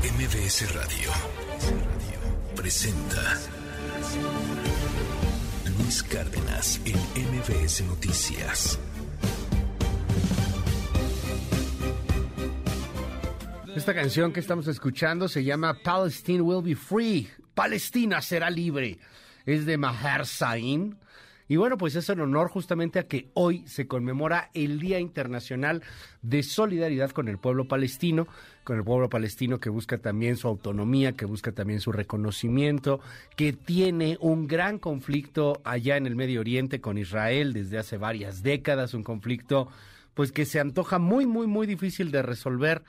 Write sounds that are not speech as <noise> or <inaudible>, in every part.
MBS Radio presenta Luis Cárdenas en MBS Noticias. Esta canción que estamos escuchando se llama Palestine Will Be Free. Palestina será libre. Es de Maher Sain. Y bueno, pues es en honor justamente a que hoy se conmemora el Día Internacional de Solidaridad con el pueblo palestino, con el pueblo palestino que busca también su autonomía, que busca también su reconocimiento, que tiene un gran conflicto allá en el Medio Oriente con Israel desde hace varias décadas, un conflicto pues que se antoja muy, muy, muy difícil de resolver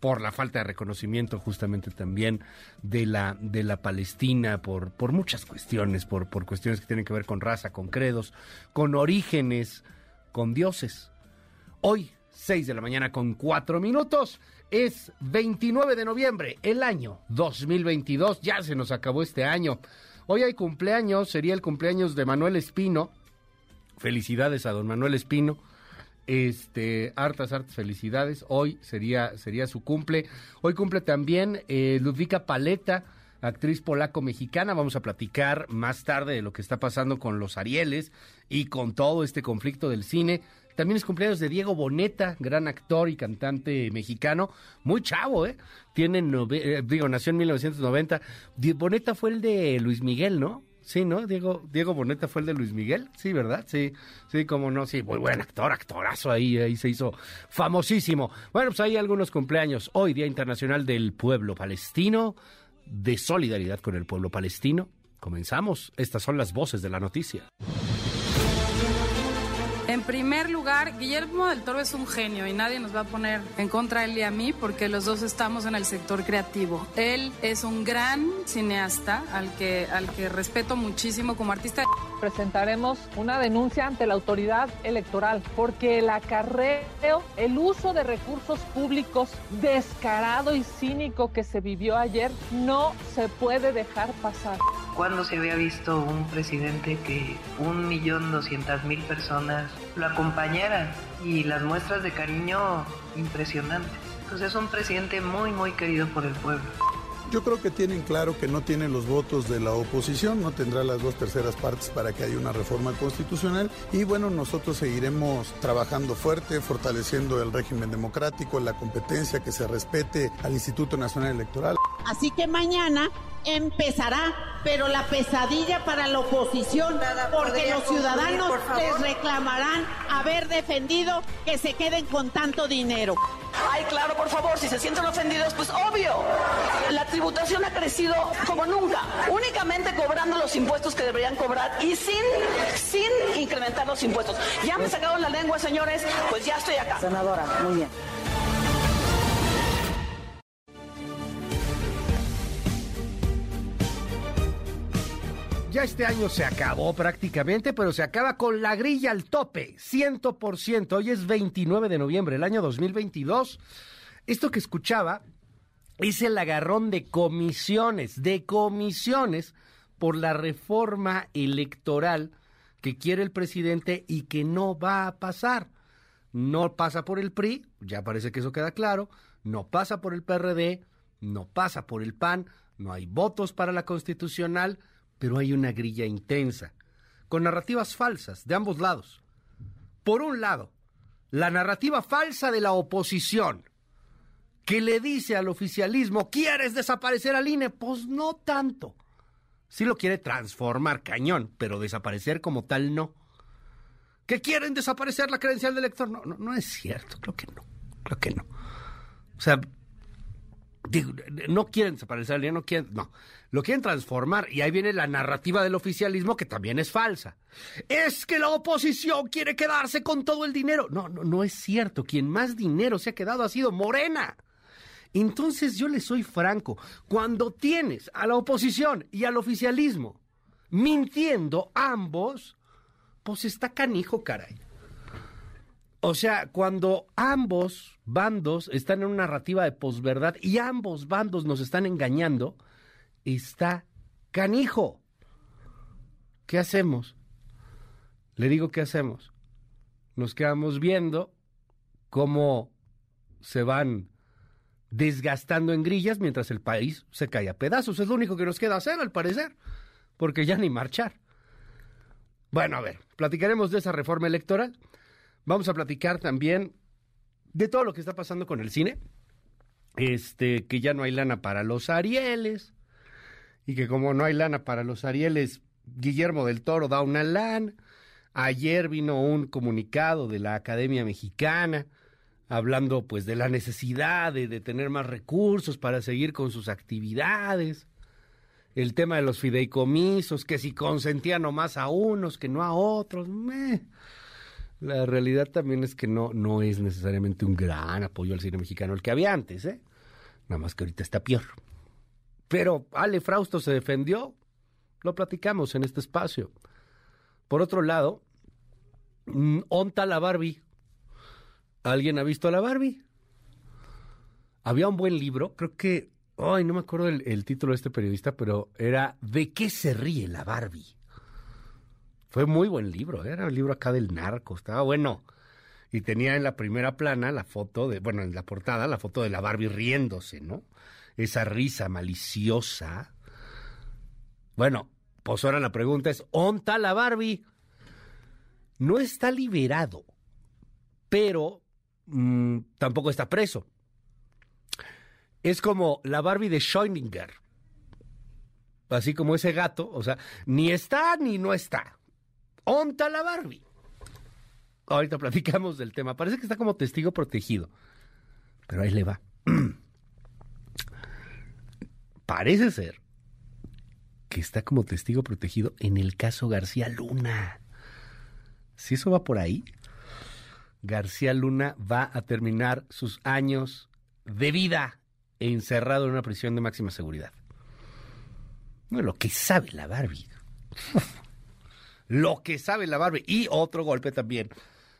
por la falta de reconocimiento justamente también de la, de la Palestina, por, por muchas cuestiones, por, por cuestiones que tienen que ver con raza, con credos, con orígenes, con dioses. Hoy, 6 de la mañana con 4 minutos, es 29 de noviembre, el año 2022, ya se nos acabó este año. Hoy hay cumpleaños, sería el cumpleaños de Manuel Espino. Felicidades a don Manuel Espino este, hartas, hartas felicidades. Hoy sería, sería su cumple. Hoy cumple también eh, Ludvika Paleta, actriz polaco-mexicana. Vamos a platicar más tarde de lo que está pasando con los Arieles y con todo este conflicto del cine. También es cumpleaños de Diego Boneta, gran actor y cantante mexicano, muy chavo, ¿eh? Tiene, eh, digo, nació en 1990. Boneta fue el de Luis Miguel, ¿no? Sí, ¿no? Diego, Diego Boneta fue el de Luis Miguel, sí, ¿verdad? Sí, sí, como no, sí, muy buen actor, actorazo ahí, ahí se hizo famosísimo. Bueno, pues hay algunos cumpleaños. Hoy, Día Internacional del Pueblo Palestino, de solidaridad con el pueblo palestino. Comenzamos. Estas son las voces de la noticia. Lugar, Guillermo del Toro es un genio y nadie nos va a poner en contra de él y a mí porque los dos estamos en el sector creativo. Él es un gran cineasta al que, al que respeto muchísimo como artista. Presentaremos una denuncia ante la autoridad electoral porque el acarreo, el uso de recursos públicos descarado y cínico que se vivió ayer no se puede dejar pasar. ¿Cuándo se había visto un presidente que un millón doscientas mil personas lo acompañaran? Y las muestras de cariño impresionantes. Entonces es un presidente muy, muy querido por el pueblo. Yo creo que tienen claro que no tienen los votos de la oposición, no tendrá las dos terceras partes para que haya una reforma constitucional y bueno, nosotros seguiremos trabajando fuerte, fortaleciendo el régimen democrático, la competencia, que se respete al Instituto Nacional Electoral. Así que mañana empezará, pero la pesadilla para la oposición, porque los ciudadanos les reclamarán haber defendido que se queden con tanto dinero. Ay, claro, por favor, si se sienten ofendidos, pues obvio. La tributación ha crecido como nunca, únicamente cobrando los impuestos que deberían cobrar y sin, sin incrementar los impuestos. Ya me sacaron la lengua, señores, pues ya estoy acá. Senadora, muy bien. Ya este año se acabó prácticamente, pero se acaba con la grilla al tope, 100%. Hoy es 29 de noviembre, el año 2022. Esto que escuchaba es el agarrón de comisiones, de comisiones por la reforma electoral que quiere el presidente y que no va a pasar. No pasa por el PRI, ya parece que eso queda claro, no pasa por el PRD, no pasa por el PAN, no hay votos para la constitucional, pero hay una grilla intensa, con narrativas falsas de ambos lados. Por un lado, la narrativa falsa de la oposición, que le dice al oficialismo, ¿quieres desaparecer al INE? Pues no tanto. Sí lo quiere transformar, cañón, pero desaparecer como tal no. ¿Que quieren desaparecer la credencial del elector? No, no, no es cierto, creo que no, creo que no. O sea, no quieren desaparecer, no quieren, no, lo quieren transformar y ahí viene la narrativa del oficialismo que también es falsa. Es que la oposición quiere quedarse con todo el dinero. No, no, no es cierto. Quien más dinero se ha quedado ha sido Morena. Entonces yo le soy franco, cuando tienes a la oposición y al oficialismo mintiendo ambos, pues está canijo, caray. O sea, cuando ambos bandos están en una narrativa de posverdad y ambos bandos nos están engañando, está canijo. ¿Qué hacemos? Le digo, ¿qué hacemos? Nos quedamos viendo cómo se van desgastando en grillas mientras el país se cae a pedazos. Es lo único que nos queda hacer, al parecer, porque ya ni marchar. Bueno, a ver, platicaremos de esa reforma electoral. Vamos a platicar también de todo lo que está pasando con el cine. Este, que ya no hay lana para los Arieles. Y que como no hay lana para los Arieles, Guillermo del Toro da una lana. Ayer vino un comunicado de la Academia Mexicana hablando pues de la necesidad de, tener más recursos para seguir con sus actividades, el tema de los fideicomisos, que si consentían nomás a unos que no a otros, la realidad también es que no, no es necesariamente un gran apoyo al cine mexicano el que había antes, ¿eh? nada más que ahorita está peor. Pero Ale Frausto se defendió, lo platicamos en este espacio. Por otro lado, mm, onta la Barbie, ¿Alguien ha visto a la Barbie? Había un buen libro, creo que, ay, no me acuerdo el, el, título de este periodista, pero era ¿De qué se ríe la Barbie? Fue muy buen libro, era el libro acá del narco, estaba bueno. Y tenía en la primera plana la foto de, bueno, en la portada, la foto de la Barbie riéndose, ¿no? Esa risa maliciosa. Bueno, pues ahora la pregunta es, ¿onta la Barbie? No está liberado, pero mmm, tampoco está preso. Es como la Barbie de Schoeninger. Así como ese gato, o sea, ni está ni no está. Onta la Barbie. Ahorita platicamos del tema. Parece que está como testigo protegido. Pero ahí le va. Parece ser que está como testigo protegido en el caso García Luna. Si eso va por ahí, García Luna va a terminar sus años de vida encerrado en una prisión de máxima seguridad. Lo que sabe la Barbie. lo que sabe la Barbie. Y otro golpe también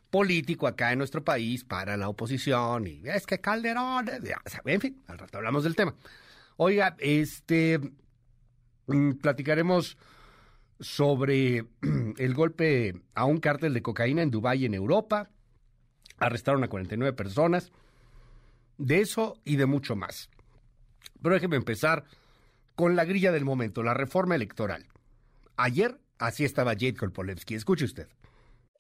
político acá en nuestro país para la oposición. Y es que Calderón. En fin, al rato hablamos del tema. Oiga, este. Platicaremos sobre el golpe a un cártel de cocaína en Dubái, en Europa. Arrestaron a 49 personas. De eso y de mucho más. Pero déjeme empezar con la grilla del momento, la reforma electoral. Ayer así estaba Jade Kolpolevsky. Escuche usted.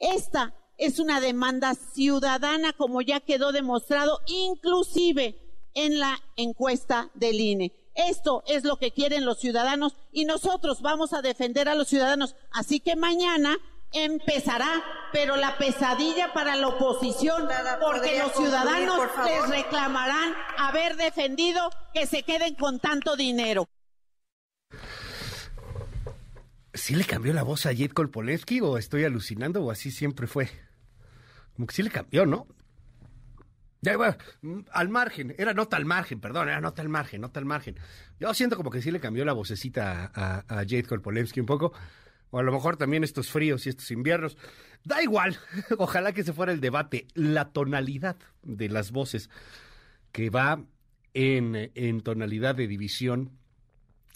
Esta es una demanda ciudadana, como ya quedó demostrado, inclusive en la encuesta del INE. Esto es lo que quieren los ciudadanos y nosotros vamos a defender a los ciudadanos. Así que mañana empezará, pero la pesadilla para la oposición, porque los ciudadanos les reclamarán haber defendido que se queden con tanto dinero. ¿Sí le cambió la voz a Jade Kolpolevsky o estoy alucinando o así siempre fue? Como que sí le cambió, ¿no? Ya, bueno, al margen, era nota al margen, perdón, era nota al margen, nota al margen. Yo siento como que sí le cambió la vocecita a, a, a Jade Kolpolevsky un poco o a lo mejor también estos fríos y estos inviernos. Da igual, <laughs> ojalá que se fuera el debate, la tonalidad de las voces que va en, en tonalidad de división,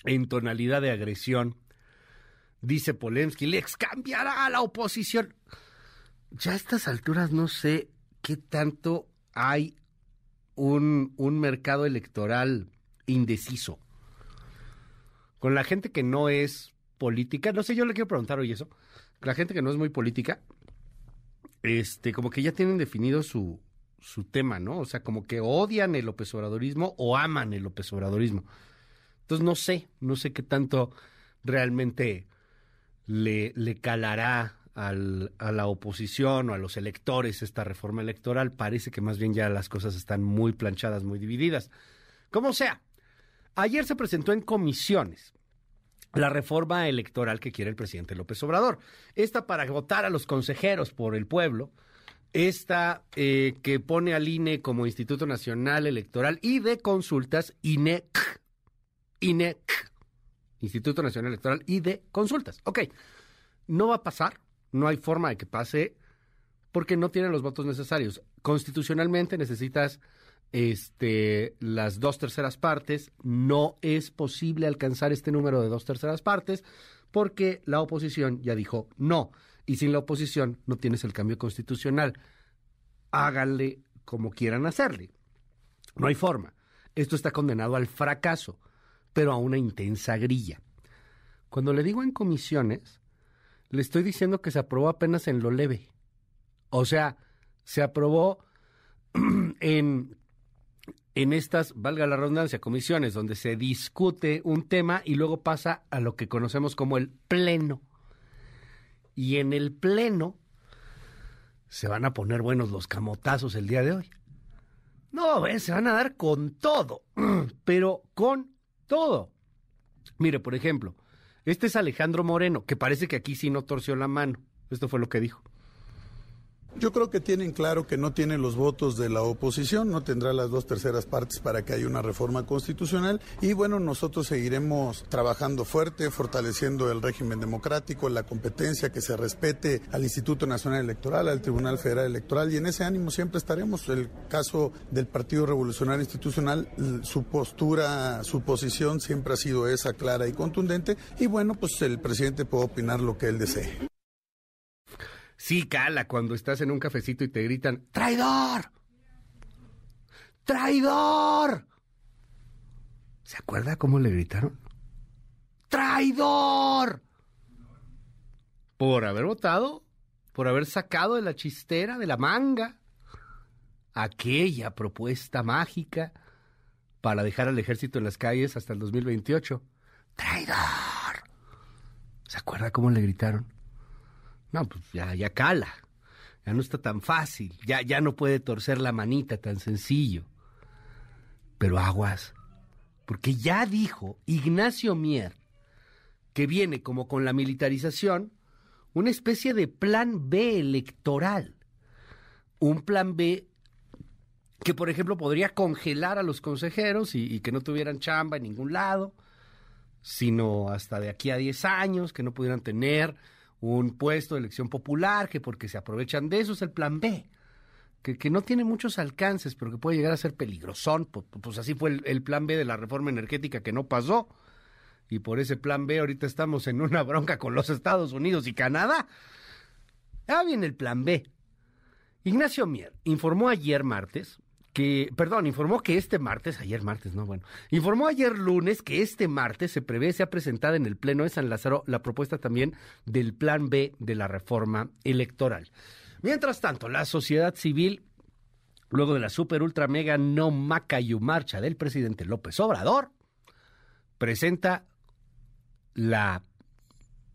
en tonalidad de agresión, dice Polensky, le cambiará a la oposición. Ya a estas alturas no sé qué tanto hay un, un mercado electoral indeciso. Con la gente que no es política, no sé, yo le quiero preguntar hoy eso, la gente que no es muy política, este, como que ya tienen definido su, su tema, ¿no? O sea, como que odian el López o aman el López. Entonces no sé, no sé qué tanto realmente le, le calará a la oposición o a los electores esta reforma electoral. Parece que más bien ya las cosas están muy planchadas, muy divididas. Como sea, ayer se presentó en comisiones la reforma electoral que quiere el presidente López Obrador. Esta para votar a los consejeros por el pueblo, esta eh, que pone al INE como Instituto Nacional Electoral y de Consultas, INEC, INEC, Instituto Nacional Electoral y de Consultas. Ok, no va a pasar, no hay forma de que pase porque no tienen los votos necesarios. Constitucionalmente necesitas este, las dos terceras partes. No es posible alcanzar este número de dos terceras partes porque la oposición ya dijo no. Y sin la oposición no tienes el cambio constitucional. Háganle como quieran hacerle. No hay forma. esto está condenado al fracaso, pero a una intensa grilla. Cuando le digo en comisiones, le estoy diciendo que se aprobó apenas en lo leve. O sea, se aprobó <clears throat> en, en estas, valga la redundancia, comisiones donde se discute un tema y luego pasa a lo que conocemos como el pleno. Y en el pleno se van a poner buenos los camotazos el día de hoy. No, se van a dar con todo, <clears throat> pero con todo. Mire, por ejemplo, este es Alejandro Moreno, que parece que aquí sí no torció la mano. Esto fue lo que dijo. Yo creo que tienen claro que no tienen los votos de la oposición, no tendrá las dos terceras partes para que haya una reforma constitucional y bueno, nosotros seguiremos trabajando fuerte, fortaleciendo el régimen democrático, la competencia, que se respete al Instituto Nacional Electoral, al Tribunal Federal Electoral y en ese ánimo siempre estaremos. El caso del Partido Revolucionario Institucional, su postura, su posición siempre ha sido esa clara y contundente y bueno, pues el presidente puede opinar lo que él desee. Sí, cala cuando estás en un cafecito y te gritan, ¡traidor! ¡Traidor! ¿Se acuerda cómo le gritaron? ¡Traidor! Por haber votado, por haber sacado de la chistera, de la manga, aquella propuesta mágica para dejar al ejército en las calles hasta el 2028. ¡Traidor! ¿Se acuerda cómo le gritaron? No, pues ya, ya cala. Ya no está tan fácil. Ya, ya no puede torcer la manita tan sencillo. Pero aguas. Porque ya dijo Ignacio Mier que viene como con la militarización una especie de plan B electoral. Un plan B que, por ejemplo, podría congelar a los consejeros y, y, que no tuvieran chamba en ningún lado, sino hasta de aquí a 10 años, que no pudieran tener un puesto de elección popular, que porque se aprovechan de eso es el plan B, que, que no tiene muchos alcances, pero que puede llegar a ser peligrosón. Pues, pues así fue el, el, plan B de la reforma energética que no pasó. Y por ese plan B ahorita estamos en una bronca con los Estados Unidos y Canadá. Ah, viene el plan B. Ignacio Mier informó ayer martes que, perdón, informó que este martes, ayer martes, no, bueno, informó ayer lunes que este martes se prevé sea presentada en el Pleno de San Lázaro la propuesta también del Plan B de la reforma electoral. Mientras tanto, la sociedad civil, luego de la super ultra mega no macayu marcha del presidente López Obrador, presenta la...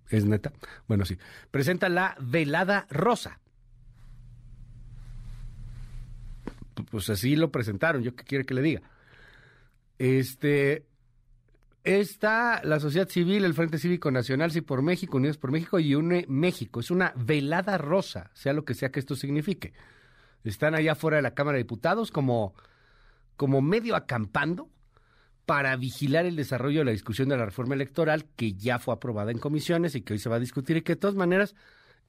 ¿Es neta? Bueno, sí. Presenta la velada rosa pues así lo presentaron, yo qué quiere que le diga. Este, está la sociedad civil, el Frente Cívico Nacional, sí por México, Unidos por México y UNE México. Es una velada rosa, sea lo que sea que esto signifique. Están allá fuera de la Cámara de Diputados como, como medio acampando para vigilar el desarrollo de la discusión de la reforma electoral que ya fue aprobada en comisiones y que hoy se va a discutir y que de todas maneras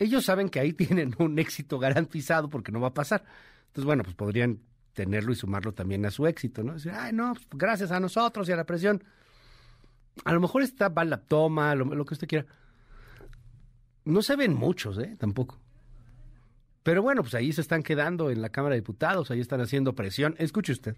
ellos saben que ahí <laughs> tienen un éxito garantizado porque no va a pasar. Entonces, bueno, pues podrían tenerlo y sumarlo también a su éxito, ¿no? Decir, ay, no, pues gracias a nosotros y a la presión. A lo mejor está va la toma, lo, lo que usted quiera. No se ven muchos, ¿eh? Tampoco. Pero bueno, pues ahí se están quedando en la Cámara de Diputados, ahí están haciendo presión. Escuche usted.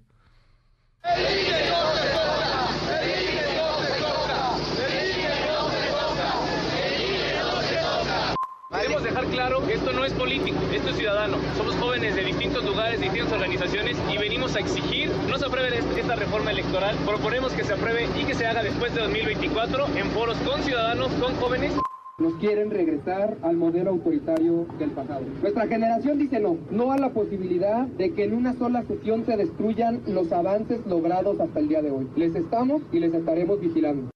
Queremos dejar claro esto no es político, esto es ciudadano. Somos jóvenes de distintos lugares, de distintas organizaciones y venimos a exigir no se apruebe esta reforma electoral. Proponemos que se apruebe y que se haga después de 2024 en foros con ciudadanos, con jóvenes. Nos quieren regresar al modelo autoritario del pasado. Nuestra generación dice no, no a la posibilidad de que en una sola sesión se destruyan los avances logrados hasta el día de hoy. Les estamos y les estaremos vigilando.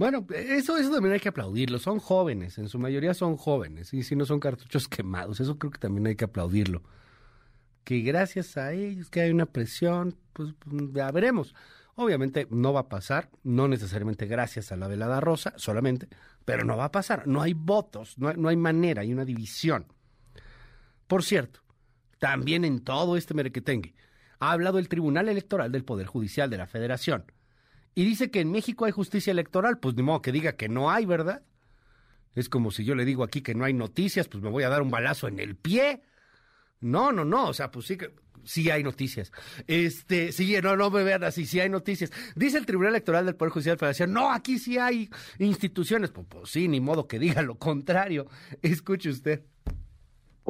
Bueno, eso, eso también hay que aplaudirlo. Son jóvenes, en su mayoría son jóvenes. Y si no son cartuchos <laughs> quemados, eso creo que también hay que aplaudirlo. Que gracias a ellos, que hay una presión, pues ya veremos. Obviamente no va a pasar, no necesariamente gracias a la velada rosa, solamente, pero no va a pasar. No hay votos, no hay, no hay manera, hay una división. Por cierto, también en todo este merequetengue ha hablado el Tribunal Electoral del Poder Judicial de la Federación y dice que en México hay justicia electoral, pues ni modo que diga que no hay, ¿verdad? Es como si yo le digo aquí que no hay noticias, pues me voy a dar un balazo en el pie. No, no, no, o sea, pues sí que sí hay noticias. Este, sí, no, no me vean así, sí hay noticias. Dice el Tribunal Electoral del Poder Judicial Federación, no, aquí sí hay instituciones. Pues, pues sí, ni modo que diga lo contrario. Escuche usted.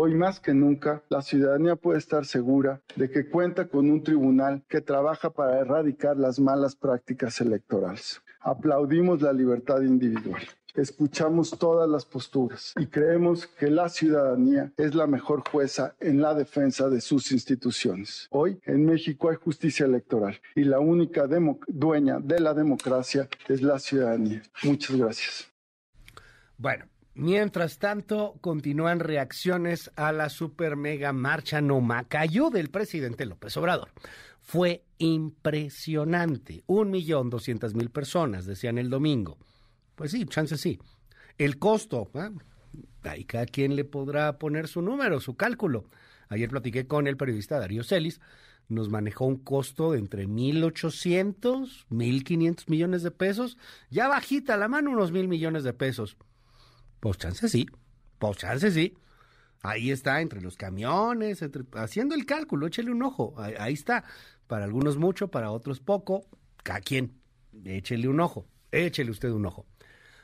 Hoy más que nunca, la ciudadanía puede estar segura de que cuenta con un tribunal que trabaja para erradicar las malas prácticas electorales. Aplaudimos la libertad individual. Escuchamos todas las posturas y creemos que la ciudadanía es la mejor jueza en la defensa de sus instituciones. Hoy en México hay justicia electoral y la única dueña de la democracia es la ciudadanía. Muchas gracias. Bueno, Mientras tanto, continúan reacciones a la super mega marcha no Macayo del presidente López Obrador. Fue impresionante. Un millón doscientas mil personas, decían el domingo. Pues sí, chance sí. El costo, ¿eh? ahí cada quien le podrá poner su número, su cálculo. Ayer platiqué con el periodista Darío Celis, nos manejó un costo de entre 1.800, 1.500 millones de pesos, ya bajita la mano unos mil millones de pesos. Pues chance sí, pues chance sí. Ahí está, entre los camiones, haciendo el cálculo, échele un ojo. Ahí, está. Para algunos mucho, para otros poco. Cada quien, échele un ojo. Échele usted un ojo.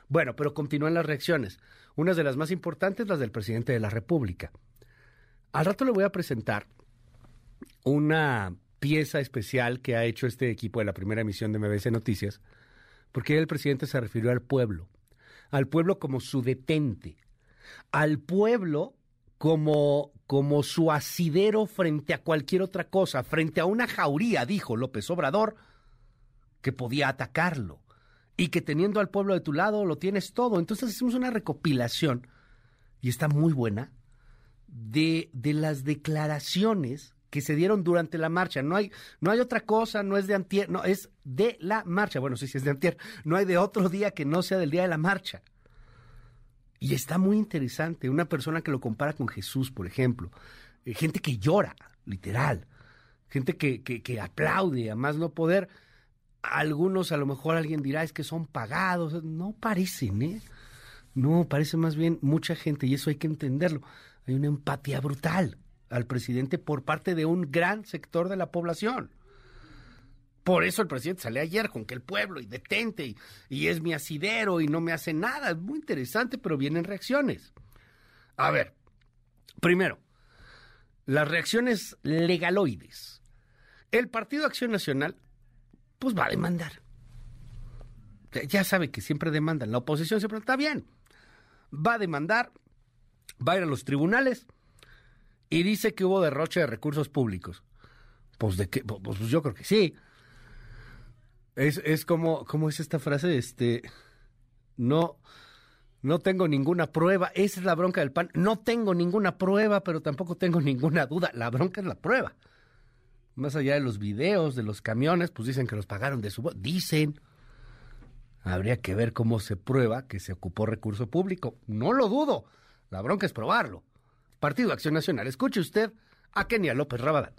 Bueno, pero continúan las reacciones. Unas de las más importantes, las del presidente de la República. Al rato le voy a presentar una pieza especial que ha hecho este equipo de la primera emisión de MBC Noticias, porque el presidente se refirió al pueblo al pueblo como su detente, al pueblo como, como su asidero frente a cualquier otra cosa, frente a una jauría, dijo López Obrador, que podía atacarlo y que teniendo al pueblo de tu lado lo tienes todo. Entonces hicimos una recopilación, y está muy buena, de, de las declaraciones que se dieron durante la marcha. No hay, no hay otra cosa, no es de antier, no, es de la marcha. Bueno, sí, sí es de antier. No hay de otro día que no sea del día de la marcha. Y está muy interesante. Una persona que lo compara con Jesús, por ejemplo. Eh, gente que llora, literal. Gente que, que, que aplaude, a más no poder. Algunos, a lo mejor alguien dirá, es que son pagados. No parecen, ¿eh? No, parece más bien mucha gente, y eso hay que entenderlo. Hay una empatía brutal al presidente por parte de un gran sector de la población. Por eso el presidente sale ayer con que el pueblo y detente y, es mi asidero y no me hace nada. Es muy interesante, pero vienen reacciones. A ver, primero, las reacciones legaloides. El Partido Acción Nacional, pues va a demandar. Ya sabe que siempre demandan. La oposición siempre está bien. Va a demandar, va a ir a los tribunales y dice que hubo derroche de recursos públicos. Pues de qué, pues, pues yo creo que sí. Es, es como, ¿cómo es esta frase? Este, no, no tengo ninguna prueba. Esa es la bronca del PAN. No tengo ninguna prueba, pero tampoco tengo ninguna duda. La bronca es la prueba. Más allá de los videos, de los camiones, pues dicen que los pagaron de su. Dicen. Habría que ver cómo se prueba que se ocupó recurso público. No lo dudo. La bronca es probarlo. Partido Acción Nacional. Escuche usted a Kenia López Rabadán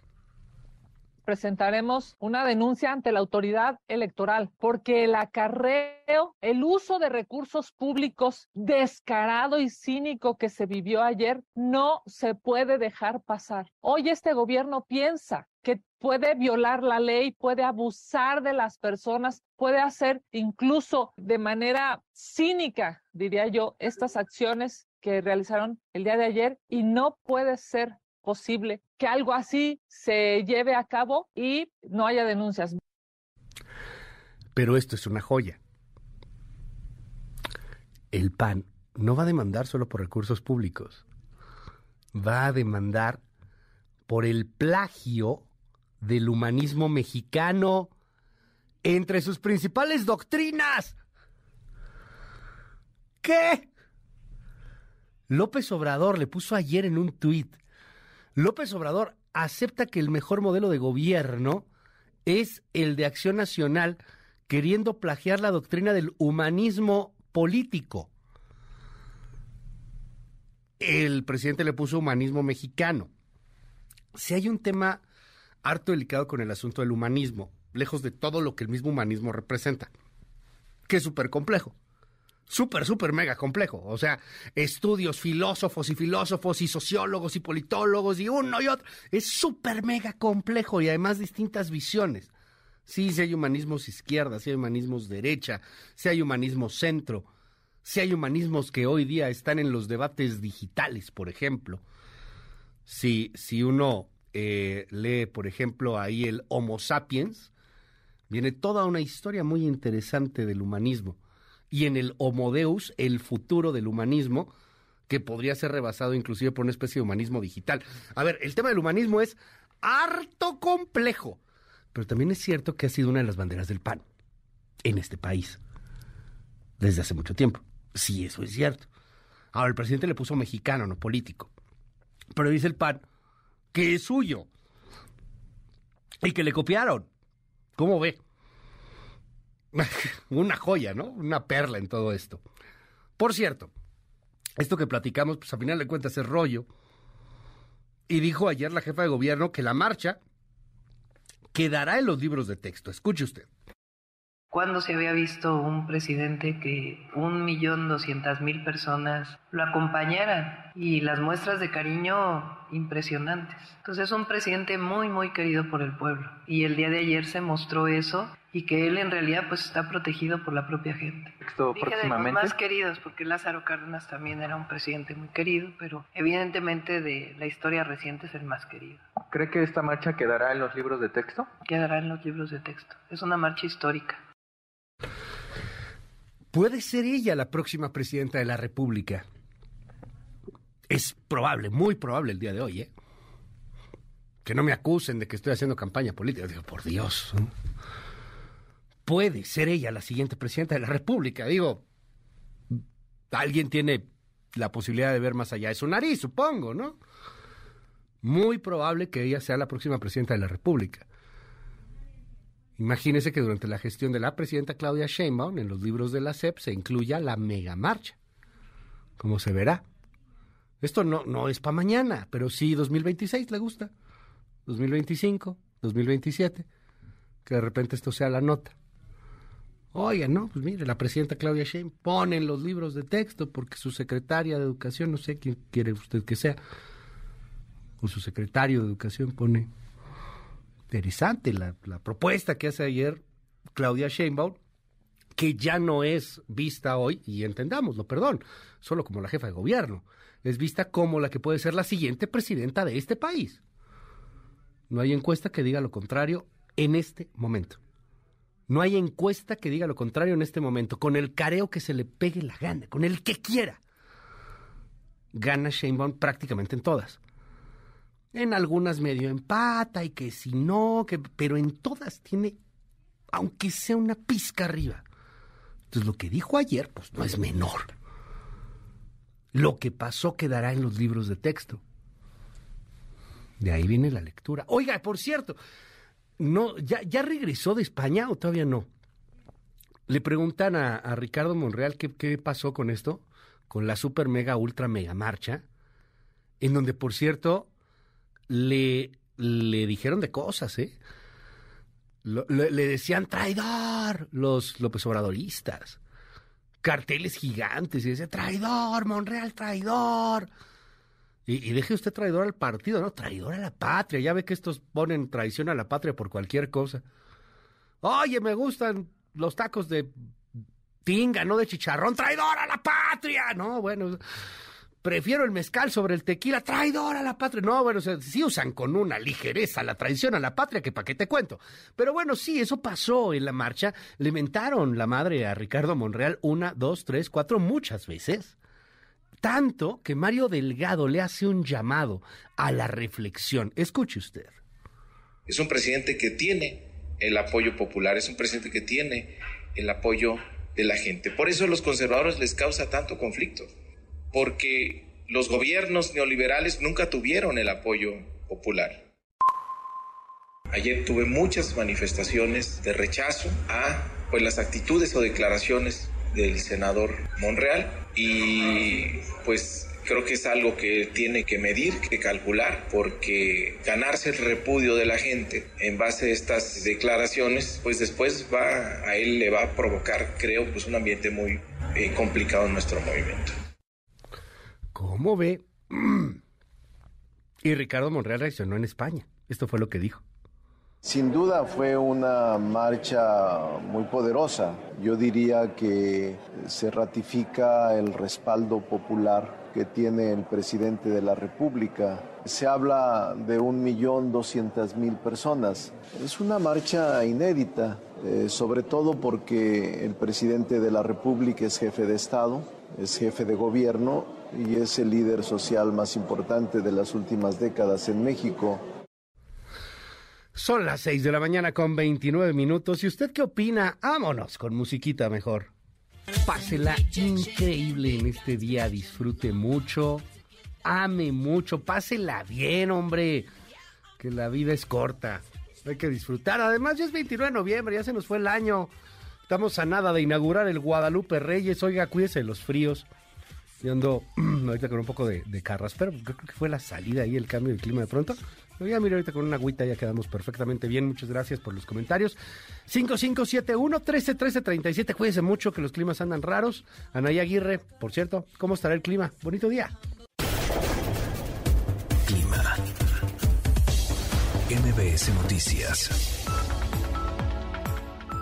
presentaremos una denuncia ante la autoridad electoral porque el acarreo, el uso de recursos públicos descarado y cínico que se vivió ayer no se puede dejar pasar. Hoy este gobierno piensa que puede violar la ley, puede abusar de las personas, puede hacer incluso de manera cínica, diría yo, estas acciones que realizaron el día de ayer y no puede ser posible que algo así se lleve a cabo y no haya denuncias. Pero esto es una joya. El PAN no va a demandar solo por recursos públicos, va a demandar por el plagio del humanismo mexicano entre sus principales doctrinas. ¿Qué? López Obrador le puso ayer en un tuit, López Obrador acepta que el mejor modelo de gobierno es el de acción nacional, queriendo plagiar la doctrina del humanismo político. El presidente le puso humanismo mexicano. Si hay un tema harto delicado con el asunto del humanismo, lejos de todo lo que el mismo humanismo representa, que es súper complejo súper, súper mega complejo. O sea, estudios, filósofos y filósofos y sociólogos y politólogos y uno y otro. Es súper mega complejo y además distintas visiones. Sí, si hay humanismos izquierda, si hay humanismos derecha, si hay humanismos centro, si hay humanismos que hoy día están en los debates digitales, por ejemplo. Si, si uno eh, lee, por ejemplo, ahí el Homo sapiens, viene toda una historia muy interesante del humanismo y en el Homo Deus, el futuro del humanismo, que podría ser rebasado inclusive por una especie de humanismo digital. A ver, el tema del humanismo es harto complejo, pero también es cierto que ha sido una de las banderas del PAN en este país desde hace mucho tiempo. Sí, eso es cierto. Ahora, el presidente le puso mexicano, no político. Pero dice el PAN que es suyo y que le copiaron. ¿Cómo ve? <laughs> una joya, ¿no? Una perla en todo esto. Por cierto, esto que platicamos, pues a final de cuentas es rollo. Y dijo ayer la jefa de gobierno que la marcha quedará en los libros de texto. Escuche usted. ¿Cuándo se había visto un presidente que un millón doscientas mil personas lo acompañaran? Y las muestras de cariño impresionantes. Entonces es un presidente muy, muy querido por el pueblo. Y el día de ayer se mostró eso y que él en realidad pues está protegido por la propia gente. Esto Dije de los más queridos, porque Lázaro Cárdenas también era un presidente muy querido, pero evidentemente de la historia reciente es el más querido. ¿Cree que esta marcha quedará en los libros de texto? Quedará en los libros de texto. Es una marcha histórica. Puede ser ella la próxima presidenta de la República. Es probable, muy probable el día de hoy, ¿eh? Que no me acusen de que estoy haciendo campaña política. Digo, por Dios. Puede ser ella la siguiente presidenta de la República. Digo, alguien tiene la posibilidad de ver más allá de su nariz, supongo, ¿no? Muy probable que ella sea la próxima presidenta de la República. Imagínese que durante la gestión de la presidenta Claudia Sheinbaum, en los libros de la CEP, se incluya la mega marcha. Como se verá. Esto no, no es para mañana, pero sí 2026 le gusta. 2025, 2027. Que de repente esto sea la nota. Oiga, no, pues mire, la presidenta Claudia Sheinbaum pone en los libros de texto porque su secretaria de educación, no sé quién quiere usted que sea, o su secretario de educación pone interesante la, propuesta que hace ayer Claudia Sheinbaum, que ya no es vista hoy, y entendámoslo, perdón, solo como la jefa de gobierno, es vista como la que puede ser la siguiente presidenta de este país. No hay encuesta que diga lo contrario en este momento. No hay encuesta que diga lo contrario en este momento. Con el careo que se le pegue la gana, con el que quiera. Gana Sheinbaum prácticamente en todas. En algunas medio empata y que si no, que, pero en todas tiene, aunque sea una pizca arriba. Entonces lo que dijo ayer, pues no es menor. Lo que pasó quedará en los libros de texto. De ahí viene la lectura. Oiga, por cierto, no, ¿ya, ya regresó de España o todavía no? Le preguntan a, a Ricardo Monreal qué, qué pasó con esto, con la super mega ultra mega marcha, en donde, por cierto, le, le dijeron de cosas, ¿eh? le, decían traidor los López Obradoristas. Carteles gigantes y decía traidor, Monreal, traidor. Y, deje usted traidor al partido, ¿no? Traidor a la patria. Ya ve que estos ponen traición a la patria por cualquier cosa. Oye, me gustan los tacos de tinga, no de chicharrón. Traidor a la patria. No, bueno prefiero el mezcal sobre el tequila, traidor a la patria. No, bueno, sí usan con una ligereza la traición a la patria, que para qué te cuento. Pero bueno, sí, eso pasó en la marcha. Le mentaron la madre a Ricardo Monreal una, dos, tres, cuatro, muchas veces. Tanto que Mario Delgado le hace un llamado a la reflexión. Escuche usted. Es un presidente que tiene el apoyo popular, es un presidente que tiene el apoyo de la gente. Por eso a los conservadores les causa tanto conflicto porque los gobiernos neoliberales nunca tuvieron el apoyo popular. Ayer tuve muchas manifestaciones de rechazo a pues, las actitudes o declaraciones del senador Monreal y pues Creo que es algo que tiene que medir, que calcular, porque ganarse el repudio de la gente en base a estas declaraciones, pues después va a él le va a provocar, creo, pues un ambiente muy eh, complicado en nuestro movimiento. ¿Cómo ve? <clears throat> Y Ricardo Monreal reaccionó en España. Esto fue lo que dijo. Sin duda fue una marcha muy poderosa. Yo diría que se ratifica el respaldo popular que tiene el presidente de la República. Se habla de un millón doscientas mil personas. Es una marcha inédita, eh, sobre todo porque el presidente de la República es jefe de Estado, es jefe de gobierno y es el líder social más importante de las últimas décadas en México. Son las 6 de la mañana con 29 minutos. ¿Y usted qué opina? Vámonos con musiquita mejor. Pásela increíble en este día, disfrute mucho, ame mucho, pásela bien, hombre, que la vida es corta, hay que disfrutar. Además, ya es 29 de noviembre, ya se nos fue el año. Estamos a nada de inaugurar el Guadalupe Reyes. Oiga, cuídese de los fríos. Yo ando <clears throat> ahorita con un poco de, de carraspero, creo que fue la salida ahí, el cambio de clima de pronto. Pero ya mira, ahorita con una agüita ya quedamos perfectamente bien. Muchas gracias por los comentarios. 5571-131337. Cuídense mucho que los climas andan raros. Anaya Aguirre, por cierto, ¿cómo estará el clima? Bonito día. Clima. MBS Noticias.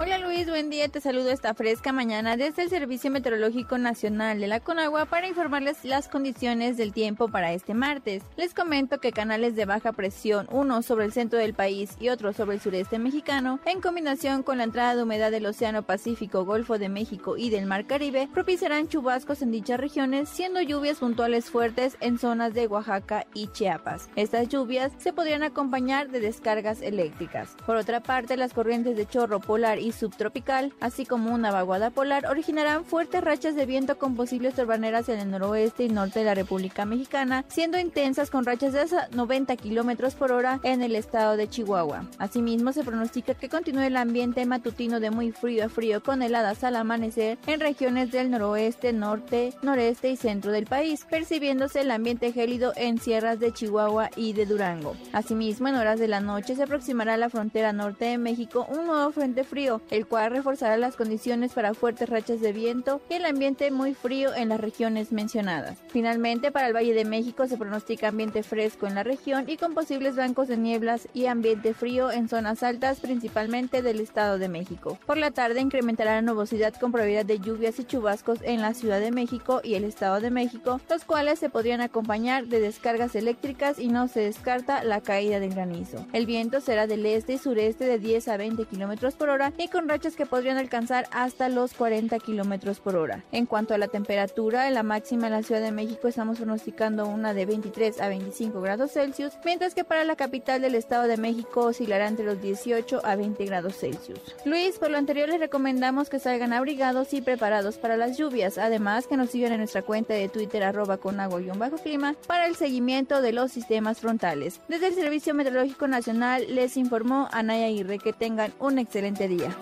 Hola Luis, buen día, te saludo esta fresca mañana desde el Servicio Meteorológico Nacional de la Conagua para informarles las condiciones del tiempo para este martes. Les comento que canales de baja presión, uno sobre el centro del país y otro sobre el sureste mexicano, en combinación con la entrada de humedad del Océano Pacífico, Golfo de México y del Mar Caribe, propiciarán chubascos en dichas regiones, siendo lluvias puntuales fuertes en zonas de Oaxaca y Chiapas. Estas lluvias se podrían acompañar de descargas eléctricas. Por otra parte, las corrientes de chorro polar y subtropical, así como una vaguada polar, originarán fuertes rachas de viento con posibles torbaneras en el noroeste y norte de la República Mexicana, siendo intensas con rachas de hasta 90 kilómetros por hora en el estado de Chihuahua. Asimismo, se pronostica que continúe el ambiente matutino de muy frío a frío con heladas al amanecer en regiones del noroeste, norte, noreste y centro del país, percibiéndose el ambiente gélido en sierras de Chihuahua y de Durango. Asimismo, en horas de la noche se aproximará a la frontera norte de México un nuevo frente frío, el cual reforzará las condiciones para fuertes rachas de viento y el ambiente muy frío en las regiones mencionadas. Finalmente, para el Valle de México se pronostica ambiente fresco en la región y con posibles bancos de nieblas y ambiente frío en zonas altas, principalmente del Estado de México. Por la tarde incrementará la nubosidad con probabilidad de lluvias y chubascos en la Ciudad de México y el Estado de México, los cuales se podrían acompañar de descargas eléctricas y no se descarta la caída del granizo. El viento será del este y sureste de 10 a 20 kilómetros por hora con rachas que podrían alcanzar hasta los 40 kilómetros por hora. En cuanto a la temperatura, en la máxima en la Ciudad de México estamos pronosticando una de 23 a 25 grados Celsius, mientras que para la capital del Estado de México oscilará entre los 18 a 20 grados Celsius. Luis, por lo anterior les recomendamos que salgan abrigados y preparados para las lluvias, además que nos sigan en nuestra cuenta de Twitter arroba con bajo clima para el seguimiento de los sistemas frontales. Desde el Servicio Meteorológico Nacional les informó Anaya Aguirre que tengan un excelente día.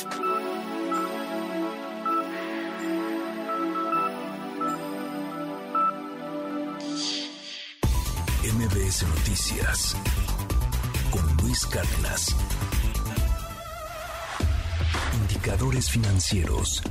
MBS Noticias con Luis Cárdenas. Indicadores financieros.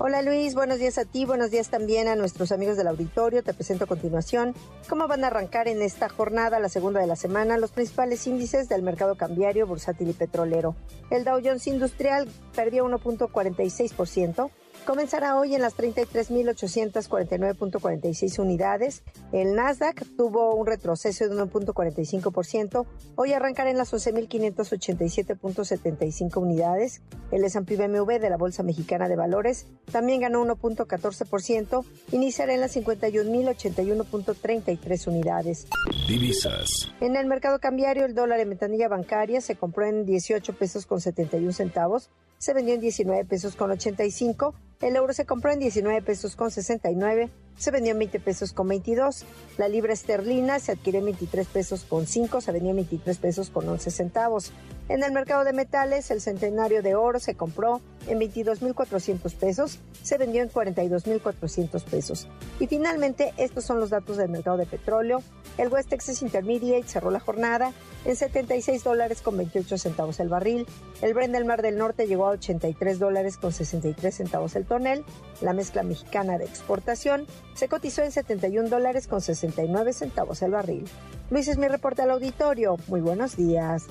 Hola Luis, buenos días a ti, buenos días también a nuestros amigos del auditorio. Te presento a continuación cómo van a arrancar en esta jornada, la segunda de la semana, los principales índices del mercado cambiario, bursátil y petrolero. El Dow Jones Industrial perdió 1.46%. Comenzará hoy en las 33.849.46 unidades. El Nasdaq tuvo un retroceso de 1.45%. Hoy arrancará en las 11.587.75 unidades. El S&P BMW de la Bolsa Mexicana de Valores también ganó 1.14%. Iniciará en las 51.81.33 unidades. Divisas. En el mercado cambiario, el dólar en ventanilla bancaria se compró en 18 pesos con 71 centavos. Se vendió en 19 pesos con 85 el euro se compró en 19 pesos con 69 se vendió en 20 pesos con 22. La libra esterlina se adquirió en 23 pesos con 5, se vendió en 23 pesos con 11 centavos. En el mercado de metales, el centenario de oro se compró en 22.400 pesos, se vendió en 42.400 pesos. Y finalmente, estos son los datos del mercado de petróleo. El West Texas Intermediate cerró la jornada en 76 dólares con 28 centavos el barril. El Brent del Mar del Norte llegó a 83 dólares con 63 centavos el tonel. La mezcla mexicana de exportación se cotizó en 71 dólares con 69 centavos el barril. Luis es mi reporte al auditorio. Muy buenos días.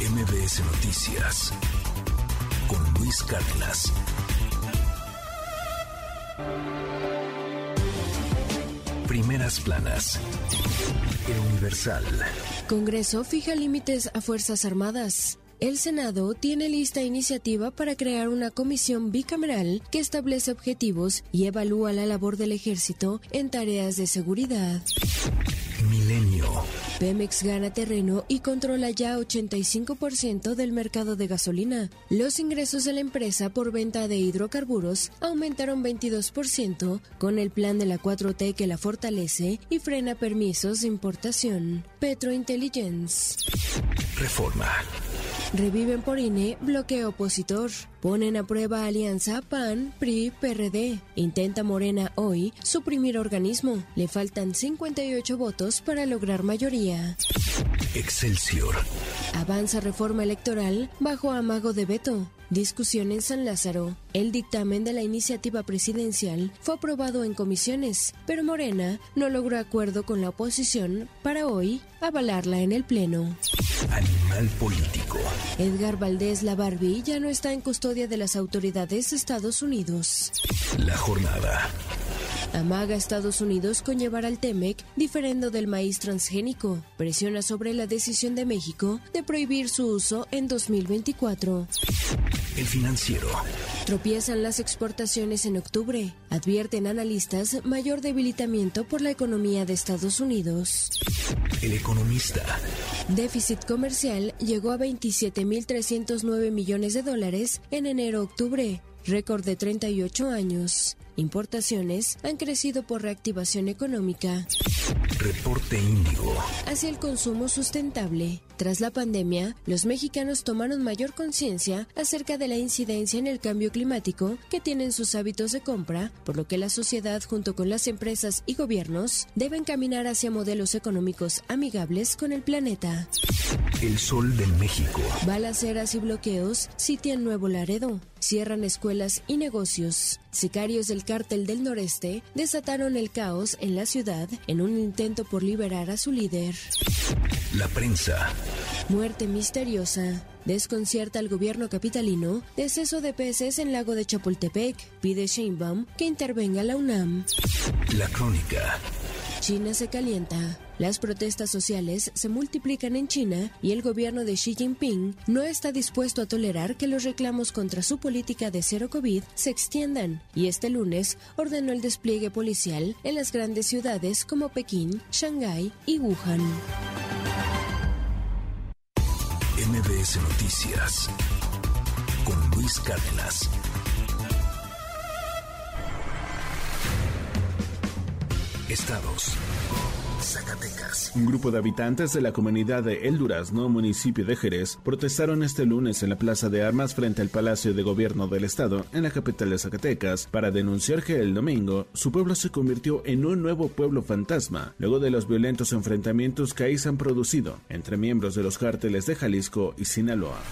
MBS Noticias con Luis Cárdenas. Primeras planas. El Universal. Congreso fija límites a Fuerzas Armadas. El Senado tiene lista iniciativa para crear una comisión bicameral que establece objetivos y evalúa la labor del ejército en tareas de seguridad. Milenio. Pemex gana terreno y controla ya 85% del mercado de gasolina. Los ingresos de la empresa por venta de hidrocarburos aumentaron 22% con el plan de la 4T que la fortalece y frena permisos de importación. Petrointelligence. Reforma. Reviven por INE bloqueo opositor. Ponen a prueba alianza PAN, PRI, PRD. Intenta Morena hoy suprimir organismo. Le faltan 58 votos para lograr mayoría. Excelsior. Avanza reforma electoral bajo amago de veto. Discusión en San Lázaro. El dictamen de la iniciativa presidencial fue aprobado en comisiones, pero Morena no logró acuerdo con la oposición para hoy avalarla en el Pleno. Animal político. Edgar Valdés La Barbie ya no está en custodia de las autoridades de Estados Unidos. La jornada. Amaga Estados Unidos con llevar al TEMEC diferendo del maíz transgénico. Presiona sobre la decisión de México de prohibir su uso en 2024. El financiero. Tropiezan las exportaciones en octubre. Advierten analistas mayor debilitamiento por la economía de Estados Unidos. El economista. Déficit comercial llegó a 27.309 millones de dólares en enero-octubre, récord de 38 años. Importaciones han crecido por reactivación económica. Reporte Índigo. Hacia el consumo sustentable. Tras la pandemia, los mexicanos tomaron mayor conciencia acerca de la incidencia en el cambio climático que tienen sus hábitos de compra, por lo que la sociedad junto con las empresas y gobiernos deben caminar hacia modelos económicos amigables con el planeta. El sol de México. Balaceras y bloqueos sitian Nuevo Laredo. Cierran escuelas y negocios. Sicarios del cártel del noreste desataron el caos en la ciudad en un intento por liberar a su líder. La prensa. Muerte misteriosa. Desconcierta al gobierno capitalino. Deceso de peces en lago de Chapultepec. Pide Sheinbaum que intervenga la UNAM. La crónica. China se calienta. Las protestas sociales se multiplican en China y el gobierno de Xi Jinping no está dispuesto a tolerar que los reclamos contra su política de cero COVID se extiendan y este lunes ordenó el despliegue policial en las grandes ciudades como Pekín, Shanghái y Wuhan. MBS Noticias con Luis Cárdenas. Estados. Zacatecas. Un grupo de habitantes de la comunidad de El Durazno, municipio de Jerez, protestaron este lunes en la Plaza de Armas frente al Palacio de Gobierno del Estado, en la capital de Zacatecas, para denunciar que el domingo su pueblo se convirtió en un nuevo pueblo fantasma, luego de los violentos enfrentamientos que ahí se han producido entre miembros de los cárteles de Jalisco y Sinaloa.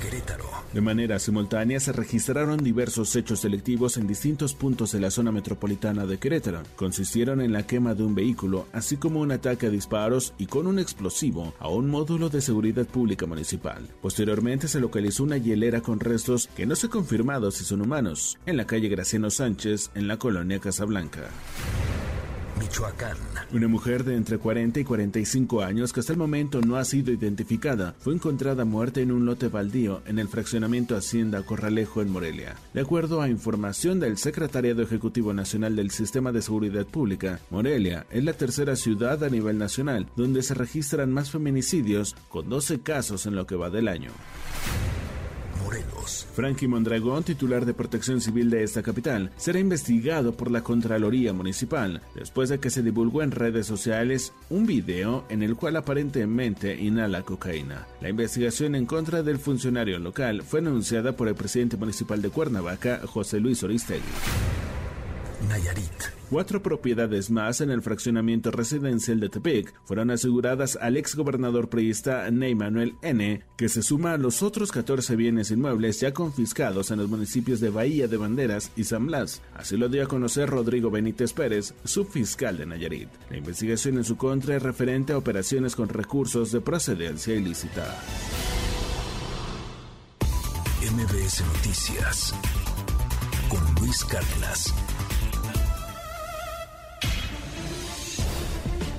Querétaro. De manera simultánea se registraron diversos hechos delictivos en distintos puntos de la zona metropolitana de Querétaro. Consistieron en la quema de un vehículo, así como un ataque a disparos y con un explosivo a un módulo de seguridad pública municipal. Posteriormente se localizó una hielera con restos que no se ha confirmado si son humanos, en la calle Graciano Sánchez, en la colonia Casablanca. Michoacán. Una mujer de entre 40 y 45 años que hasta el momento no ha sido identificada fue encontrada muerta en un lote baldío en el fraccionamiento Hacienda Corralejo en Morelia. De acuerdo a información del Secretariado Ejecutivo Nacional del Sistema de Seguridad Pública, Morelia es la tercera ciudad a nivel nacional donde se registran más feminicidios con 12 casos en lo que va del año. Morelos. Frankie Mondragón, titular de Protección Civil de esta capital, será investigado por la Contraloría Municipal después de que se divulgó en redes sociales un video en el cual aparentemente inhala cocaína. La investigación en contra del funcionario local fue anunciada por el presidente municipal de Cuernavaca, José Luis Oristegui. Nayarit. Cuatro propiedades más en el fraccionamiento residencial de Tepic fueron aseguradas al exgobernador priista Ney Manuel N., que se suma a los otros 14 bienes inmuebles ya confiscados en los municipios de Bahía de Banderas y San Blas. Así lo dio a conocer Rodrigo Benítez Pérez, subfiscal de Nayarit. La investigación en su contra es referente a operaciones con recursos de procedencia ilícita. MBS Noticias con Luis Cárdenas.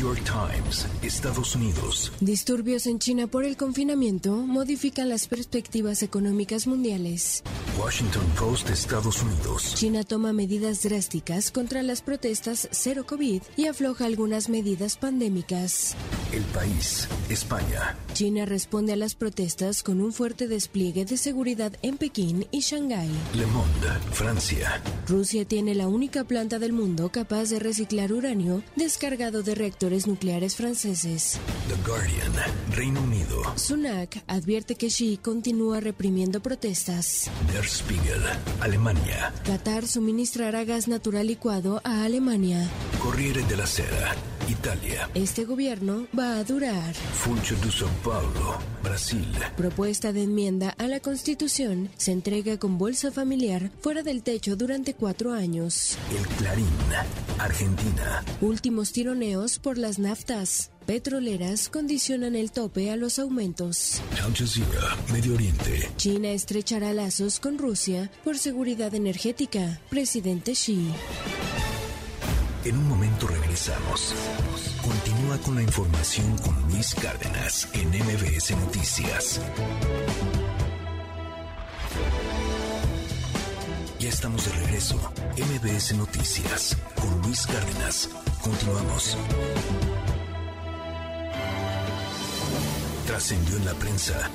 New York Times, Estados Unidos. Disturbios en China por el confinamiento modifican las perspectivas económicas mundiales. Washington Post, Estados Unidos. China toma medidas drásticas contra las protestas cero COVID y afloja algunas medidas pandémicas. El país, España. China responde a las protestas con un fuerte despliegue de seguridad en Pekín y Shanghái. Le Monde, Francia. Rusia tiene la única planta del mundo capaz de reciclar uranio descargado de reactores nucleares franceses. The Guardian, Reino Unido. Sunak advierte que Xi continúa reprimiendo protestas. Der Spiegel, Alemania. Qatar suministrará gas natural licuado a Alemania. Corriere della Sera, Italia. Este gobierno va a durar. Funcho de São Paulo, Brasil. Propuesta de enmienda a la Constitución se entrega con bolsa familiar fuera del techo durante cuatro años. El Clarín, Argentina. Últimos tironeos por las naftas. Petroleras condicionan el tope a los aumentos. Al Jazeera, Medio Oriente. China estrechará lazos con Rusia por seguridad energética. Presidente Xi. En un momento regresamos. Continúa con la información con Luis Cárdenas en MBS Noticias. Ya estamos de regreso. MBS Noticias con Luis Cárdenas. Continuamos. Trascendió en la prensa.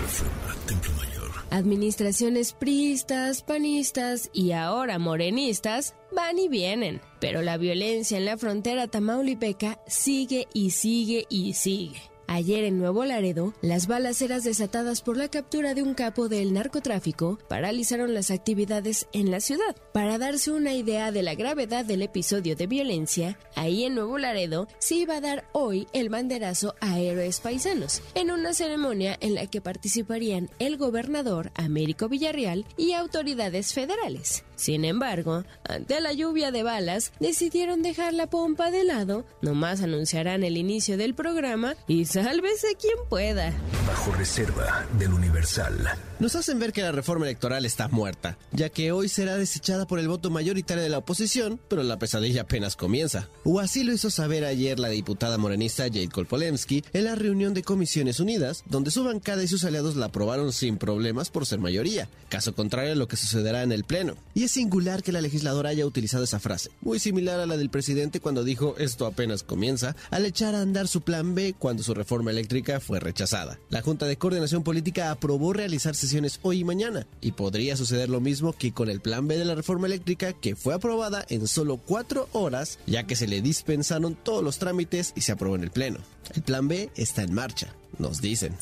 Reforma, Templo Mayor. Administraciones priistas, panistas y ahora morenistas van y vienen, pero la violencia en la frontera tamaulipeca sigue y sigue y sigue. Ayer en Nuevo Laredo, las balaceras desatadas por la captura de un capo del narcotráfico paralizaron las actividades en la ciudad. Para darse una idea de la gravedad del episodio de violencia, ahí en Nuevo Laredo se iba a dar hoy el banderazo a héroes paisanos, en una ceremonia en la que participarían el gobernador Américo Villarreal y autoridades federales. Sin embargo, ante la lluvia de balas, decidieron dejar la pompa de lado, nomás anunciarán el inicio del programa y sálvese quien pueda. Bajo reserva del Universal. Nos hacen ver que la reforma electoral está muerta, ya que hoy será desechada por el voto mayoritario de la oposición, pero la pesadilla apenas comienza. O así lo hizo saber ayer la diputada morenista Jade Kolpolemsky en la reunión de Comisiones Unidas, donde su bancada y sus aliados la aprobaron sin problemas por ser mayoría, caso contrario a lo que sucederá en el Pleno. Y es singular que la legisladora haya utilizado esa frase, muy similar a la del presidente cuando dijo esto apenas comienza, al echar a andar su plan B cuando su reforma eléctrica fue rechazada. La Junta de Coordinación Política aprobó realizar sesiones hoy y mañana, y podría suceder lo mismo que con el plan B de la reforma eléctrica que fue aprobada en solo cuatro horas, ya que se le dispensaron todos los trámites y se aprobó en el Pleno. El plan B está en marcha nos dicen.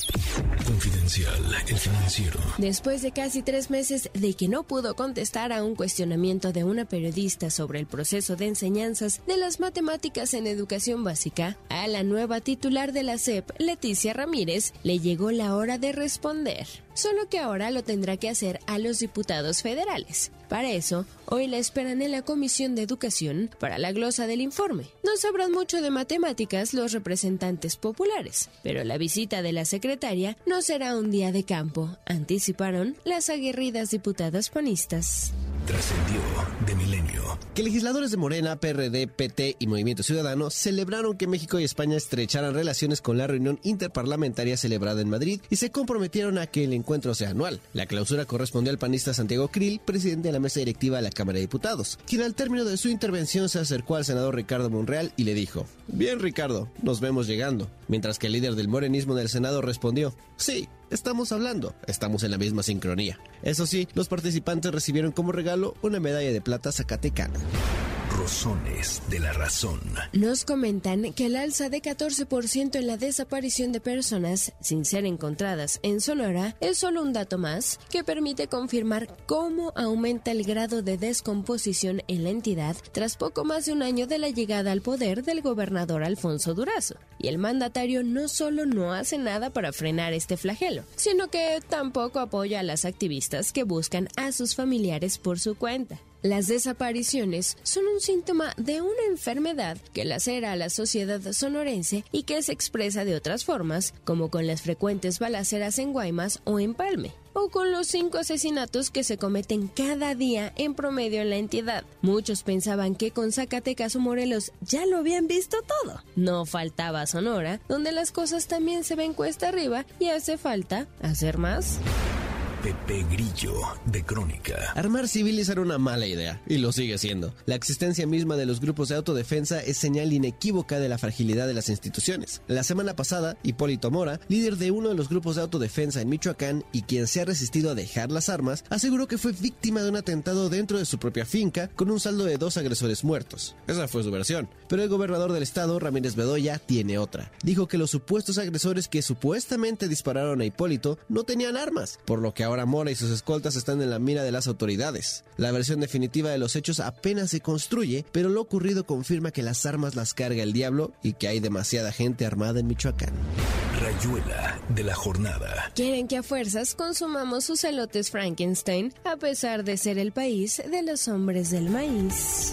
Confidencial, el financiero. Después de casi tres meses de que no pudo contestar a un cuestionamiento de una periodista sobre el proceso de enseñanzas de las matemáticas en educación básica, a la nueva titular de la SEP, Leticia Ramírez, le llegó la hora de responder. Solo que ahora lo tendrá que hacer a los diputados federales. Para eso, hoy la esperan en la Comisión de Educación para la glosa del informe. No sabrán mucho de matemáticas los representantes populares, pero la visita de la secretaria no será un día de campo, anticiparon las aguerridas diputadas panistas. Trascendió de milenio. Que legisladores de Morena, PRD, PT y Movimiento Ciudadano celebraron que México y España estrecharan relaciones con la reunión interparlamentaria celebrada en Madrid y se comprometieron a que el encuentro sea anual. La clausura correspondió al panista Santiago Krill, presidente de la mesa directiva de la Cámara de Diputados, quien al término de su intervención se acercó al senador Ricardo Monreal y le dijo, Bien Ricardo, nos vemos llegando. Mientras que el líder del morenismo del Senado respondió, Sí, estamos hablando, estamos en la misma sincronía. Eso sí, los participantes recibieron como regalo una medalla de plata zacatecana. Rosones de la razón. Nos comentan que el alza de 14% en la desaparición de personas sin ser encontradas en Sonora es solo un dato más que permite confirmar cómo aumenta el grado de descomposición en la entidad tras poco más de un año de la llegada al poder del gobernador Alfonso Durazo. Y el mandatario no solo no hace nada para frenar este flagelo, sino que tampoco apoya a las activistas que buscan a sus familiares por su cuenta. Las desapariciones son un síntoma de una enfermedad que lacera a la sociedad sonorense y que se expresa de otras formas, como con las frecuentes balaceras en Guaymas o en Palme o con los cinco asesinatos que se cometen cada día en promedio en la entidad. Muchos pensaban que con Zacatecas o Morelos ya lo habían visto todo. No faltaba Sonora, donde las cosas también se ven cuesta arriba y hace falta hacer más. Pepe Grillo, de Crónica. Armar civiles era una mala idea, y lo sigue siendo. La existencia misma de los grupos de autodefensa es señal inequívoca de la fragilidad de las instituciones. La semana pasada, Hipólito Mora, líder de uno de los grupos de autodefensa en Michoacán y quien se ha resistido a dejar las armas, aseguró que fue víctima de un atentado dentro de su propia finca con un saldo de dos agresores muertos. Esa fue su versión. Pero el gobernador del estado, Ramírez Bedoya, tiene otra. Dijo que los supuestos agresores que supuestamente dispararon a Hipólito no tenían armas, por lo que ahora Ahora Mora y sus escoltas están en la mira de las autoridades. La versión definitiva de los hechos apenas se construye, pero lo ocurrido confirma que las armas las carga el diablo y que hay demasiada gente armada en Michoacán. Rayuela de la jornada. Quieren que a fuerzas consumamos sus elotes Frankenstein, a pesar de ser el país de los hombres del maíz.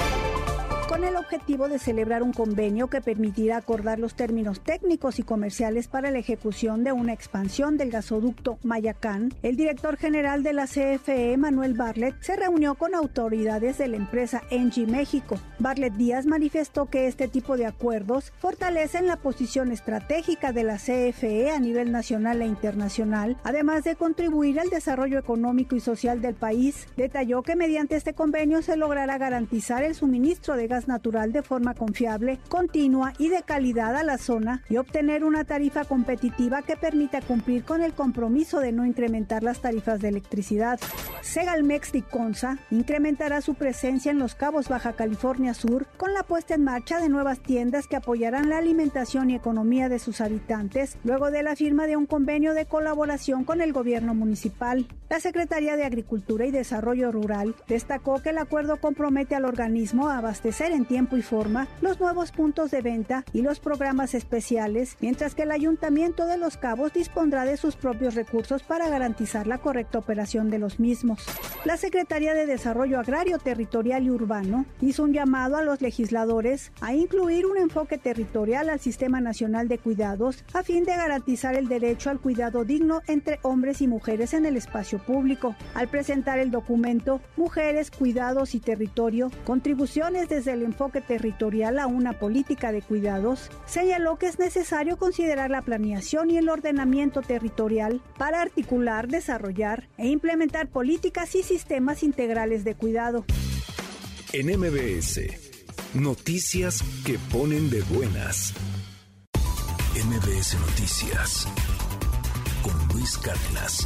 con el objetivo de celebrar un convenio que permitirá acordar los términos técnicos y comerciales para la ejecución de una expansión del gasoducto Mayacán, el director general de la CFE, Manuel Bartlett, se reunió con autoridades de la empresa Engie México. Bartlett Díaz manifestó que este tipo de acuerdos fortalecen la posición estratégica de la CFE a nivel nacional e internacional, además de contribuir al desarrollo económico y social del país. Detalló que mediante este convenio se logrará garantizar el suministro de gas natural de forma confiable, continua y de calidad a la zona y obtener una tarifa competitiva que permita cumplir con el compromiso de no incrementar las tarifas de electricidad. Segalmex de Consa incrementará su presencia en los cabos Baja California Sur con la puesta en marcha de nuevas tiendas que apoyarán la alimentación y economía de sus habitantes luego de la firma de un convenio de colaboración con el gobierno municipal. La Secretaría de Agricultura y Desarrollo Rural destacó que el acuerdo compromete al organismo a abastecer en tiempo y forma los nuevos puntos de venta y los programas especiales, mientras que el Ayuntamiento de Los Cabos dispondrá de sus propios recursos para garantizar la correcta operación de los mismos. La Secretaría de Desarrollo Agrario, Territorial y Urbano hizo un llamado a los legisladores a incluir un enfoque territorial al Sistema Nacional de Cuidados a fin de garantizar el derecho al cuidado digno entre hombres y mujeres en el espacio público. Al presentar el documento Mujeres, Cuidados y Territorio, contribuciones desde el enfoque territorial a una política de cuidados, señaló que es necesario considerar la planeación y el ordenamiento territorial para articular, desarrollar e implementar políticas y sistemas integrales de cuidado. En MBS, noticias que ponen de buenas. MBS Noticias con Luis Cárdenas.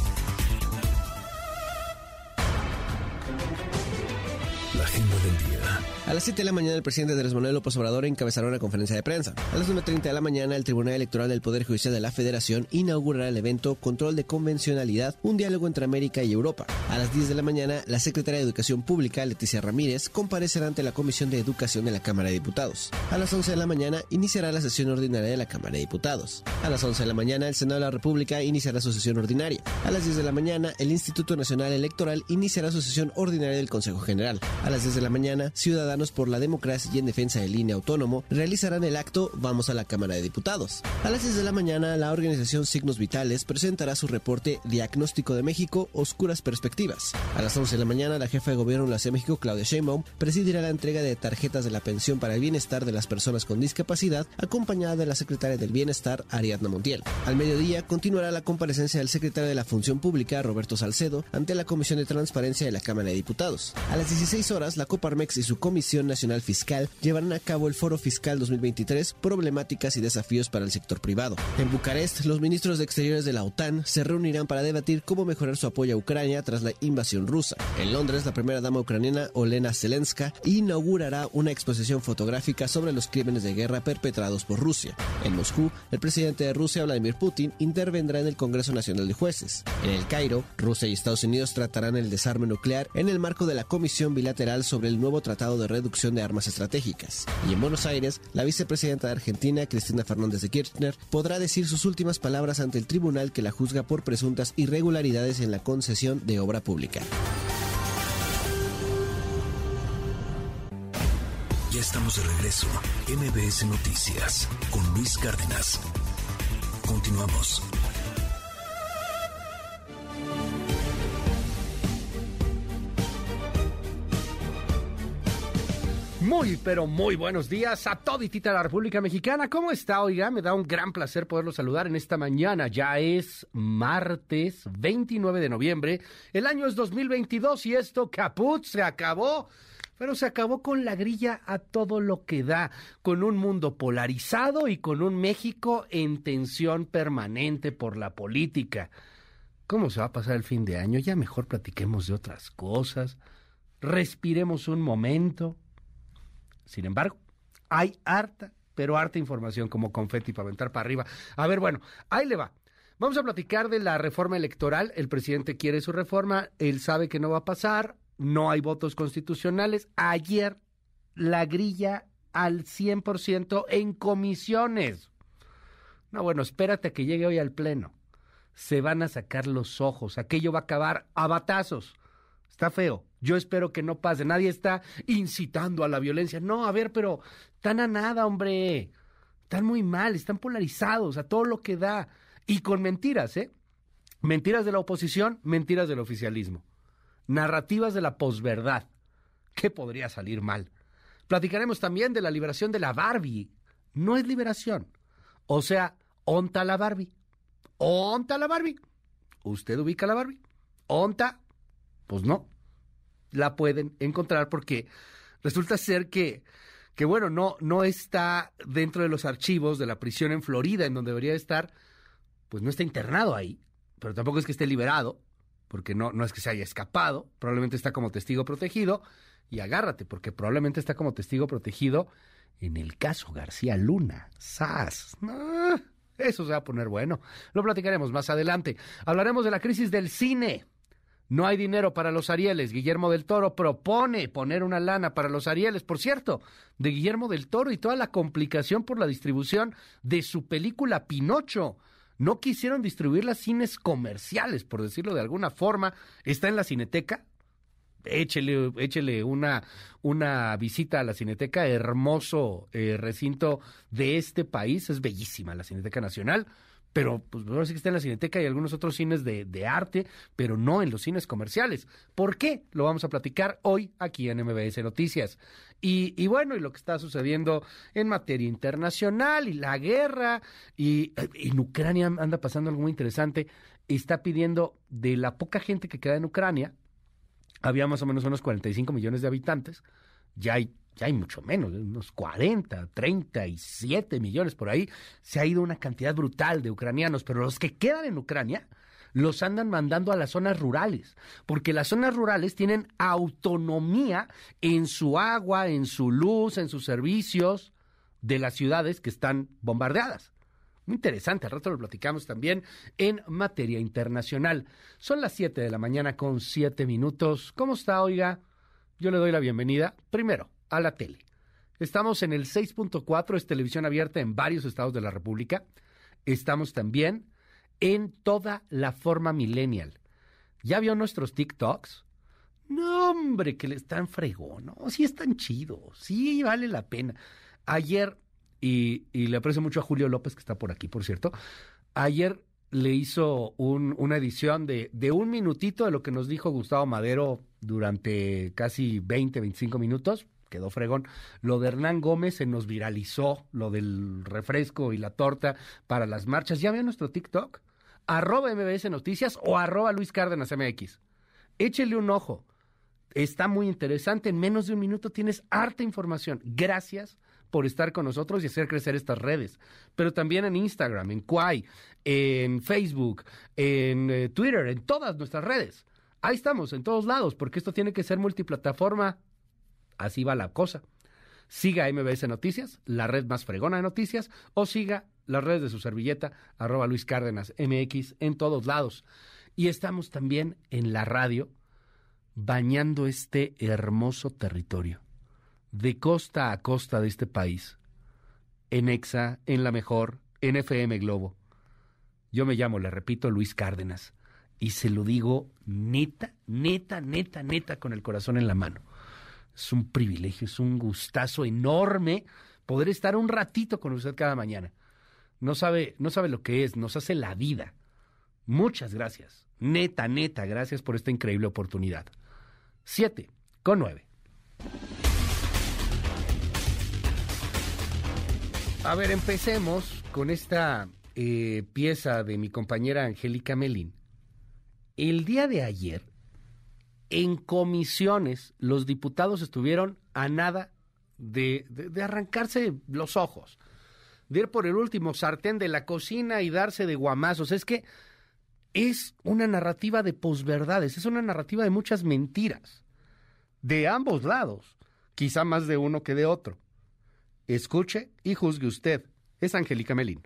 La agenda del día. A las 7 de la mañana el presidente Andrés Manuel López Obrador encabezará una conferencia de prensa. A las 9.30 de la mañana el Tribunal Electoral del Poder Judicial de la Federación inaugurará el evento Control de Convencionalidad, un diálogo entre América y Europa. A las 10 de la mañana la secretaria de Educación Pública, Leticia Ramírez, comparecerá ante la Comisión de Educación de la Cámara de Diputados. A las 11 de la mañana iniciará la sesión ordinaria de la Cámara de Diputados. A las 11 de la mañana el Senado de la República iniciará su sesión ordinaria. A las 10 de la mañana el Instituto Nacional Electoral iniciará su sesión ordinaria del Consejo General. A las 10 de la mañana, Ciudadanos por la Democracia y en defensa del INE autónomo realizarán el acto Vamos a la Cámara de Diputados. A las 6 de la mañana, la organización Signos Vitales presentará su reporte Diagnóstico de México, Oscuras Perspectivas. A las 11 de la mañana, la jefa de gobierno de la Ciudad de México, Claudia Sheinbaum, presidirá la entrega de tarjetas de la pensión para el bienestar de las personas con discapacidad, acompañada de la secretaria del Bienestar, Ariadna Montiel. Al mediodía, continuará la comparecencia del secretario de la Función Pública, Roberto Salcedo, ante la Comisión de Transparencia de la Cámara de Diputados. A las 16 horas, la Coparmex y su Comisión Nacional Fiscal llevarán a cabo el Foro Fiscal 2023, problemáticas y desafíos para el sector privado. En Bucarest, los ministros de Exteriores de la OTAN se reunirán para debatir cómo mejorar su apoyo a Ucrania tras la invasión rusa. En Londres, la primera dama ucraniana, Olena Zelenska, inaugurará una exposición fotográfica sobre los crímenes de guerra perpetrados por Rusia. En Moscú, el presidente de Rusia, Vladimir Putin, intervendrá en el Congreso Nacional de Jueces. En el Cairo, Rusia y Estados Unidos tratarán el desarme nuclear en el marco de la Comisión Bilateral sobre el nuevo Tratado de Reducción de Armas estratégicas. Y en Buenos Aires, la vicepresidenta de Argentina, Cristina Fernández de Kirchner, podrá decir sus últimas palabras ante el tribunal que la juzga por presuntas irregularidades en la concesión de obra pública. Ya estamos de regreso. MBS Noticias con Luis Cárdenas. Continuamos. Muy, pero muy buenos días a toditita la República Mexicana. ¿Cómo está? Oiga, me da un gran placer poderlo saludar en esta mañana. Ya es martes 29 de noviembre. El año es 2022 y esto, caput, se acabó. Pero se acabó con la grilla a todo lo que da, con un mundo polarizado y con un México en tensión permanente por la política. ¿Cómo se va a pasar el fin de año? Ya mejor platiquemos de otras cosas. Respiremos un momento. Sin embargo, hay harta, pero harta información como confeti para aventar para arriba. A ver, bueno, ahí le va. Vamos a platicar de la reforma electoral. El presidente quiere su reforma, él sabe que no va a pasar, no hay votos constitucionales. Ayer la grilla al 100% en comisiones. No, bueno, espérate a que llegue hoy al Pleno. Se van a sacar los ojos. Aquello va a acabar a batazos. Está feo. Yo espero que no pase. Nadie está incitando a la violencia. No, a ver, pero están a nada, hombre. Están muy mal, están polarizados a todo lo que da. Y con mentiras, ¿eh? Mentiras de la oposición, mentiras del oficialismo. Narrativas de la posverdad. ¿Qué podría salir mal? Platicaremos también de la liberación de la Barbie. No es liberación. O sea, onta la Barbie. Onta la Barbie. ¿Usted ubica la Barbie? Onta. Pues no la pueden encontrar porque resulta ser que, que bueno, no, no está dentro de los archivos de la prisión en Florida, en donde debería estar, pues no está internado ahí, pero tampoco es que esté liberado, porque no, no es que se haya escapado, probablemente está como testigo protegido, y agárrate, porque probablemente está como testigo protegido en el caso García Luna. ¡Sas! eso se va a poner bueno. Lo platicaremos más adelante. Hablaremos de la crisis del cine. No hay dinero para los Arieles. Guillermo del Toro propone poner una lana para los Arieles. Por cierto, de Guillermo del Toro y toda la complicación por la distribución de su película Pinocho. No quisieron distribuir las cines comerciales, por decirlo de alguna forma. Está en la cineteca. Échele, échele una, una visita a la Cineteca, hermoso eh, recinto de este país. Es bellísima la Cineteca Nacional pero pues ahora sí que está en la Cineteca y algunos otros cines de, de, arte, pero no en los cines comerciales. ¿Por qué? Lo vamos a platicar hoy aquí en MBS Noticias. Y, y bueno, y lo que está sucediendo en materia internacional y la guerra, y en Ucrania anda pasando algo muy interesante, está pidiendo de la poca gente que queda en Ucrania, había más o menos unos 45 millones de habitantes, ya hay ya hay mucho menos, unos 40, 37 millones por ahí, se ha ido una cantidad brutal de ucranianos, pero los que quedan en Ucrania los andan mandando a las zonas rurales, porque las zonas rurales tienen autonomía en su agua, en su luz, en sus servicios de las ciudades que están bombardeadas. Muy interesante, al rato lo platicamos también en materia internacional. Son las 7 de la mañana con 7 minutos. ¿Cómo está, oiga? Yo le doy la bienvenida primero a la tele. Estamos en el 6.4, es televisión abierta en varios estados de la República. Estamos también en toda la forma millennial. ¿Ya vio nuestros TikToks? No, hombre, que le están fregón, ¿no? Sí están chidos, sí vale la pena. Ayer y, le aprecio mucho a Julio López, que está por aquí, por cierto. Ayer le hizo una edición de, de, un minutito de lo que nos dijo Gustavo Madero durante casi 20, 25 minutos. Quedó fregón. Lo de Hernán Gómez se nos viralizó, lo del refresco y la torta para las marchas. ¿Ya vio nuestro TikTok? Arroba MBS Noticias o arroba Luis Cárdenas MX. Échele un ojo. Está muy interesante. En menos de un minuto tienes harta información. Gracias por estar con nosotros y hacer crecer estas redes. Pero también en Instagram, en Quai, en Facebook, en eh, Twitter, en todas nuestras redes. Ahí estamos, en todos lados, porque esto tiene que ser multiplataforma. Así va la cosa. Siga MBS Noticias, la red más fregona de noticias, o siga las redes de su servilleta, arroba Luis Cárdenas MX, en todos lados. Y estamos también en la radio, bañando este hermoso territorio de costa a costa de este país, en EXA, en La Mejor, en FM Globo. Yo me llamo, le repito, Luis Cárdenas, y se lo digo neta, neta, neta, neta, con el corazón en la mano. Es un privilegio, es un gustazo enorme poder estar un ratito con usted cada mañana. No sabe, no sabe lo que es, nos hace la vida. Muchas gracias. Neta, neta, gracias por esta increíble oportunidad. Siete con nueve. A ver, empecemos con esta eh, pieza de mi compañera Angélica Melín. El día de ayer, en comisiones, los diputados estuvieron a nada de, de, arrancarse los ojos, de ir por el último sartén de la cocina y darse de guamazos. Es que es una narrativa de posverdades, es una narrativa de muchas mentiras, de ambos lados, quizá más de uno que de otro. Escuche y juzgue usted. Es Angélica Melín.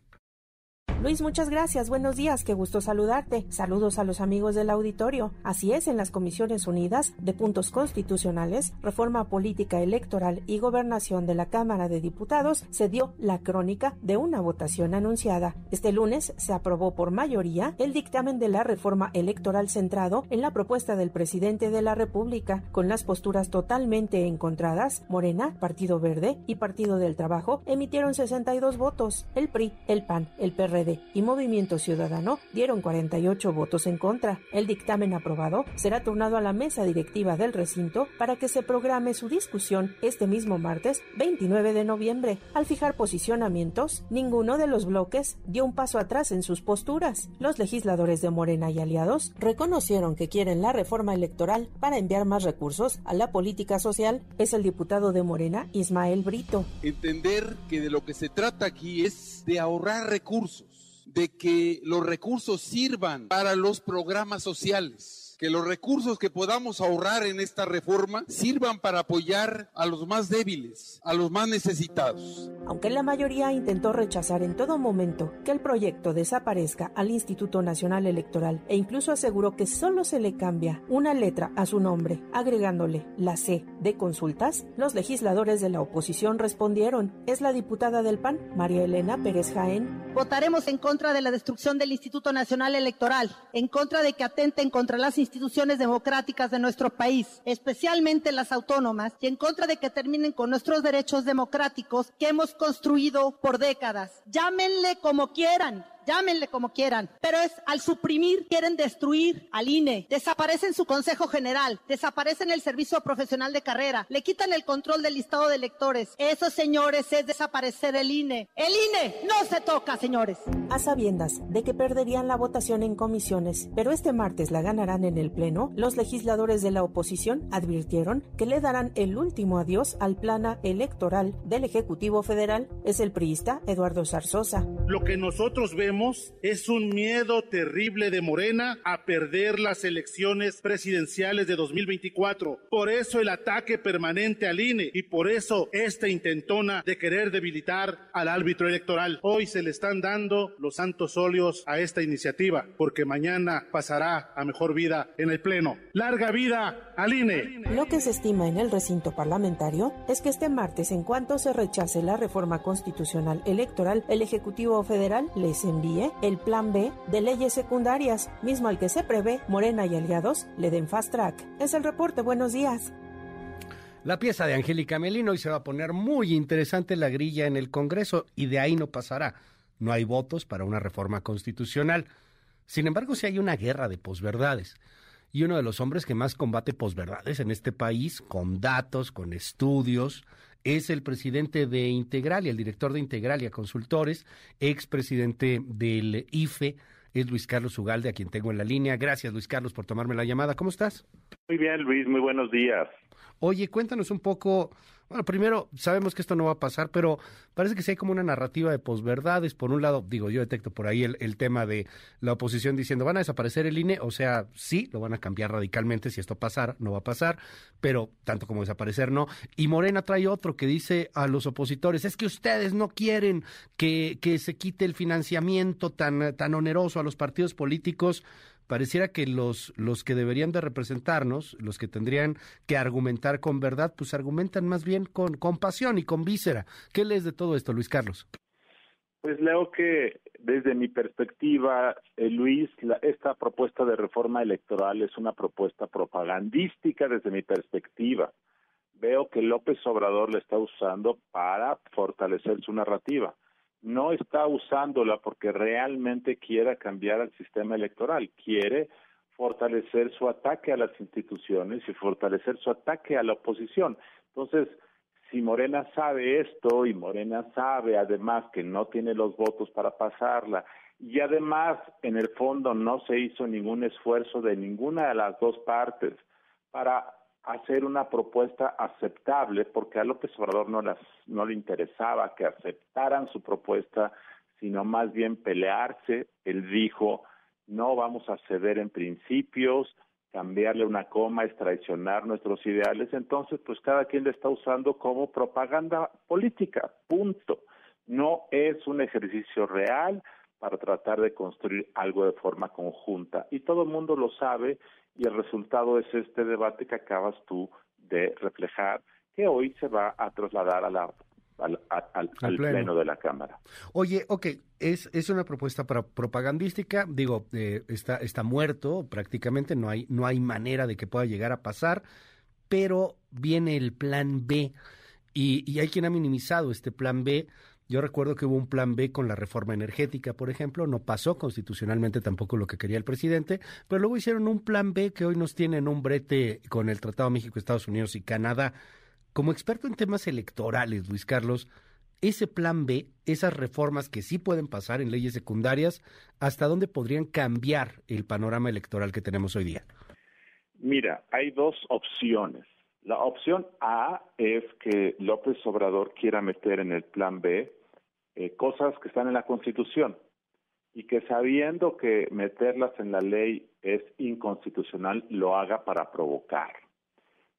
Luis, muchas gracias. Buenos días, qué gusto saludarte. Saludos a los amigos del auditorio. Así es, en las Comisiones Unidas de Puntos Constitucionales, Reforma Política Electoral y Gobernación de la Cámara de Diputados se dio la crónica de una votación anunciada. Este lunes se aprobó por mayoría el dictamen de la reforma electoral centrado en la propuesta del presidente de la República, con las posturas totalmente encontradas. Morena, Partido Verde y Partido del Trabajo emitieron 62 votos. El PRI, el PAN, el PRD y Movimiento Ciudadano dieron 48 votos en contra. El dictamen aprobado será turnado a la mesa directiva del recinto para que se programe su discusión este mismo martes 29 de noviembre. Al fijar posicionamientos, ninguno de los bloques dio un paso atrás en sus posturas. Los legisladores de Morena y aliados reconocieron que quieren la reforma electoral para enviar más recursos a la política social. Es el diputado de Morena, Ismael Brito. Entender que de lo que se trata aquí es de ahorrar recursos de que los recursos sirvan para los programas sociales que los recursos que podamos ahorrar en esta reforma sirvan para apoyar a los más débiles, a los más necesitados. Aunque la mayoría intentó rechazar en todo momento que el proyecto desaparezca al Instituto Nacional Electoral e incluso aseguró que solo se le cambia una letra a su nombre, agregándole la C de consultas, los legisladores de la oposición respondieron. Es la diputada del PAN, María Elena Pérez Jaén. Votaremos en contra de la destrucción del Instituto Nacional Electoral, en contra de que atenten contra las instituciones instituciones democráticas de nuestro país, especialmente las autónomas, y en contra de que terminen con nuestros derechos democráticos que hemos construido por décadas. Llámenle como quieran, llámenle como quieran, pero es al suprimir, quieren destruir al INE, desaparecen su Consejo General, desaparecen el Servicio Profesional de Carrera, le quitan el control del listado de electores. Eso, señores, es desaparecer el INE. El INE no se toca, señores. A sabiendas de que perderían la votación en comisiones, pero este martes la ganarán en el Pleno, los legisladores de la oposición advirtieron que le darán el último adiós al plana electoral del Ejecutivo Federal. Es el priista Eduardo Zarzosa. Lo que nosotros vemos es un miedo terrible de Morena a perder las elecciones presidenciales de 2024. Por eso el ataque permanente al INE y por eso esta intentona de querer debilitar al árbitro electoral. Hoy se le están dando los santos óleos a esta iniciativa porque mañana pasará a mejor vida en el Pleno. Larga vida al INE. Lo que se estima en el recinto parlamentario es que este martes, en cuanto se rechace la reforma constitucional electoral, el Ejecutivo Federal les envíe el Plan B de leyes secundarias, mismo al que se prevé Morena y aliados le den fast track. Es el reporte. Buenos días. La pieza de Angélica Melino y se va a poner muy interesante la grilla en el Congreso y de ahí no pasará. No hay votos para una reforma constitucional. Sin embargo, si hay una guerra de posverdades. Y uno de los hombres que más combate posverdades en este país, con datos, con estudios, es el presidente de Integralia, el director de Integralia Consultores, expresidente del IFE, es Luis Carlos Ugalde, a quien tengo en la línea. Gracias, Luis Carlos, por tomarme la llamada. ¿Cómo estás? Muy bien, Luis, muy buenos días. Oye, cuéntanos un poco bueno, primero, sabemos que esto no va a pasar, pero parece que sí hay como una narrativa de posverdades. Por un lado, digo, yo detecto por ahí el, tema de la oposición diciendo, van a desaparecer el INE, o sea, sí, lo van a cambiar radicalmente si esto pasara, no va a pasar, pero tanto como desaparecer, no. Y Morena trae otro que dice a los opositores, es que ustedes no quieren que, que se quite el financiamiento tan, tan oneroso a los partidos políticos pareciera que los, los que deberían de representarnos, los que tendrían que argumentar con verdad, pues argumentan más bien con, con pasión y con víscera. ¿Qué lees de todo esto, Luis Carlos? Pues leo que desde mi perspectiva, eh, Luis, esta propuesta de reforma electoral es una propuesta propagandística desde mi perspectiva. Veo que López Obrador la está usando para fortalecer su narrativa no está usándola porque realmente quiera cambiar el sistema electoral, quiere fortalecer su ataque a las instituciones y fortalecer su ataque a la oposición. Entonces, si Morena sabe esto y Morena sabe además que no tiene los votos para pasarla y además en el fondo no se hizo ningún esfuerzo de ninguna de las dos partes para hacer una propuesta aceptable, porque a López Obrador no, las, no le interesaba que aceptaran su propuesta, sino más bien pelearse. Él dijo, no vamos a ceder en principios, cambiarle una coma es traicionar nuestros ideales, entonces pues cada quien le está usando como propaganda política, punto. No es un ejercicio real para tratar de construir algo de forma conjunta. Y todo el mundo lo sabe y el resultado es este debate que acabas tú de reflejar, que hoy se va a trasladar a la, al, pleno. de la Cámara. Oye, ok, es, es una propuesta para propagandística, digo, eh, está, está muerto prácticamente, no hay, no hay manera de que pueda llegar a pasar, pero viene el plan B. Y, y hay quien ha minimizado este plan B yo recuerdo que hubo un plan B con la reforma energética, por ejemplo, no pasó constitucionalmente tampoco lo que quería el presidente, pero luego hicieron un plan B que hoy nos tiene en un brete con el Tratado México, Estados Unidos y Canadá. Como experto en temas electorales, Luis Carlos, ese plan B, esas reformas que sí pueden pasar en leyes secundarias, ¿hasta dónde podrían cambiar el panorama electoral que tenemos hoy día? Mira, hay dos opciones. La opción A es que López Obrador quiera meter en el plan B eh, cosas que están en la Constitución y que sabiendo que meterlas en la ley es inconstitucional, lo haga para provocar.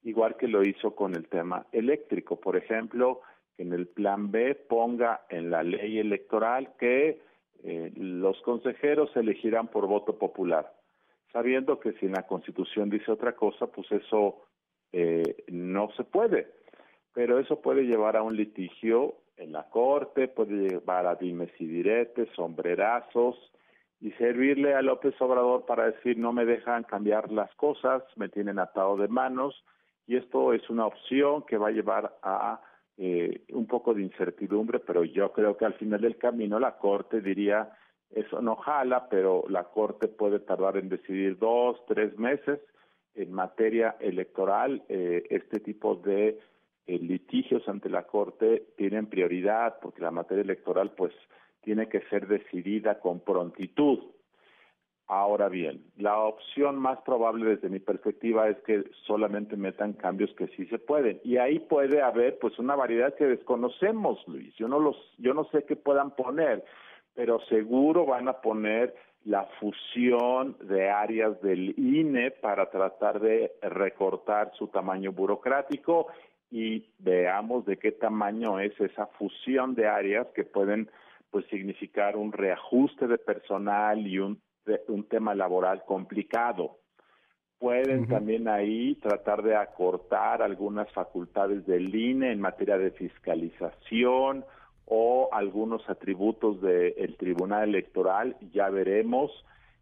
Igual que lo hizo con el tema eléctrico, por ejemplo, que en el plan B ponga en la ley electoral que eh, los consejeros se elegirán por voto popular, sabiendo que si en la Constitución dice otra cosa, pues eso eh, no se puede. Pero eso puede llevar a un litigio en la corte, puede llevar a dimes y diretes, sombrerazos y servirle a López Obrador para decir no me dejan cambiar las cosas, me tienen atado de manos y esto es una opción que va a llevar a eh, un poco de incertidumbre, pero yo creo que al final del camino la corte diría eso no jala, pero la corte puede tardar en decidir dos, tres meses en materia electoral. Eh, este tipo de eh, litigios ante la Corte tienen prioridad porque la materia electoral pues tiene que ser decidida con prontitud. Ahora bien, la opción más probable desde mi perspectiva es que solamente metan cambios que sí se pueden y ahí puede haber pues una variedad que desconocemos, Luis. Yo no los yo no sé qué puedan poner, pero seguro van a poner la fusión de áreas del INE para tratar de recortar su tamaño burocrático y veamos de qué tamaño es esa fusión de áreas que pueden pues significar un reajuste de personal y un, un tema laboral complicado. Pueden también ahí tratar de acortar algunas facultades del INE en materia de fiscalización o algunos atributos del Tribunal Electoral, ya veremos.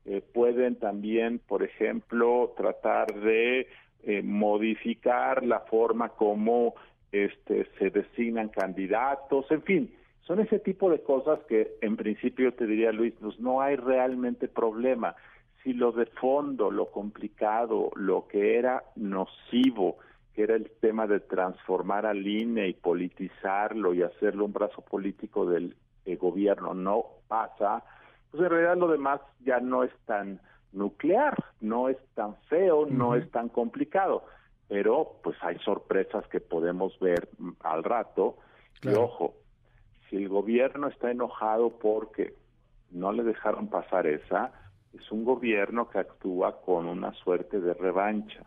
Eh, pueden también, por ejemplo, tratar de eh, modificar la forma como este, se designan candidatos, en fin, son ese tipo de cosas que en principio te diría Luis, pues no hay realmente problema. Si lo de fondo, lo complicado, lo que era nocivo, que era el tema de transformar al INE y politizarlo y hacerlo un brazo político del eh, gobierno, no pasa, pues en realidad lo demás ya no es tan nuclear, no es tan feo, no es tan complicado, pero pues hay sorpresas que podemos ver al rato. Y ojo, si el gobierno está enojado porque no le dejaron pasar esa, es un gobierno que actúa con una suerte de revancha.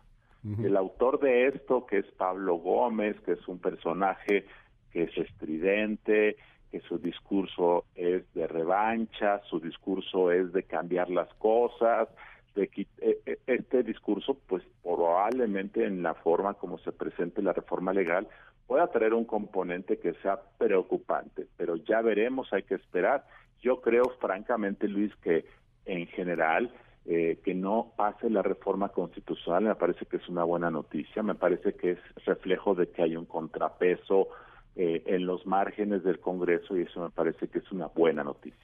El autor de esto, que es Pablo Gómez, que es un personaje que es estridente, que su discurso es de revancha, su discurso es de cambiar las cosas, de e, e, este discurso, pues probablemente en la forma como se presente la reforma legal, pueda traer un componente que sea preocupante, pero ya veremos, hay que esperar. Yo creo francamente, Luis, que en general eh, que no pase la reforma constitucional me parece que es una buena noticia, me parece que es reflejo de que hay un contrapeso eh, en los márgenes del Congreso y eso me parece que es una buena noticia.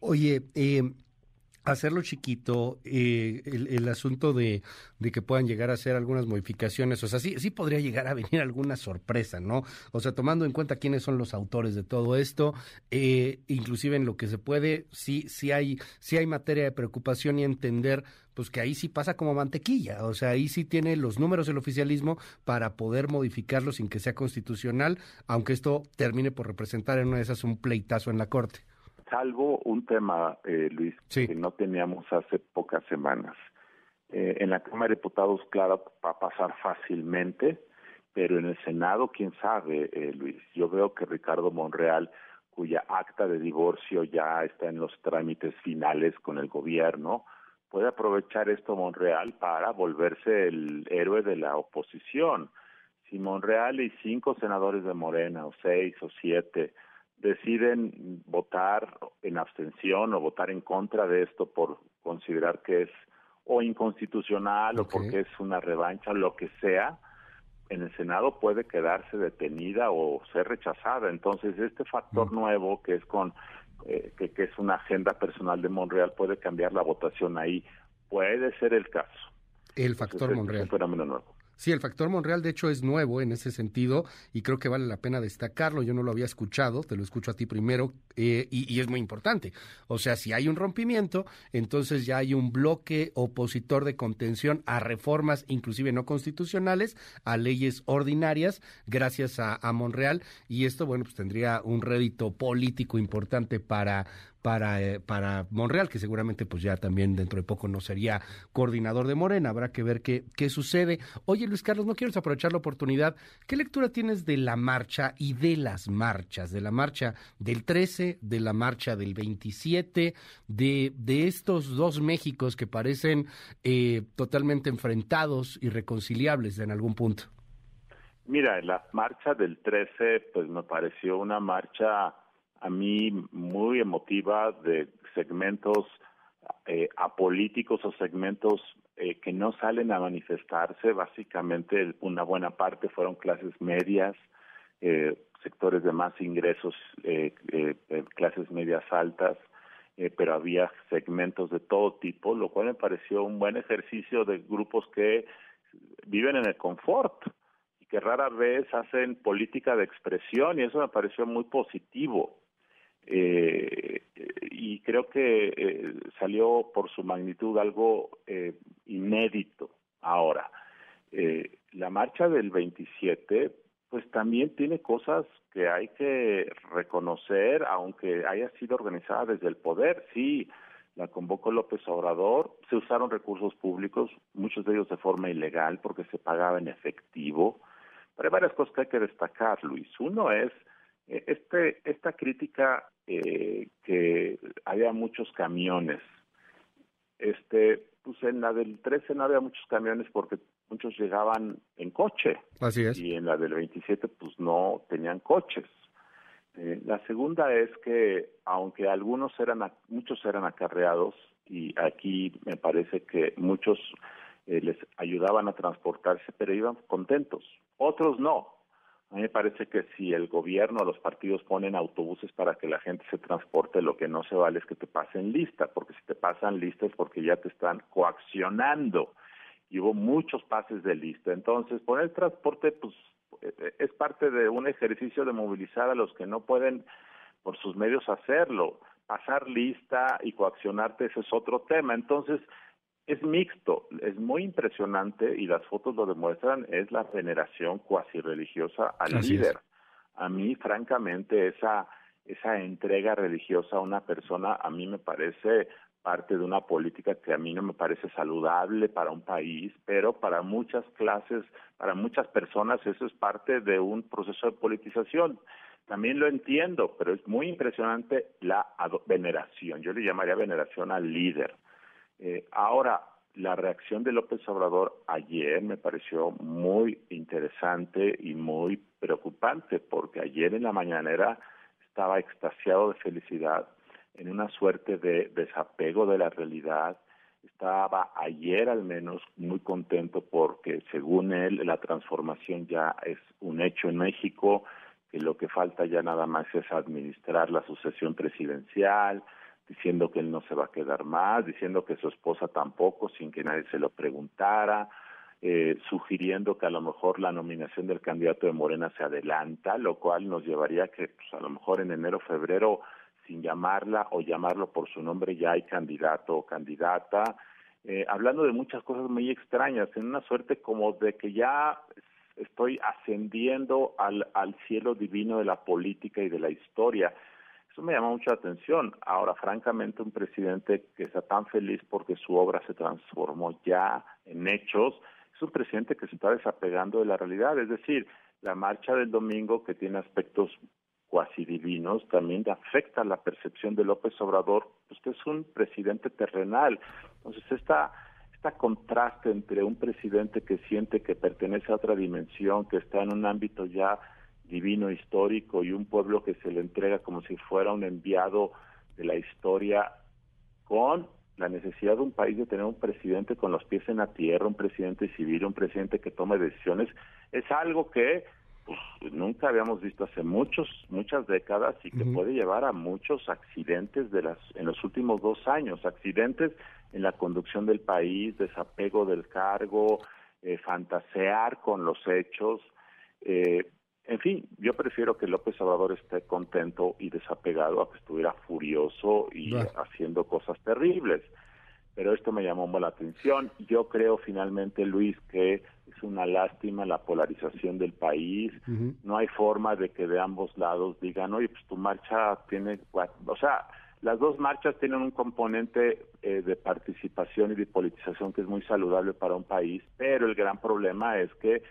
Oye, eh, hacerlo chiquito, eh, el, asunto de, que puedan llegar a hacer algunas modificaciones, o sea, sí, sí podría llegar a venir alguna sorpresa, ¿no? O sea, tomando en cuenta quiénes son los autores de todo esto, eh, inclusive en lo que se puede, sí, sí hay, sí hay materia de preocupación y entender, pues que ahí sí pasa como mantequilla, o sea, ahí sí tiene los números del oficialismo para poder modificarlo sin que sea constitucional, aunque esto termine por representar en una de esas un pleitazo en la Corte salvo un tema, eh, Luis, que no teníamos hace pocas semanas. Eh, en la Cámara de Diputados, claro, va a pasar fácilmente, pero en el Senado, quién sabe, eh, Luis. Yo veo que Ricardo Monreal, cuya acta de divorcio ya está en los trámites finales con el gobierno, puede aprovechar esto Monreal para volverse el héroe de la oposición. Si Monreal y cinco senadores de Morena, o seis o siete, deciden votar en abstención o votar en contra de esto por considerar que es o inconstitucional o porque es una revancha, lo que sea, en el Senado puede quedarse detenida o ser rechazada. Entonces, este factor nuevo que es con eh, que, que, es una agenda personal de Monreal puede cambiar la votación ahí. Puede ser el caso. El factor Monreal. Es un fenómeno nuevo. Sí, el factor Monreal de hecho es nuevo en ese sentido y creo que vale la pena destacarlo. Yo no lo había escuchado, te lo escucho a ti primero eh, y, es muy importante. O sea, si hay un rompimiento, entonces ya hay un bloque opositor de contención a reformas, inclusive no constitucionales, a leyes ordinarias, gracias a, a Monreal y esto, bueno, pues tendría un rédito político importante para para, eh, para Monreal, que seguramente pues ya también dentro de poco no sería coordinador de Morena, habrá que ver qué, qué sucede. Oye Luis Carlos, no quiero aprovechar la oportunidad, ¿qué lectura tienes de la marcha y de las marchas, de la marcha del 13, de la marcha del 27, de, de estos dos Méxicos que parecen eh, totalmente enfrentados y reconciliables en algún punto? Mira, la marcha del 13 pues me pareció una marcha a mí muy emotiva de segmentos eh, apolíticos o segmentos eh, que no salen a manifestarse. Básicamente una buena parte fueron clases medias, eh, sectores de más ingresos, eh, eh, clases medias altas, pero había segmentos de todo tipo, lo cual me pareció un buen ejercicio de grupos que viven en el confort y que rara vez hacen política de expresión y eso me pareció muy positivo. Eh, y creo que eh, salió por su magnitud algo eh, inédito ahora. Eh, la marcha del 27 pues también tiene cosas que hay que reconocer, aunque haya sido organizada desde el poder. Sí, la convocó López Obrador, se usaron recursos públicos, muchos de ellos de forma ilegal porque se pagaba en efectivo. Pero hay varias cosas que hay que destacar, Luis. Uno es este, esta crítica eh, que había muchos camiones. Este, pues en la del 13 no había muchos camiones porque muchos llegaban en coche. Así es. Y en la del 27 pues no tenían coches. Eh, la segunda es que aunque algunos eran, muchos eran acarreados y aquí me parece que muchos eh, les ayudaban a transportarse, pero iban contentos. Otros no. A mí me parece que si el gobierno o los partidos ponen autobuses para que la gente se transporte, lo que no se vale es que te pasen lista, porque si te pasan lista es porque ya te están coaccionando. Y hubo muchos pases de lista. Entonces, poner transporte, pues, eh, es parte de un ejercicio de movilizar a los que no pueden por sus medios hacerlo. Pasar lista y coaccionarte, ese es otro tema. Entonces, es mixto, es muy impresionante y las fotos lo demuestran, es la veneración cuasi religiosa al líder. A mí, francamente, esa, esa entrega religiosa a una persona, a mí me parece parte de una política que a mí no me parece saludable para un país, pero para muchas clases, para muchas personas eso es parte de un proceso de politización. También lo entiendo, pero es muy impresionante la veneración. Yo le llamaría veneración al líder. Eh, ahora, la reacción de López Obrador ayer me pareció muy interesante y muy preocupante, porque ayer en la mañanera estaba extasiado de felicidad, en una suerte de desapego de la realidad. Estaba ayer al menos muy contento porque según él la transformación ya es un hecho en México, que lo que falta ya nada más es administrar la sucesión presidencial, diciendo que él no se va a quedar más, diciendo que su esposa tampoco, sin que nadie se lo preguntara, eh, sugiriendo que a lo mejor la nominación del candidato de Morena se adelanta, lo cual nos llevaría a que pues, a lo mejor en enero, febrero, sin llamarla o llamarlo por su nombre, ya hay candidato o candidata, eh, hablando de muchas cosas muy extrañas, en una suerte como de que ya estoy ascendiendo al, al cielo divino de la política y de la historia. Me llama mucho la atención. Ahora, francamente, un presidente que está tan feliz porque su obra se transformó ya en hechos, es un presidente que se está desapegando de la realidad. Es decir, la marcha del domingo, que tiene aspectos cuasi divinos, también afecta la percepción de López Obrador, pues que es un presidente terrenal. Entonces, esta, este contraste entre un presidente que siente que pertenece a otra dimensión, que está en un ámbito ya divino histórico y un pueblo que se le entrega como si fuera un enviado de la historia con la necesidad de un país de tener un presidente con los pies en la tierra, un presidente civil, un presidente que tome decisiones, es algo que pues, nunca habíamos visto hace muchos, muchas décadas y que puede llevar a muchos accidentes de las, en los últimos dos años, accidentes en la conducción del país, desapego del cargo, eh, fantasear con los hechos, eh, en fin, yo prefiero que López Obrador esté contento y desapegado a que estuviera furioso y haciendo cosas terribles. Pero esto me llamó la atención. Yo creo finalmente, Luis, que es una lástima la polarización del país. No hay forma de que de ambos lados digan, oye, pues tu marcha tiene... O sea, las dos marchas tienen un componente eh, de participación y de politización que es muy saludable para un país, pero el gran problema es que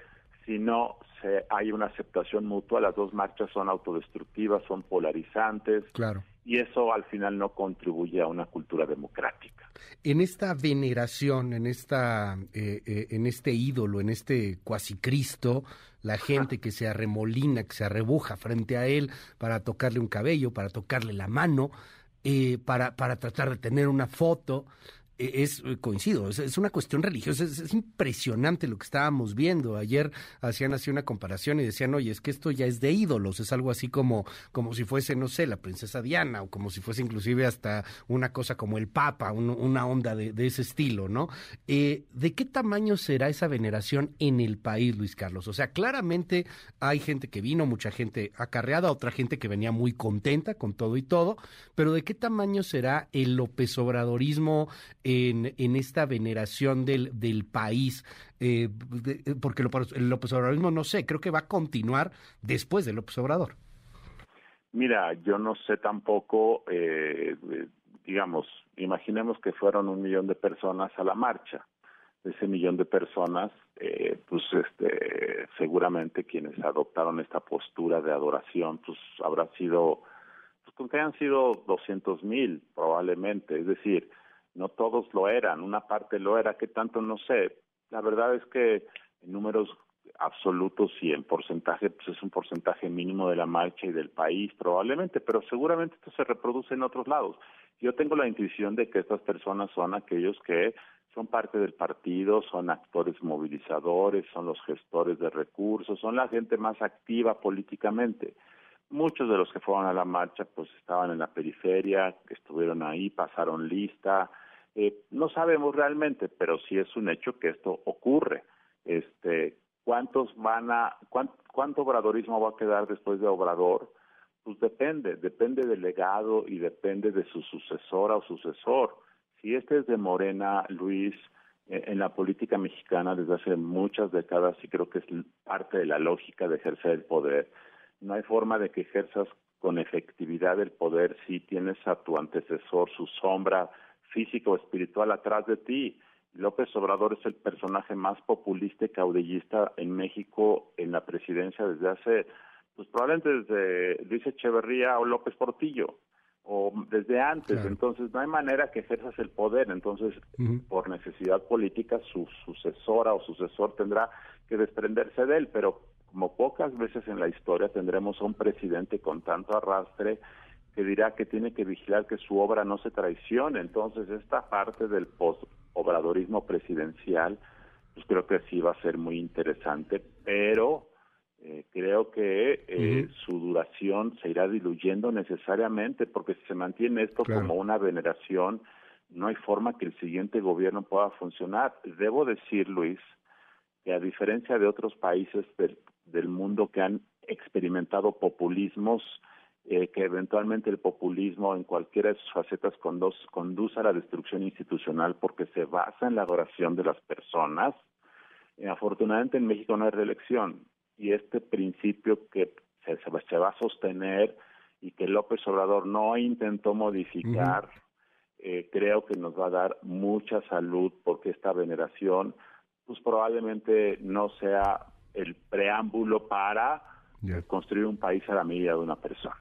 si no se, hay una aceptación mutua, las dos marchas son autodestructivas, son polarizantes. Claro. Y eso al final no contribuye a una cultura democrática. En esta veneración, en esta, eh, eh, en este ídolo, en este cuasi Cristo, la gente que se arremolina, que se arrebuja frente a él para tocarle un cabello, para tocarle la mano, eh, para, para tratar de tener una foto. E, es, eh, coincido, es, una cuestión religiosa, es, impresionante lo que estábamos viendo. Ayer hacían así una comparación y decían, oye, es que esto ya es de ídolos, es algo así como, como si fuese, no sé, la princesa Diana, o como si fuese inclusive hasta una cosa como el Papa, una onda de, ese estilo, ¿no? Eh, ¿De qué tamaño será esa veneración en el país, Luis Carlos? O sea, claramente hay gente que vino, mucha gente acarreada, otra gente que venía muy contenta con todo y todo, pero ¿de qué tamaño será el López Obradorismo? En, esta veneración del, del país? Eh, porque el López Obradorismo, no sé, creo que va a continuar después del López Obrador. Mira, yo no sé tampoco, eh, digamos, imaginemos que fueron un millón de personas a la marcha. Ese millón de personas, eh, pues este, seguramente quienes adoptaron esta postura de adoración, pues habrá sido, pues con que hayan sido 200 mil probablemente, es decir, no todos lo eran, una parte lo era, que tanto no sé. La verdad es que en números absolutos y en porcentaje, pues es un porcentaje mínimo de la marcha y del país probablemente, pero seguramente esto se reproduce en otros lados. Yo tengo la intuición de que estas personas son aquellos que son parte del partido, son actores movilizadores, son los gestores de recursos, son la gente más activa políticamente. Muchos de los que fueron a la marcha pues estaban en la periferia, estuvieron ahí, pasaron lista. Eh, no sabemos realmente, pero sí es un hecho que esto ocurre. Este, ¿Cuántos van a, cuánto obradorismo va a quedar después de Obrador? Pues depende, depende del legado y depende de su sucesora o sucesor. Si este es de Morena, Luis, eh, en la política mexicana desde hace muchas décadas y creo que es parte de la lógica de ejercer el poder. No hay forma de que ejerzas con efectividad el poder si tienes a tu antecesor, su sombra física o espiritual atrás de ti. López Obrador es el personaje más populista y caudillista en México en la presidencia desde hace, pues probablemente desde Luis Echeverría o López Portillo o desde antes, entonces no hay manera que ejerzas el poder, entonces por necesidad política su sucesora o sucesor tendrá que desprenderse de él, pero como pocas veces en la historia tendremos a un presidente con tanto arrastre que dirá que tiene que vigilar que su obra no se traicione, entonces esta parte del post obradorismo presidencial, pues creo que sí va a ser muy interesante, pero eh, creo que eh, su duración se irá diluyendo necesariamente, porque si se mantiene esto como una veneración, no hay forma que el siguiente gobierno pueda funcionar. Debo decir, Luis, que a diferencia de otros países del, del mundo que han experimentado populismos, eh, que eventualmente el populismo en cualquiera de sus facetas conduce a la destrucción institucional porque se basa en la adoración de las personas. afortunadamente en México no hay reelección y este principio que se, se, va a sostener y que López Obrador no intentó modificar, eh, creo que nos va a dar mucha salud porque esta veneración pues probablemente no sea el preámbulo para construir un país a la medida de una persona.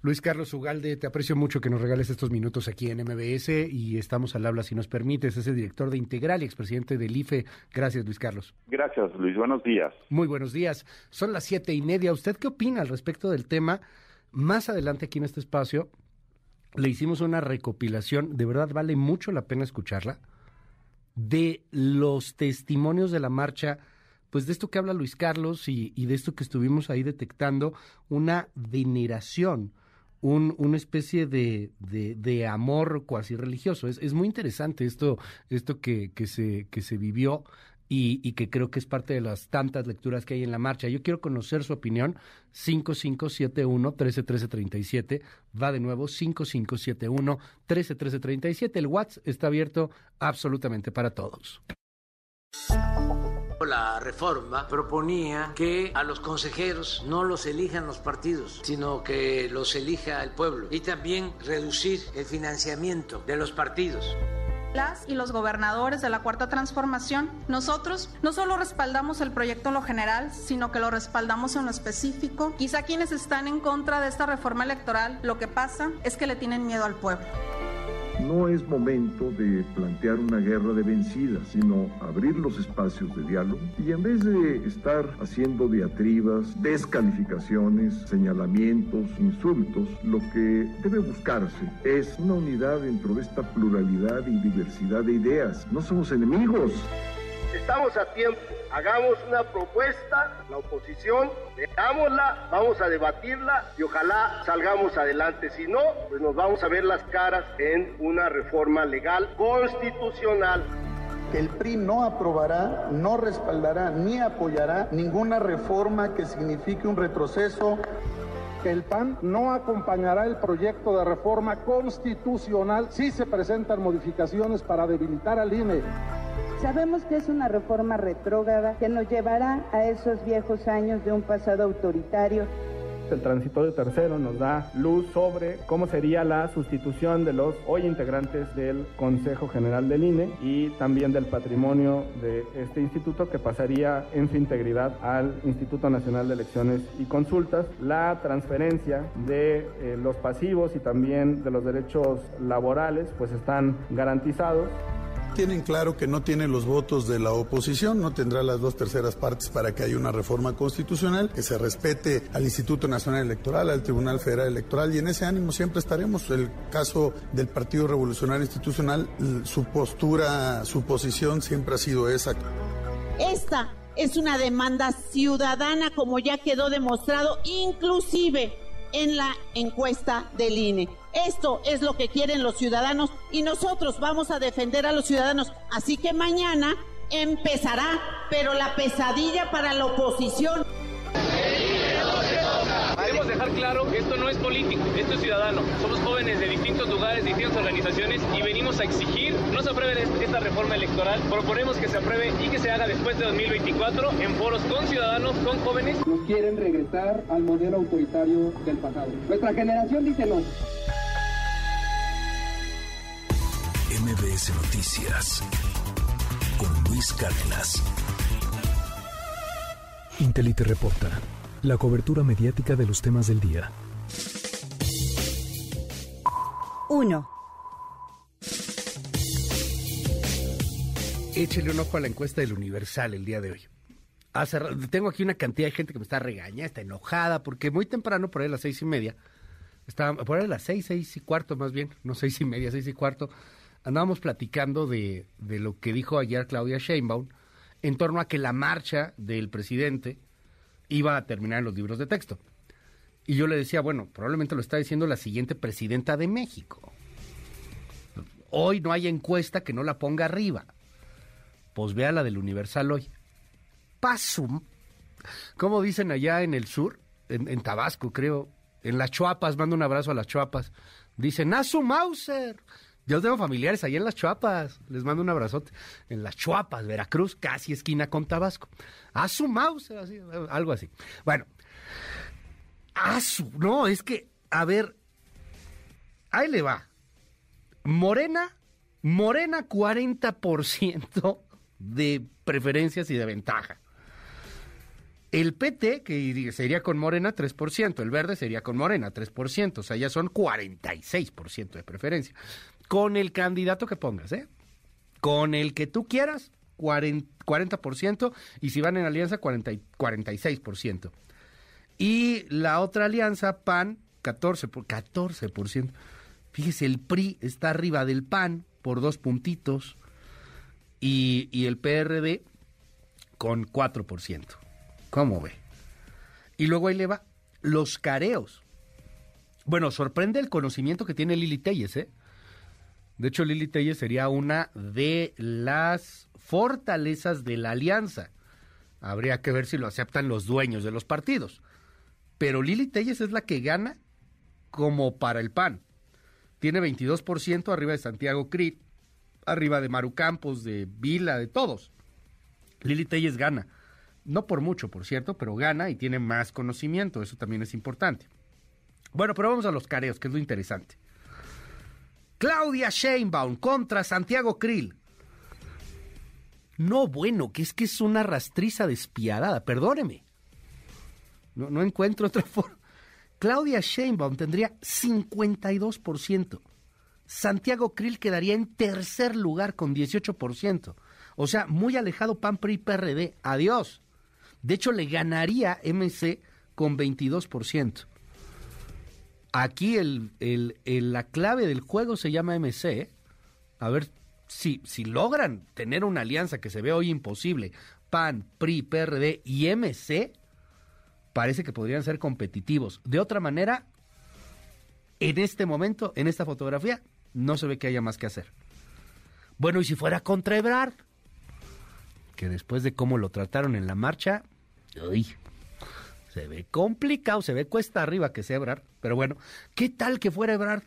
Luis Carlos Ugalde, te aprecio mucho que nos regales estos minutos aquí en MBS y estamos al habla si nos permites. Es el director de Integral y expresidente del IFE. Gracias, Luis Carlos. Gracias, Luis. Buenos días. Muy buenos días. Son las siete y media. ¿Usted qué opina al respecto del tema? Más adelante aquí en este espacio le hicimos una recopilación. De verdad vale mucho la pena escucharla de los testimonios de la marcha pues de esto que habla Luis Carlos y, de esto que estuvimos ahí detectando, una veneración un, una especie de, de, amor cuasi religioso. Es, es, muy interesante esto, esto que, que, se, que se vivió y, que creo que es parte de las tantas lecturas que hay en la marcha. Yo quiero conocer su opinión. 5571-131337. Va de nuevo 5571-131337. El WhatsApp está abierto absolutamente para todos. La reforma proponía que a los consejeros no los elijan los partidos, sino que los elija el pueblo y también reducir el financiamiento de los partidos las y los gobernadores de la Cuarta Transformación, nosotros no solo respaldamos el proyecto en lo general, sino que lo respaldamos en lo específico. Quizá quienes están en contra de esta reforma electoral, lo que pasa es que le tienen miedo al pueblo. No es momento de plantear una guerra de vencidas, sino abrir los espacios de diálogo y en vez de estar haciendo diatribas, descalificaciones, señalamientos, insultos, lo que debe buscarse es una unidad dentro de esta pluralidad y diversidad de ideas. No somos enemigos. Estamos a tiempo hagamos una propuesta, la oposición, veámosla, vamos a debatirla y ojalá salgamos adelante. Si no, pues nos vamos a ver las caras en una reforma legal constitucional. El PRI no aprobará, no respaldará ni apoyará ninguna reforma que signifique un retroceso el PAN no acompañará el proyecto de reforma constitucional si se presentan modificaciones para debilitar al INE. Sabemos que es una reforma retrógrada que nos llevará a esos viejos años de un pasado autoritario el transitorio tercero nos da luz sobre cómo sería la sustitución de los hoy integrantes del Consejo General del INE y también del patrimonio de este instituto que pasaría en su integridad al Instituto Nacional de Elecciones y Consultas. La transferencia de eh, los pasivos y también de los derechos laborales pues están garantizados tienen claro que no tienen los votos de la oposición, no tendrá las dos terceras partes para que haya una reforma constitucional, que se respete al Instituto Nacional Electoral, al Tribunal Federal Electoral y en ese ánimo siempre estaremos. El caso del Partido Revolucionario Institucional, su postura, su posición siempre ha sido esa. Esta es una demanda ciudadana como ya quedó demostrado inclusive en la encuesta del INE. Esto es lo que quieren los ciudadanos y nosotros vamos a defender a los ciudadanos. Así que mañana empezará, pero la pesadilla para la oposición. Queremos dejar claro que esto no es político, esto es ciudadano. Somos jóvenes de distintos lugares, distintas organizaciones y venimos a exigir no se apruebe esta reforma electoral. Proponemos que se apruebe y que se haga después de 2024 en foros con ciudadanos, con jóvenes. Nos quieren regresar al modelo autoritario del pasado. Nuestra generación dice no. MBS Noticias con Luis Cárdenas. Intelite reporta la cobertura mediática de los temas del día. 1. Échele un ojo a la encuesta del Universal el día de hoy. tengo aquí una cantidad de gente que me está regañando, está enojada, porque muy temprano, por ahí a las seis y media, está, por ahí a las seis, seis y cuarto más bien, no seis y media, seis y cuarto, andábamos platicando de, de lo que dijo ayer Claudia Sheinbaum en torno a que la marcha del presidente iba a terminar en los libros de texto. Y yo le decía, bueno, probablemente lo está diciendo la siguiente presidenta de México. Hoy no hay encuesta que no la ponga arriba. Pues vea la del Universal hoy. Pasum. ¿Cómo dicen allá en el sur? En, en Tabasco, creo. En las Chuapas, mando un abrazo a las Chuapas. Dicen, a su Mauser. Yo tengo familiares ahí en las Chuapas. Les mando un abrazote. En las Chuapas, Veracruz, casi esquina con Tabasco. A su mouse, algo así. Bueno, a su. No, es que, a ver. Ahí le va. Morena, Morena 40% de preferencias y de ventaja. El PT, que sería con Morena 3%, el verde sería con Morena 3%, o sea, ya son 46% de preferencia con el candidato que pongas, ¿eh? Con el que tú quieras, 40%, y si van en alianza, 40, 46%. Y la otra alianza, PAN, 14%, por, 14%. Fíjese, el PRI está arriba del PAN por dos puntitos y, y el PRD con 4%. ¿Cómo ve? Y luego ahí le va los careos. Bueno, sorprende el conocimiento que tiene Lili Telles, ¿eh? De hecho, Lili Telles sería una de las fortalezas de la alianza. Habría que ver si lo aceptan los dueños de los partidos. Pero Lili Telles es la que gana como para el PAN. Tiene 22% arriba de Santiago Crit, arriba de Maru Campos, de Vila, de todos. Lili Telles gana. No por mucho, por cierto, pero gana y tiene más conocimiento. Eso también es importante. Bueno, pero vamos a los careos, que es lo interesante. Claudia Sheinbaum contra Santiago Krill. No, bueno, que es que es una rastriza despiadada, perdóneme. No, encuentro otra <laughs> forma. Claudia Sheinbaum tendría 52%. Santiago Krill quedaría en tercer lugar con 18%. O sea, muy alejado PAN, PRI, PRD. Adiós. De hecho, le ganaría MC con 22%. Aquí la clave del juego se llama MC. A ver si, si logran tener una alianza que se ve hoy imposible, PAN, PRI, PRD y MC, parece que podrían ser competitivos. De otra manera, en este momento, en esta fotografía, no se ve que haya más que hacer. Bueno, y si fuera contra Ebrard, que después de cómo lo trataron en la marcha, Se ve complicado, se ve cuesta arriba que sea Ebrard, pero bueno, ¿qué tal que fuera Ebrard?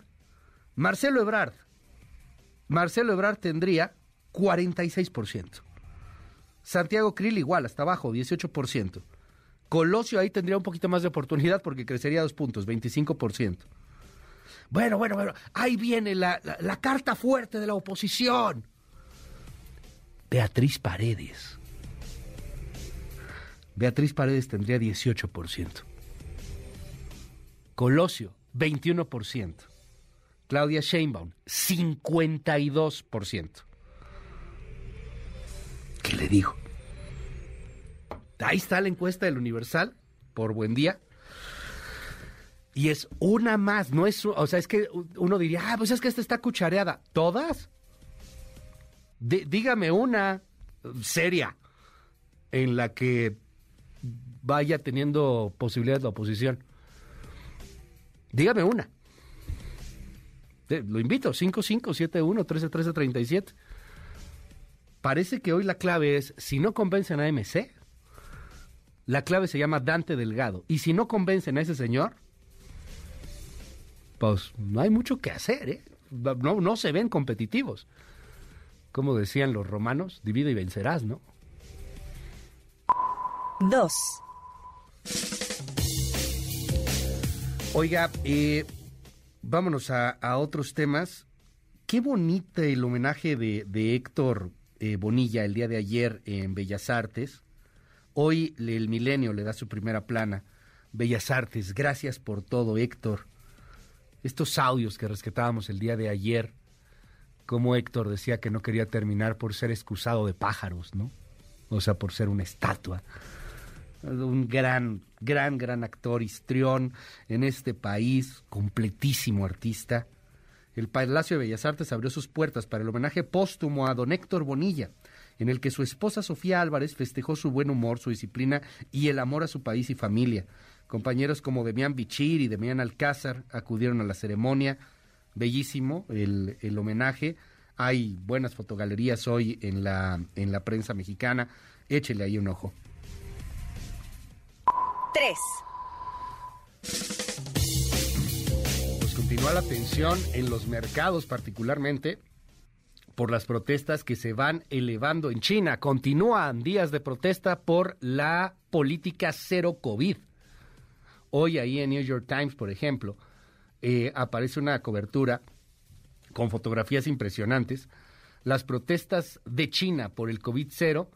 Marcelo Ebrard. Marcelo Ebrard tendría 46%. Santiago Krill igual, hasta abajo, 18%. Colosio ahí tendría un poquito más de oportunidad porque crecería dos puntos, 25%. Bueno, bueno, bueno, ahí viene la, la carta fuerte de la oposición. Beatriz Paredes. Beatriz Paredes tendría 18%. Colosio, 21%. Claudia Sheinbaum, 52%. ¿Qué le digo? Ahí está la encuesta del Universal, por buen día. Y es una más, no es, o sea, es que uno diría, ah, pues es que esta está cuchareada. ¿Todas? dígame una seria en la que vaya teniendo posibilidades de oposición. Dígame una. Lo invito, 5571-131337. Parece que hoy la clave es, si no convencen a MC, la clave se llama Dante Delgado. Y si no convencen a ese señor, pues no hay mucho que hacer, ¿eh? No, no se ven competitivos. Como decían los romanos, divide y vencerás, ¿no? Dos. Oiga, eh, vámonos a, otros temas. Qué bonito el homenaje de, Héctor eh, Bonilla el día de ayer en Bellas Artes. Hoy el Milenio le da su primera plana. Bellas Artes, gracias por todo, Héctor. Estos audios que rescatábamos el día de ayer, como Héctor decía que no quería terminar por ser excusado de pájaros, ¿no? O sea, por ser una estatua un gran, gran, gran actor, histrión en este país, completísimo artista. El Palacio de Bellas Artes abrió sus puertas para el homenaje póstumo a don Héctor Bonilla, en el que su esposa Sofía Álvarez festejó su buen humor, su disciplina y el amor a su país y familia. Compañeros como Demián Bichir y Demián Alcázar acudieron a la ceremonia. Bellísimo el, el homenaje. Hay buenas fotogalerías hoy en la, en la prensa mexicana. Échele ahí un ojo. Pues continúa la tensión en los mercados particularmente por las protestas que se van elevando en China. Continúan días de protesta por la política cero COVID. Hoy ahí en New York Times, por ejemplo, eh, aparece una cobertura con fotografías impresionantes. Las protestas de China por el COVID cero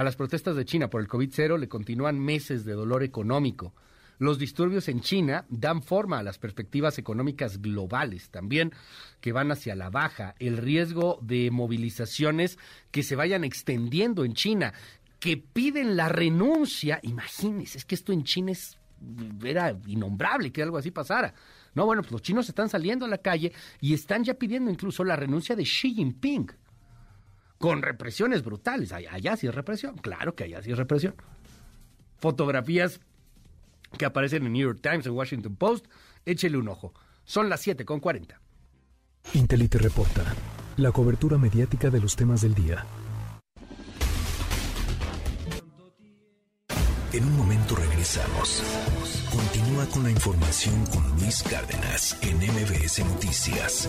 a las protestas de China por el COVID-0 le continúan meses de dolor económico. Los disturbios en China dan forma a las perspectivas económicas globales también que van hacia la baja. El riesgo de movilizaciones que se vayan extendiendo en China, que piden la renuncia. Imagínense, es que esto en China es, era innombrable que algo así pasara. No, bueno, pues los chinos están saliendo a la calle y están ya pidiendo incluso la renuncia de Xi Jinping con represiones brutales. Allá sí es represión, claro que allá sí es represión. Fotografías que aparecen en New York Times, en Washington Post, échele un ojo. Son las 7 con 40. Intelite reporta la cobertura mediática de los temas del día. En un momento regresamos. Continúa con la información con Luis Cárdenas en MBS Noticias.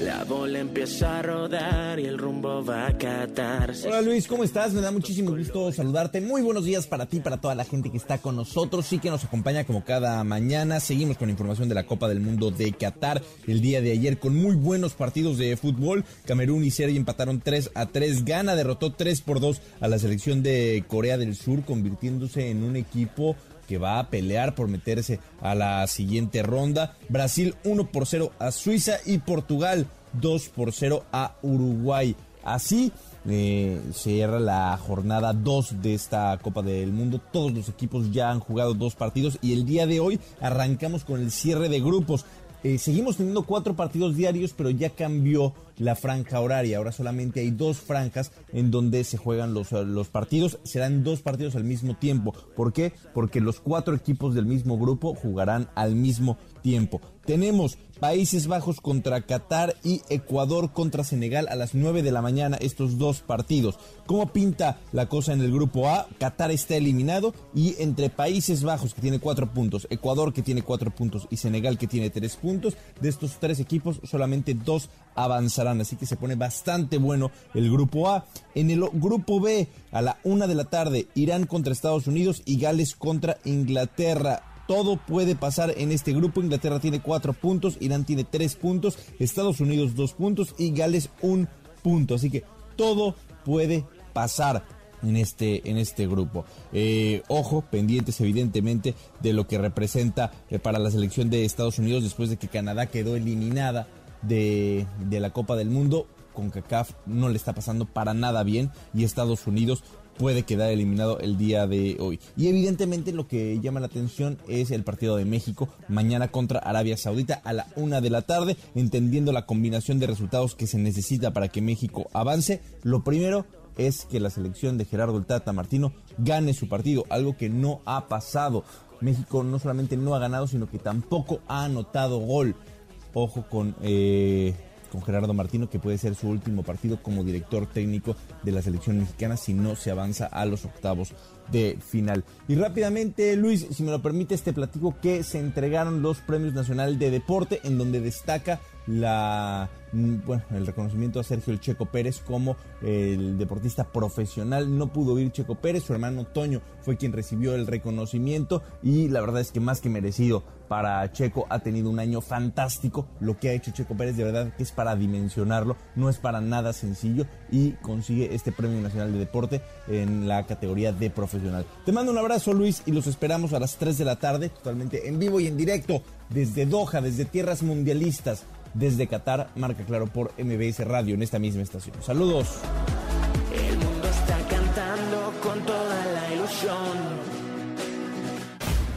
La bola empieza a rodar y el rumbo va a Qatar. Hola Luis, ¿cómo estás? Me da muchísimo gusto saludarte. Muy buenos días para ti, para toda la gente que está con nosotros sí que nos acompaña como cada mañana. Seguimos con información de la Copa del Mundo de Qatar el día de ayer con muy buenos partidos de fútbol. Camerún y Serbia empataron 3 a 3. Gana derrotó 3 por 2 a la selección de Corea del Sur, convirtiéndose en un equipo que va a pelear por meterse a la siguiente ronda. Brasil 1 por 0 a Suiza y Portugal 2 por 0 a Uruguay. Así eh, cierra la jornada 2 de esta Copa del Mundo. Todos los equipos ya han jugado dos partidos y el día de hoy arrancamos con el cierre de grupos. Eh, seguimos teniendo cuatro partidos diarios, pero ya cambió la franja horaria. Ahora solamente hay dos franjas en donde se juegan los, los partidos. Serán dos partidos al mismo tiempo. ¿Por qué? Porque los cuatro equipos del mismo grupo jugarán al mismo tiempo. Tenemos Países Bajos contra Qatar y Ecuador contra Senegal a las 9 de la mañana, estos dos partidos. ¿Cómo pinta la cosa en el grupo A? Qatar está eliminado y entre Países Bajos que tiene cuatro puntos, Ecuador que tiene cuatro puntos y Senegal que tiene tres puntos, de estos tres equipos solamente dos avanzarán, así que se pone bastante bueno el grupo A. En el grupo B, a la una de la tarde, Irán contra Estados Unidos y Gales contra Inglaterra todo puede pasar en este grupo. Inglaterra tiene cuatro puntos, Irán tiene tres puntos, Estados Unidos dos puntos y Gales un punto. Así que todo puede pasar en este, en este grupo. Eh, ojo, pendientes evidentemente de lo que representa eh, para la selección de Estados Unidos después de que Canadá quedó eliminada de, de la Copa del Mundo. Con CACAF no le está pasando para nada bien y Estados Unidos puede quedar eliminado el día de hoy. Y evidentemente lo que llama la atención es el partido de México mañana contra Arabia Saudita a la una de la tarde, entendiendo la combinación de resultados que se necesita para que México avance. Lo primero es que la selección de Gerardo el Tata Martino gane su partido, algo que no ha pasado. México no solamente no ha ganado, sino que tampoco ha anotado gol. Ojo con eh, con Gerardo Martino, que puede ser su último partido como director técnico de la selección mexicana si no se avanza a los octavos de final. Y rápidamente, Luis, si me lo permite, este platico que se entregaron los premios nacionales de deporte, en donde destaca la mm, bueno, el reconocimiento a Sergio El Checo Pérez como el deportista profesional. No pudo ir Checo Pérez, su hermano Toño fue quien recibió el reconocimiento y la verdad es que más que merecido para Checo ha tenido un año fantástico. Lo que ha hecho Checo Pérez de verdad que es para dimensionarlo, no es para nada sencillo y consigue este Premio Nacional de Deporte en la categoría de profesional. Te mando un abrazo Luis y los esperamos a las 3 de la tarde, totalmente en vivo y en directo desde Doha, desde tierras mundialistas desde Qatar, marca claro por MBS Radio en esta misma estación. Saludos. El mundo está cantando con toda la ilusión.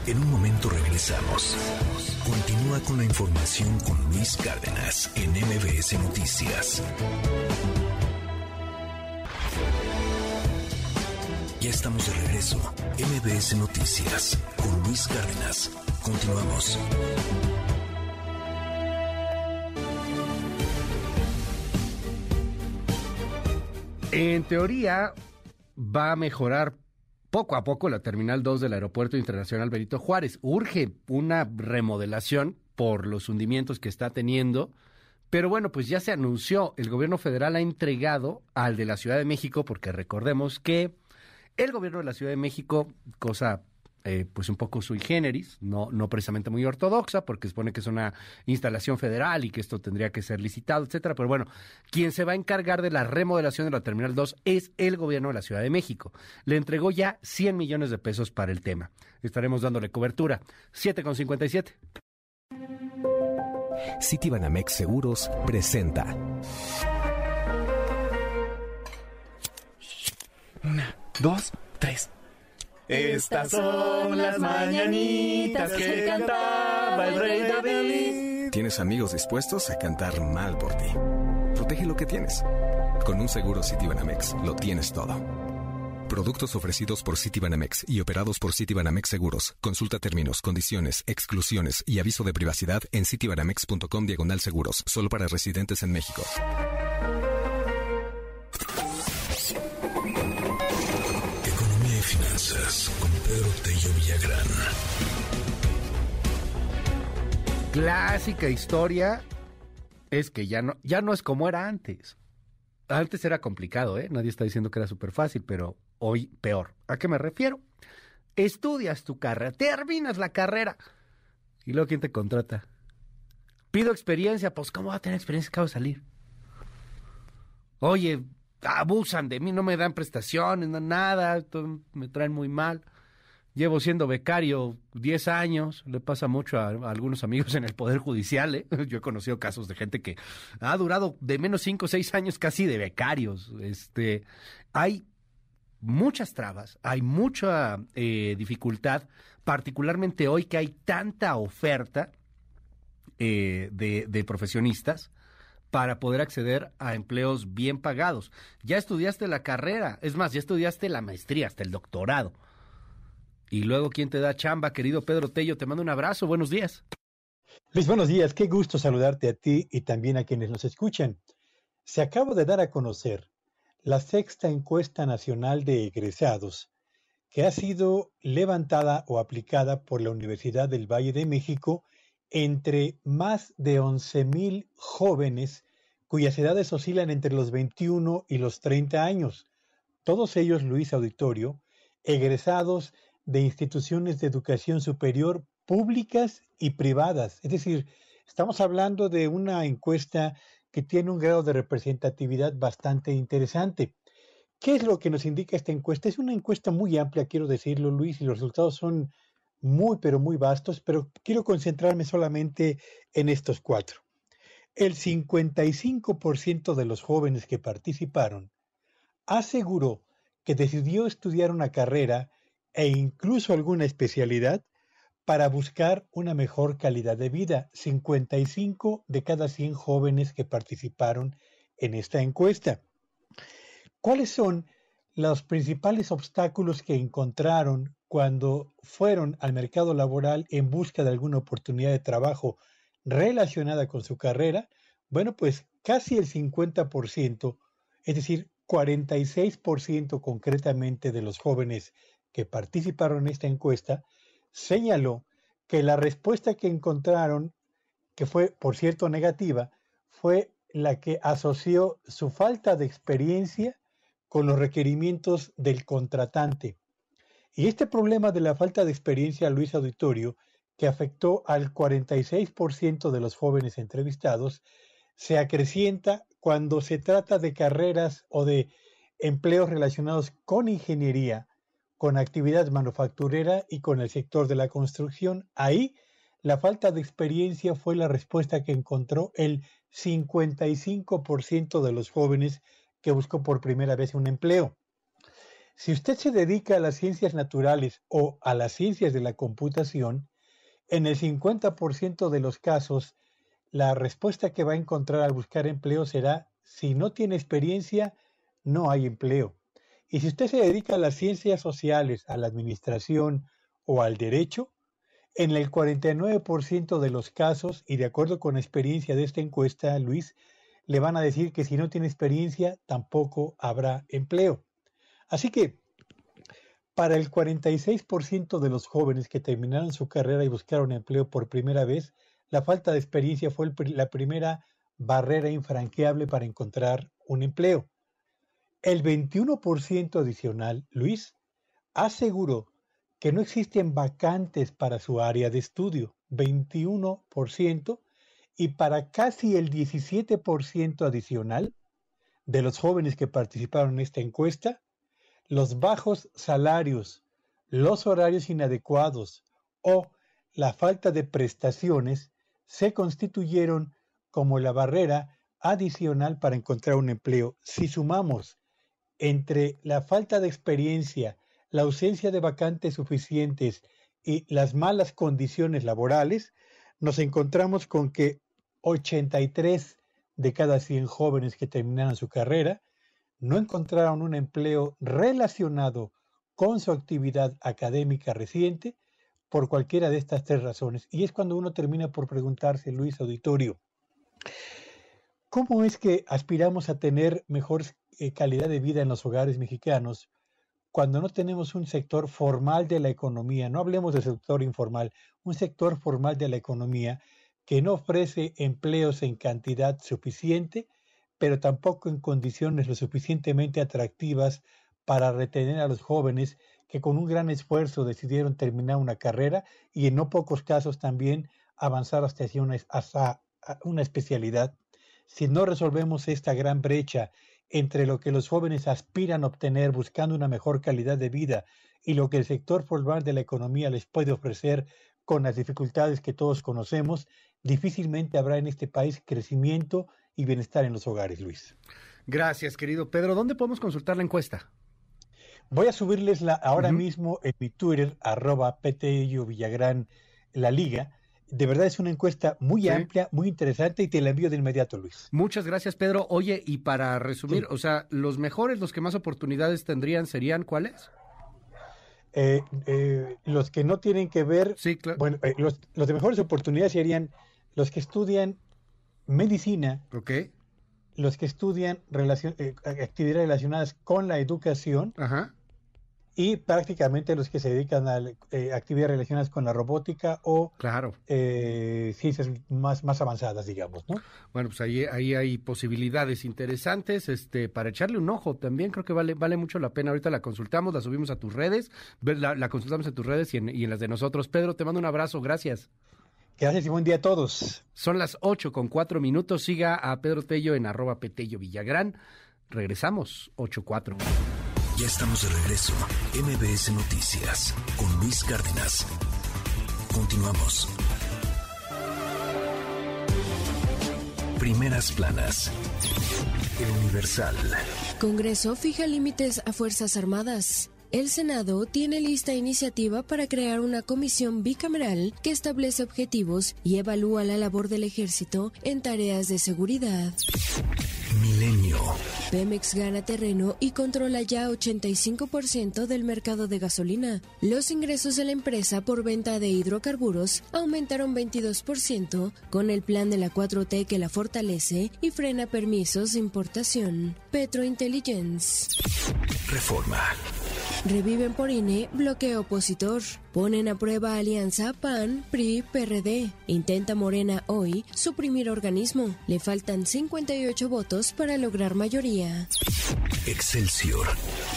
En un momento regresamos. Continúa con la información con Luis Cárdenas en MBS Noticias. Ya estamos de regreso. MBS Noticias con Luis Cárdenas. Continuamos. En teoría, va a mejorar poco a poco la Terminal 2 del Aeropuerto Internacional Benito Juárez. Urge una remodelación por los hundimientos que está teniendo. Pero bueno, pues ya se anunció, el gobierno federal ha entregado al de la Ciudad de México, porque recordemos que el gobierno de la Ciudad de México, cosa eh, pues un poco sui generis, no, no precisamente muy ortodoxa, porque supone que es una instalación federal y que esto tendría que ser licitado, etcétera. Pero bueno, quien se va a encargar de la remodelación de la Terminal 2 es el gobierno de la Ciudad de México. Le entregó ya 100 millones de pesos para el tema. Estaremos dándole cobertura. 7,57. Citibanamex Seguros presenta. Una, dos, tres. Estas son las mañanitas que cantaba el rey David. ¿Tienes amigos dispuestos a cantar mal por ti? Protege lo que tienes. Con un seguro Citibanamex lo tienes todo. Productos ofrecidos por Citibanamex y operados por Citibanamex Seguros. Consulta términos, condiciones, exclusiones y aviso de privacidad en citibanamex.com diagonal seguros. Solo para residentes en México. Clásica historia es que ya no, ya no es como era antes. Antes era complicado, ¿eh? Nadie está diciendo que era súper fácil, pero hoy peor. ¿A qué me refiero? Estudias tu carrera, terminas la carrera. ¿Y luego quién te contrata? Pido experiencia, pues ¿cómo va a tener experiencia? Acabo de salir. Oye, abusan de mí, no me dan prestaciones, no, nada, me traen muy mal. Llevo siendo becario 10 años, le pasa mucho a, algunos amigos en el Poder Judicial. ¿eh? <laughs> Yo he conocido casos de gente que ha durado de menos 5 o 6 años casi de becarios. Este, hay muchas trabas, hay mucha eh, dificultad, particularmente hoy que hay tanta oferta eh, de profesionistas para poder acceder a empleos bien pagados. Ya estudiaste la carrera, es más, ya estudiaste la maestría, hasta el doctorado. Y luego, ¿quién te da chamba, querido Pedro Tello? Te mando un abrazo, buenos días. Luis, buenos días, qué gusto saludarte a ti y también a quienes nos escuchan. Se acaba de dar a conocer la sexta encuesta nacional de egresados que ha sido levantada o aplicada por la Universidad del Valle de México entre más de 11.000 jóvenes cuyas edades oscilan entre los 21 y los 30 años. Todos ellos, Luis Auditorio, egresados de instituciones de educación superior públicas y privadas. Es decir, estamos hablando de una encuesta que tiene un grado de representatividad bastante interesante. ¿Qué es lo que nos indica esta encuesta? Es una encuesta muy amplia, quiero decirlo, Luis, y los resultados son muy, pero muy vastos, pero quiero concentrarme solamente en estos cuatro. El 55% de los jóvenes que participaron aseguró que decidió estudiar una carrera e incluso alguna especialidad para buscar una mejor calidad de vida. 55 de cada 100 jóvenes que participaron en esta encuesta. ¿Cuáles son los principales obstáculos que encontraron cuando fueron al mercado laboral en busca de alguna oportunidad de trabajo relacionada con su carrera? Bueno, pues casi el 50%, es decir, 46% concretamente de los jóvenes que participaron en esta encuesta, señaló que la respuesta que encontraron, que fue por cierto negativa, fue la que asoció su falta de experiencia con los requerimientos del contratante. Y este problema de la falta de experiencia, Luis Auditorio, que afectó al 46% de los jóvenes entrevistados, se acrecienta cuando se trata de carreras o de empleos relacionados con ingeniería, con actividad manufacturera y con el sector de la construcción. Ahí la falta de experiencia fue la respuesta que encontró el 55% de los jóvenes que buscó por primera vez un empleo. Si usted se dedica a las ciencias naturales o a las ciencias de la computación, en el 50% de los casos, la respuesta que va a encontrar al buscar empleo será, si no tiene experiencia, no hay empleo. Y si usted se dedica a las ciencias sociales, a la administración o al derecho, en el 49% de los casos, y de acuerdo con la experiencia de esta encuesta, Luis, le van a decir que si no tiene experiencia, tampoco habrá empleo. Así que para el 46% de los jóvenes que terminaron su carrera y buscaron empleo por primera vez, la falta de experiencia fue la primera barrera infranqueable para encontrar un empleo. El 21% adicional, Luis, aseguró que no existen vacantes para su área de estudio, 21%, y para casi el 17% adicional de los jóvenes que participaron en esta encuesta, los bajos salarios, los horarios inadecuados o la falta de prestaciones se constituyeron como la barrera adicional para encontrar un empleo. Si sumamos entre la falta de experiencia, la ausencia de vacantes suficientes y las malas condiciones laborales, nos encontramos con que 83 de cada 100 jóvenes que terminaron su carrera no encontraron un empleo relacionado con su actividad académica reciente por cualquiera de estas tres razones. Y es cuando uno termina por preguntarse, Luis Auditorio, ¿cómo es que aspiramos a tener mejor eh, calidad de vida en los hogares mexicanos cuando no tenemos un sector formal de la economía? No hablemos del sector informal, un sector formal de la economía que no ofrece empleos en cantidad suficiente pero tampoco en condiciones lo suficientemente atractivas para retener a los jóvenes que con un gran esfuerzo decidieron terminar una carrera y en no pocos casos también avanzar hasta, una, hasta una especialidad. Si no resolvemos esta gran brecha entre lo que los jóvenes aspiran a obtener buscando una mejor calidad de vida y lo que el sector formal de la economía les puede ofrecer con las dificultades que todos conocemos, difícilmente habrá en este país crecimiento y bienestar en los hogares, Luis. Gracias, querido Pedro. ¿Dónde podemos consultar la encuesta? Voy a subirles la ahora mismo en mi Twitter, arroba PTU Villagrán, la liga, de verdad es una encuesta muy Sí. amplia, muy interesante y te la envío de inmediato, Luis. Muchas gracias, Pedro. Oye, y para resumir, o sea, los mejores, los que más oportunidades tendrían, ¿serían cuáles? Eh, eh, los que no tienen que ver, Sí, claro. bueno, eh, los, los de mejores oportunidades serían los que estudian medicina, Ok. los que estudian relacion- eh, actividades relacionadas con la educación Ajá. Y prácticamente los que se dedican a eh, actividades relacionadas con la robótica o Claro. eh, ciencias más, más avanzadas, digamos, ¿no? Bueno, pues ahí, ahí hay posibilidades interesantes este, para echarle un ojo. También creo que vale, vale mucho la pena. Ahorita la consultamos, la subimos a tus redes, la, la consultamos en tus redes y en, y en las de nosotros. Pedro, te mando un abrazo, gracias. Gracias y buen día a todos. Son las 8 con 4 minutos. Siga a Pedro Tello en arroba Petello Villagrán. Regresamos, 8-4. Ya estamos de regreso. MBS Noticias con Luis Cárdenas. Continuamos. Primeras planas. El Universal. Congreso fija límites a Fuerzas Armadas. El Senado tiene lista iniciativa para crear una comisión bicameral que establece objetivos y evalúa la labor del ejército en tareas de seguridad. Milenio. Pemex gana terreno y controla ya 85% del mercado de gasolina. Los ingresos de la empresa por venta de hidrocarburos aumentaron 22% con el plan de la 4T que la fortalece y frena permisos de importación. Petrointelligence. Reforma. Reviven por INE bloqueo opositor. Ponen a prueba alianza PAN, PRI, PRD. Intenta Morena hoy suprimir organismo. Le faltan 58 votos para lograr mayoría. Excelsior.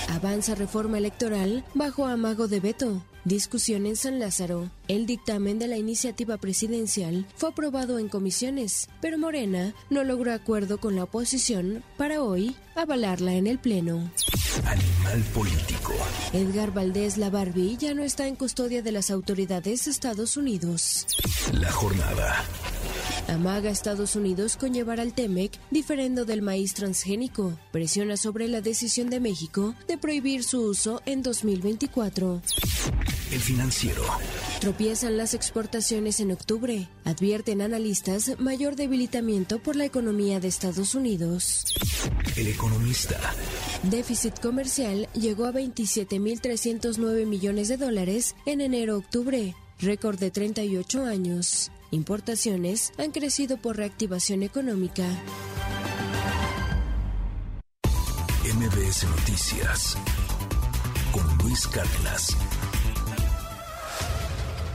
Avanza reforma electoral bajo amago de veto. Discusión en San Lázaro. El dictamen de la iniciativa presidencial fue aprobado en comisiones, pero Morena no logró acuerdo con la oposición para hoy avalarla en el Pleno. Animal político. Edgar Valdés La Barbie ya no está en custodia de las autoridades de Estados Unidos. La jornada. Amaga Estados Unidos con llevar al TEMEC diferendo del maíz transgénico. Presiona sobre la decisión de México de prohibir su uso en 2024. El financiero. Tropiezan las exportaciones en octubre. Advierten analistas mayor debilitamiento por la economía de Estados Unidos. El economista. Déficit comercial llegó a 27.309 millones de dólares en enero-octubre, récord de 38 años. Importaciones han crecido por reactivación económica. MBS Noticias. Con Luis Cárdenas.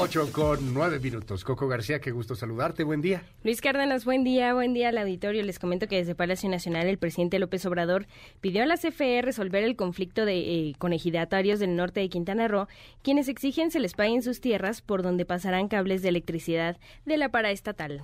8 con 9 minutos. Coco García, qué gusto saludarte. Buen día. Luis Cárdenas, buen día, buen día al auditorio. Les comento que desde Palacio Nacional el presidente López Obrador pidió a la CFE resolver el conflicto de, eh, con ejidatarios del norte de Quintana Roo, quienes exigen se les paguen sus tierras por donde pasarán cables de electricidad de la paraestatal.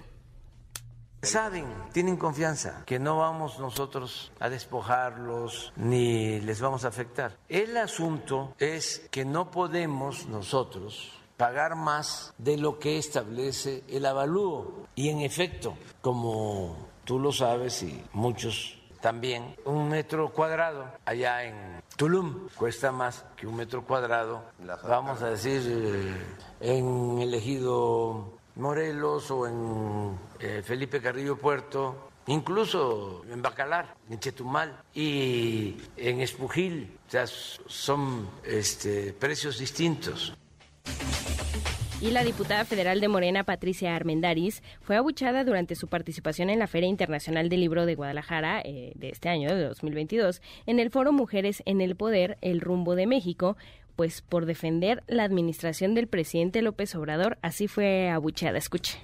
Saben, tienen confianza que no vamos nosotros a despojarlos ni les vamos a afectar. El asunto es que no podemos nosotros pagar más de lo que establece el avalúo. Y en efecto, como tú lo sabes y muchos también, un metro cuadrado allá en Tulum cuesta más que un metro cuadrado, vamos a decir, eh, en el ejido Morelos o en eh, Felipe Carrillo Puerto, incluso en Bacalar, en Chetumal y en Espujil, o sea, son este, precios distintos. Y la diputada federal de Morena, Patricia Armendariz, fue abuchada durante su participación en la Feria Internacional del Libro de Guadalajara eh, de este año, de 2022, en el foro Mujeres en el Poder, el rumbo de México, pues por defender la administración del presidente López Obrador, así fue abucheada. Escuche.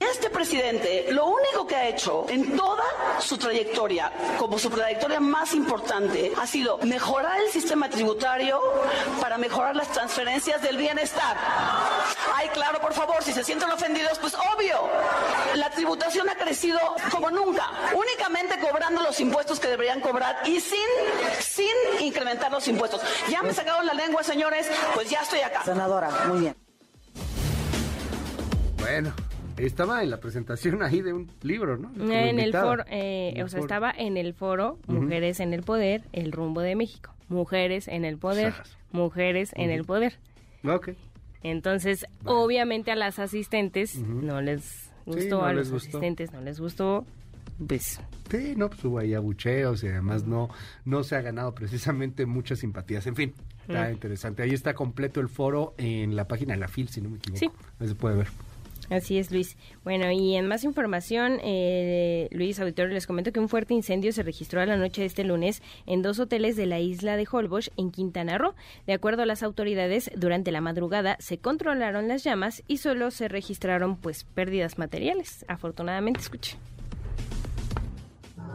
Este presidente lo único que ha hecho en toda su trayectoria, como su trayectoria más importante, ha sido mejorar el sistema tributario para mejorar las transferencias del bienestar. Ay, claro, por favor, si se sienten ofendidos, pues obvio, la tributación ha crecido como nunca, únicamente cobrando los impuestos que deberían cobrar y sin, sin incrementar los impuestos. Ya me sacaron la lengua, señores, pues ya estoy acá. Senadora, muy bien. Bueno, estaba en la presentación ahí de un libro, ¿no? Como En el foro, eh, el o sea, foro. estaba en el foro. Mujeres en el Poder, el rumbo de México. Mujeres en el poder, mujeres en el poder. Ok. Entonces, obviamente a las asistentes no les gustó, no a les los gustó. asistentes no les gustó. Pues Sí, no, pues hubo ahí abucheos y además no, no se ha ganado precisamente muchas simpatías. En fin, está Mm. interesante. Ahí está completo el foro en la página de la FIL, si no me equivoco. Sí. Ahí se puede ver. Así es, Luis. Bueno, y en más información, eh, Luis Auditorio, les comento que un fuerte incendio se registró a la noche de este lunes en dos hoteles de la isla de Holbox, en Quintana Roo. De acuerdo a las autoridades, durante la madrugada se controlaron las llamas y solo se registraron, pues, pérdidas materiales. Afortunadamente, escuche.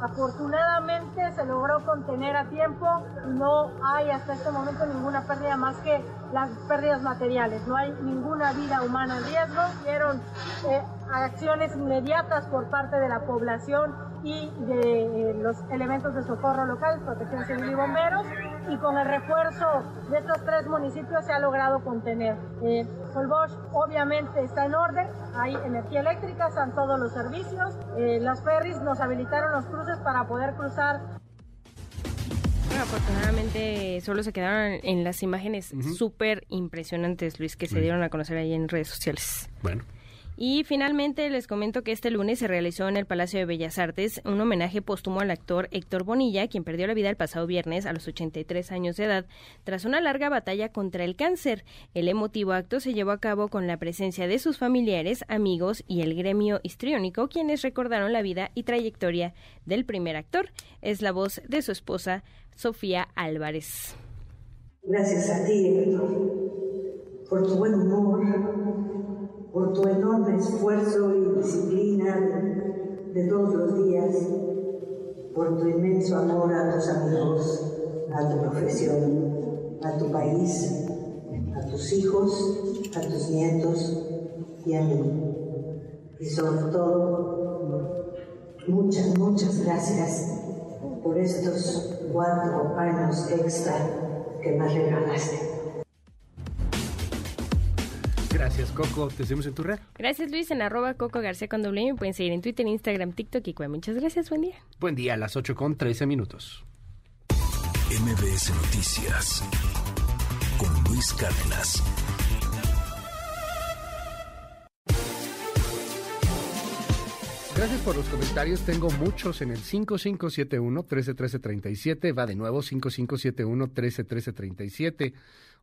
Afortunadamente se logró contener a tiempo no hay hasta este momento ninguna pérdida más que las pérdidas materiales. No hay ninguna vida humana en riesgo. Hicieron eh, acciones inmediatas por parte de la población y de eh, los elementos de socorro local, protección civil y bomberos, y con el refuerzo de estos tres municipios se ha logrado contener. Eh, Holbox obviamente está en orden, hay energía eléctrica, están todos los servicios, eh, las ferries nos habilitaron los cruces para poder cruzar Bueno, afortunadamente solo se quedaron en las imágenes súper impresionantes, Luis, que se dieron a conocer ahí en redes sociales. Bueno. Y finalmente les comento que este lunes se realizó en el Palacio de Bellas Artes un homenaje póstumo al actor Héctor Bonilla, quien perdió la vida el pasado viernes a los 83 años de edad tras una larga batalla contra el cáncer. El emotivo acto se llevó a cabo con la presencia de sus familiares, amigos y el gremio histriónico, quienes recordaron la vida y trayectoria del primer actor. Es la voz de su esposa, Sofía Álvarez. Gracias a ti, Héctor, por tu buen humor, por tu enorme esfuerzo y disciplina de, todos los días, por tu inmenso amor a tus amigos, a tu profesión, a tu país, a tus hijos, a tus nietos y a mí. Y sobre todo, muchas, muchas gracias por estos cuatro años extra que me regalaste. Gracias, Coco. Te seguimos en tu red. Gracias, Luis, en arroba Coco García con doble M. Me pueden seguir en Twitter, Instagram, TikTok y Cue. Muchas gracias, buen día. Buen día, a las 8 con 13 minutos. MBS Noticias con Luis Cárdenas. Gracias por los comentarios. Tengo muchos en el 5571-131337. Va de nuevo 5571-131337.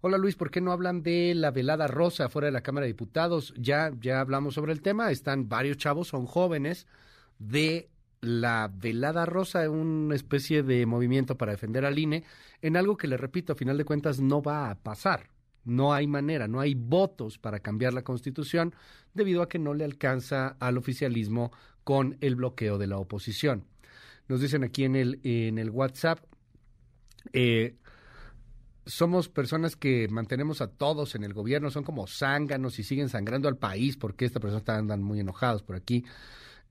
Hola Luis, ¿por qué no hablan de la velada rosa fuera de la Cámara de Diputados? Ya, ya hablamos sobre el tema. Están varios chavos, son jóvenes, de la velada rosa, una especie de movimiento para defender al INE, en algo que le repito, a final de cuentas no va a pasar. No hay manera, no hay votos para cambiar la constitución debido a que no le alcanza al oficialismo con el bloqueo de la oposición. Nos dicen aquí en el, en el WhatsApp, eh, somos personas que mantenemos a todos en el gobierno, son como zánganos y siguen sangrando al país porque esta persona está andan muy enojados por aquí.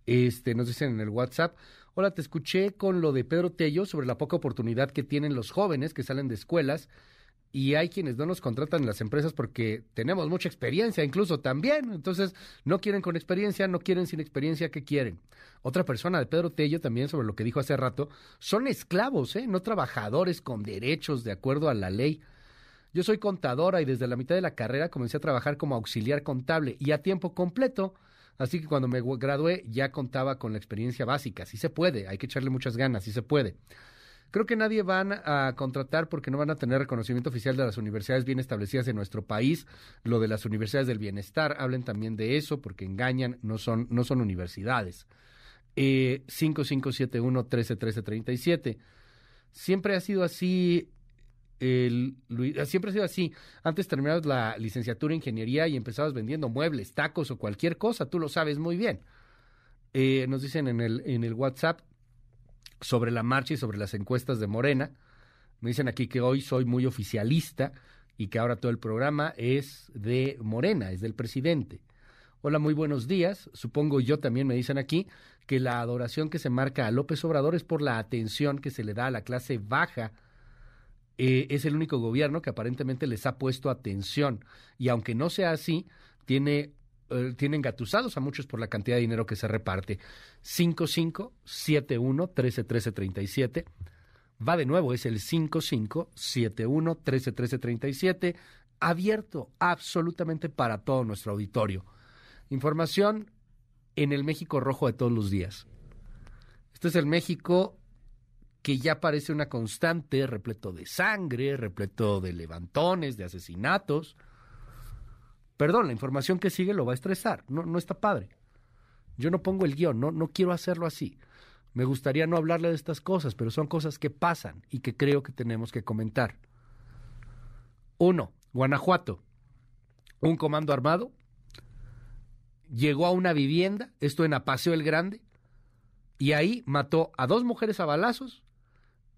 Este, nos dicen en el WhatsApp, hola, te escuché con lo de Pedro Tello sobre la poca oportunidad que tienen los jóvenes que salen de escuelas y hay quienes no nos contratan en las empresas porque tenemos mucha experiencia incluso también. Entonces, no quieren con experiencia, no quieren sin experiencia, ¿qué quieren? Otra persona de Pedro Tello también sobre lo que dijo hace rato, son esclavos, ¿eh? no trabajadores con derechos de acuerdo a la ley. Yo soy contadora y desde la mitad de la carrera comencé a trabajar como auxiliar contable y a tiempo completo. Así que cuando me gradué ya contaba con la experiencia básica. Sí se puede, hay que echarle muchas ganas, sí se puede. Creo que nadie van a contratar porque no van a tener reconocimiento oficial de las universidades bien establecidas en nuestro país. Lo de las universidades del bienestar, hablen también de eso porque engañan, no son, no son universidades. Eh, 5571-131337. Siempre ha sido así, el, Luis, siempre ha sido así. Antes terminabas la licenciatura en ingeniería y empezabas vendiendo muebles, tacos o cualquier cosa, tú lo sabes muy bien. Eh, nos dicen en el, en el WhatsApp, sobre la marcha y sobre las encuestas de Morena. Me dicen aquí que hoy soy muy oficialista y que ahora todo el programa es de Morena, es del presidente. Hola, muy buenos días. Supongo yo también me dicen aquí que la adoración que se marca a López Obrador es por la atención que se le da a la clase baja. Eh, es el único gobierno que aparentemente les ha puesto atención. Y aunque no sea así, tiene eh, tienen gatusados a muchos por la cantidad de dinero que se reparte. 5571 131337 Va de nuevo, es el 5571 131337 abierto absolutamente para todo nuestro auditorio. Información en el México rojo de todos los días. Este es el México que ya parece una constante, repleto de sangre, repleto de levantones, de asesinatos. Perdón, la información que sigue lo va a estresar, no, no está padre. Yo no pongo el guion, no, no quiero hacerlo así. Me gustaría no hablarle de estas cosas, pero son cosas que pasan y que creo que tenemos que comentar. Uno, Guanajuato. Un comando armado llegó a una vivienda, esto en Apaseo el Grande, y ahí mató a dos mujeres a balazos,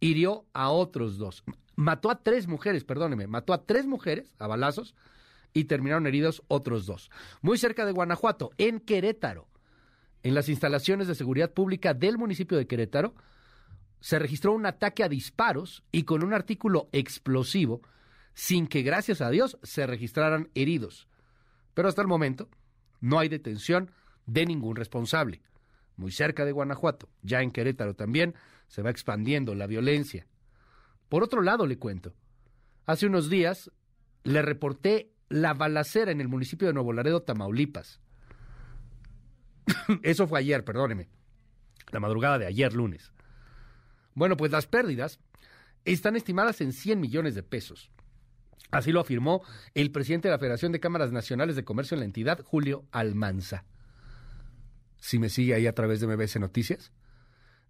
hirió a otros dos. Mató a tres mujeres, perdóneme, mató a tres mujeres a balazos y terminaron heridos otros dos. Muy cerca de Guanajuato, en Querétaro, en las instalaciones de seguridad pública del municipio de Querétaro, se registró un ataque a disparos y con un artículo explosivo, sin que, gracias a Dios, se registraran heridos. Pero hasta el momento no hay detención de ningún responsable. Muy cerca de Guanajuato, ya en Querétaro también, se va expandiendo la violencia. Por otro lado, le cuento, hace unos días le reporté la balacera en el municipio de Nuevo Laredo, Tamaulipas. <coughs> Eso fue ayer, perdóneme. La madrugada de ayer, lunes. Bueno, pues las pérdidas están estimadas en 100 millones de pesos. Así lo afirmó el presidente de la Federación de Cámaras Nacionales de Comercio en la entidad, Julio Almanza. Si me sigue ahí a través de MBS Noticias,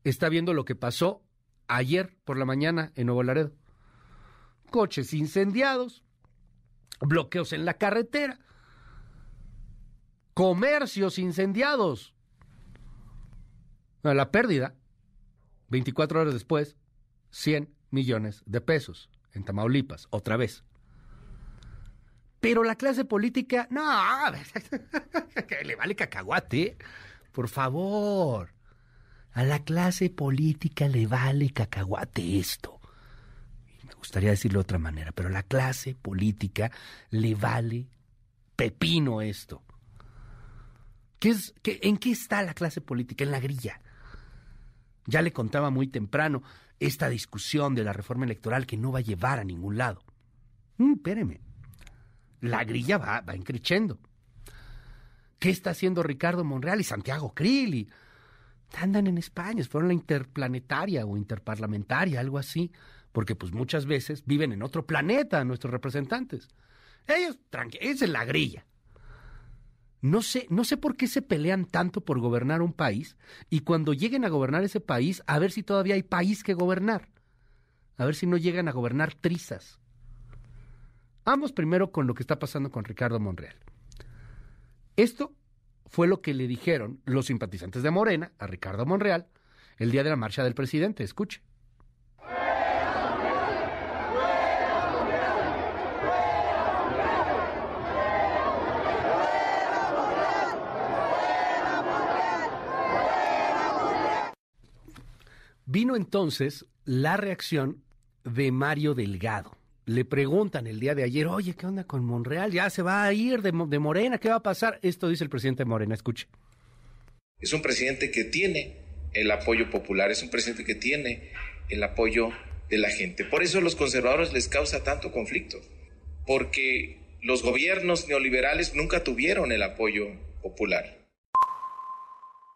está viendo lo que pasó ayer por la mañana en Nuevo Laredo. Coches incendiados, bloqueos en la carretera, comercios incendiados. La pérdida, 24 horas después, 100 millones de pesos en Tamaulipas, otra vez. Pero la clase política, no, <laughs> que le vale cacahuate, por favor. A la clase política le vale cacahuate esto. Gustaría decirlo de otra manera, pero la clase política le vale pepino esto. ¿Qué es, qué, ¿En qué está la clase política? En la grilla. Ya le contaba muy temprano esta discusión de la reforma electoral que no va a llevar a ningún lado. Mm, espéreme. La grilla va, va encrechendo. ¿Qué está haciendo Ricardo Monreal y Santiago Krill? Andan en España, fueron la interplanetaria o interparlamentaria, algo así, porque pues muchas veces viven en otro planeta nuestros representantes. Ellos, tranquilos, es la grilla. No sé, no sé por qué se pelean tanto por gobernar un país y cuando lleguen a gobernar ese país, a ver si todavía hay país que gobernar. A ver si no llegan a gobernar trizas. Vamos primero con lo que está pasando con Ricardo Monreal. Esto fue lo que le dijeron los simpatizantes de Morena a Ricardo Monreal el día de la marcha del presidente. Escuche. Vino entonces la reacción de Mario Delgado. Le preguntan el día de ayer, oye, ¿qué onda con Monreal? Ya se va a ir de, Morena, ¿qué va a pasar? Esto dice el presidente Morena, escuche. Es un presidente que tiene el apoyo popular, es un presidente que tiene el apoyo de la gente. Por eso a los conservadores les causa tanto conflicto, porque los gobiernos neoliberales nunca tuvieron el apoyo popular.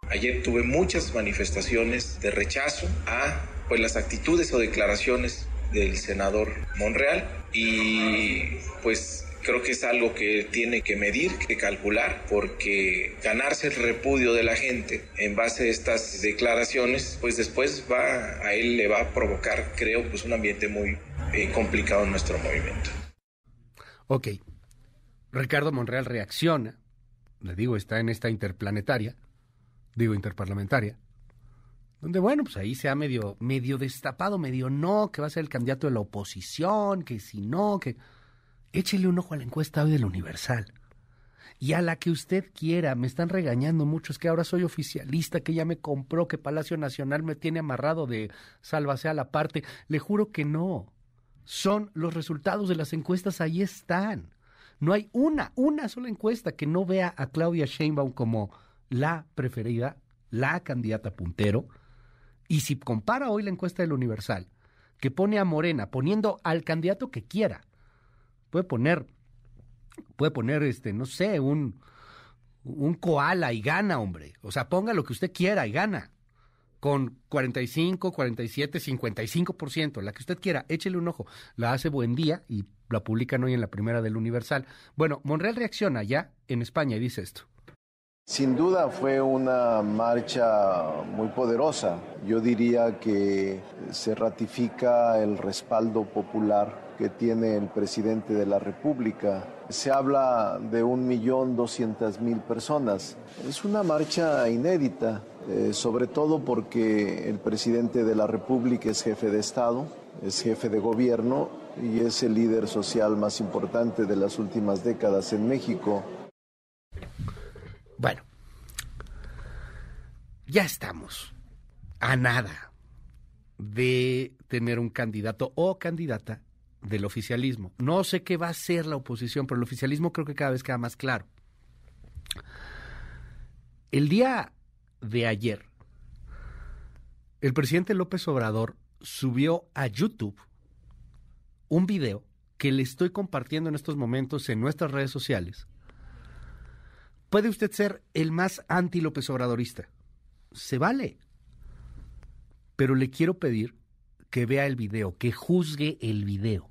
Ayer tuve muchas manifestaciones de rechazo a pues, las actitudes o declaraciones del senador Monreal y pues creo que es algo que tiene que medir, que calcular, porque ganarse el repudio de la gente en base a estas declaraciones, pues después va a él le va a provocar, creo, pues un ambiente muy eh, complicado en nuestro movimiento. Ok, Ricardo Monreal reacciona, le digo, está en esta interplanetaria, digo interparlamentaria, donde bueno, pues ahí se ha medio, medio destapado, medio no, que va a ser el candidato de la oposición, que si no, que échele un ojo a la encuesta hoy del Universal. Y a la que usted quiera, me están regañando muchos que ahora soy oficialista, que ya me compró, que Palacio Nacional me tiene amarrado de sálvase a la parte. Le juro que no. Son los resultados de las encuestas, ahí están. No hay una, una sola encuesta que no vea a Claudia Sheinbaum como la preferida, la candidata puntero. Y si compara hoy la encuesta del Universal, que pone a Morena, poniendo al candidato que quiera, puede poner, puede poner, este, no sé, un, un koala y gana, hombre. O sea, ponga lo que usted quiera y gana. Con 45, 47, 55%, la que usted quiera, échele un ojo. La hace buen día y la publican hoy en la primera del Universal. Bueno, Monreal reacciona ya en España y dice esto. Sin duda fue una marcha muy poderosa. Yo diría que se ratifica el respaldo popular que tiene el presidente de la República. Se habla de un millón doscientas mil personas. Es una marcha inédita, eh, sobre todo porque el presidente de la República es jefe de Estado, es jefe de gobierno y es el líder social más importante de las últimas décadas en México. Bueno, ya estamos a nada de tener un candidato o candidata del oficialismo. No sé qué va a ser la oposición, pero el oficialismo creo que cada vez queda más claro. El día de ayer, el presidente López Obrador subió a YouTube un video que le estoy compartiendo en estos momentos en nuestras redes sociales Puede usted ser el más anti López Obradorista. Se vale. Pero le quiero pedir que vea el video, que juzgue el video.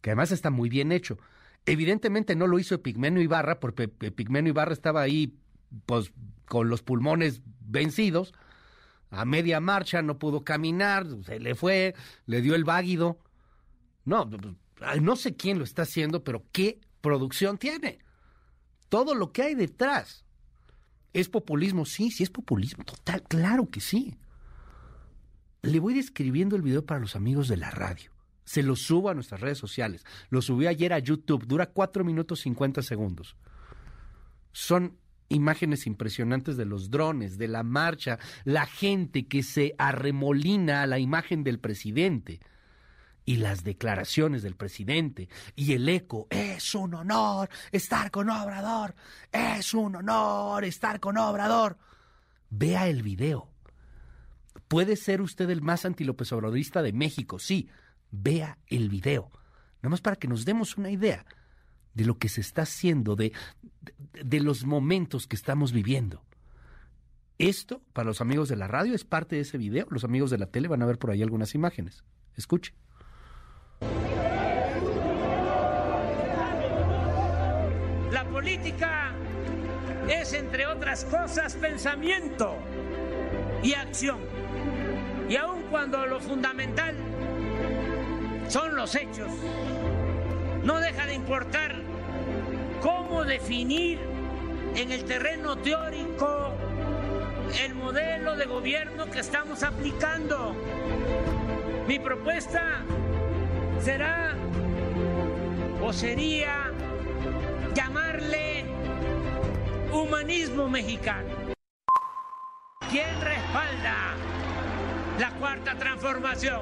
Que además está muy bien hecho. Evidentemente no lo hizo Epigmenio Ibarra, porque Epigmenio Ibarra estaba ahí pues, con los pulmones vencidos. A media marcha no pudo caminar, se le fue, le dio el váguido. No, no sé quién lo está haciendo, pero qué producción tiene todo lo que hay detrás. ¿Es populismo? Sí, sí es populismo. Total, claro que sí. Le voy describiendo el video para los amigos de la radio. Se lo subo a nuestras redes sociales. Lo subí ayer a YouTube. Dura 4 minutos 50 segundos. Son imágenes impresionantes de los drones, de la marcha, la gente que se arremolina a la imagen del presidente y las declaraciones del presidente y el eco, es un honor estar con Obrador, es un honor estar con Obrador. Vea el video. Puede ser usted el más antilópez obradorista de México, sí, vea el video. Nada más para que nos demos una idea de lo que se está haciendo, de, de, de los momentos que estamos viviendo. Esto, para los amigos de la radio, es parte de ese video. Los amigos de la tele van a ver por ahí algunas imágenes. Escuche. La política es, entre otras cosas, pensamiento y acción. Y aun cuando lo fundamental son los hechos, no deja de importar cómo definir en el terreno teórico el modelo de gobierno que estamos aplicando. Mi propuesta será o sería llamarle humanismo mexicano. ¿Quién respalda la cuarta transformación?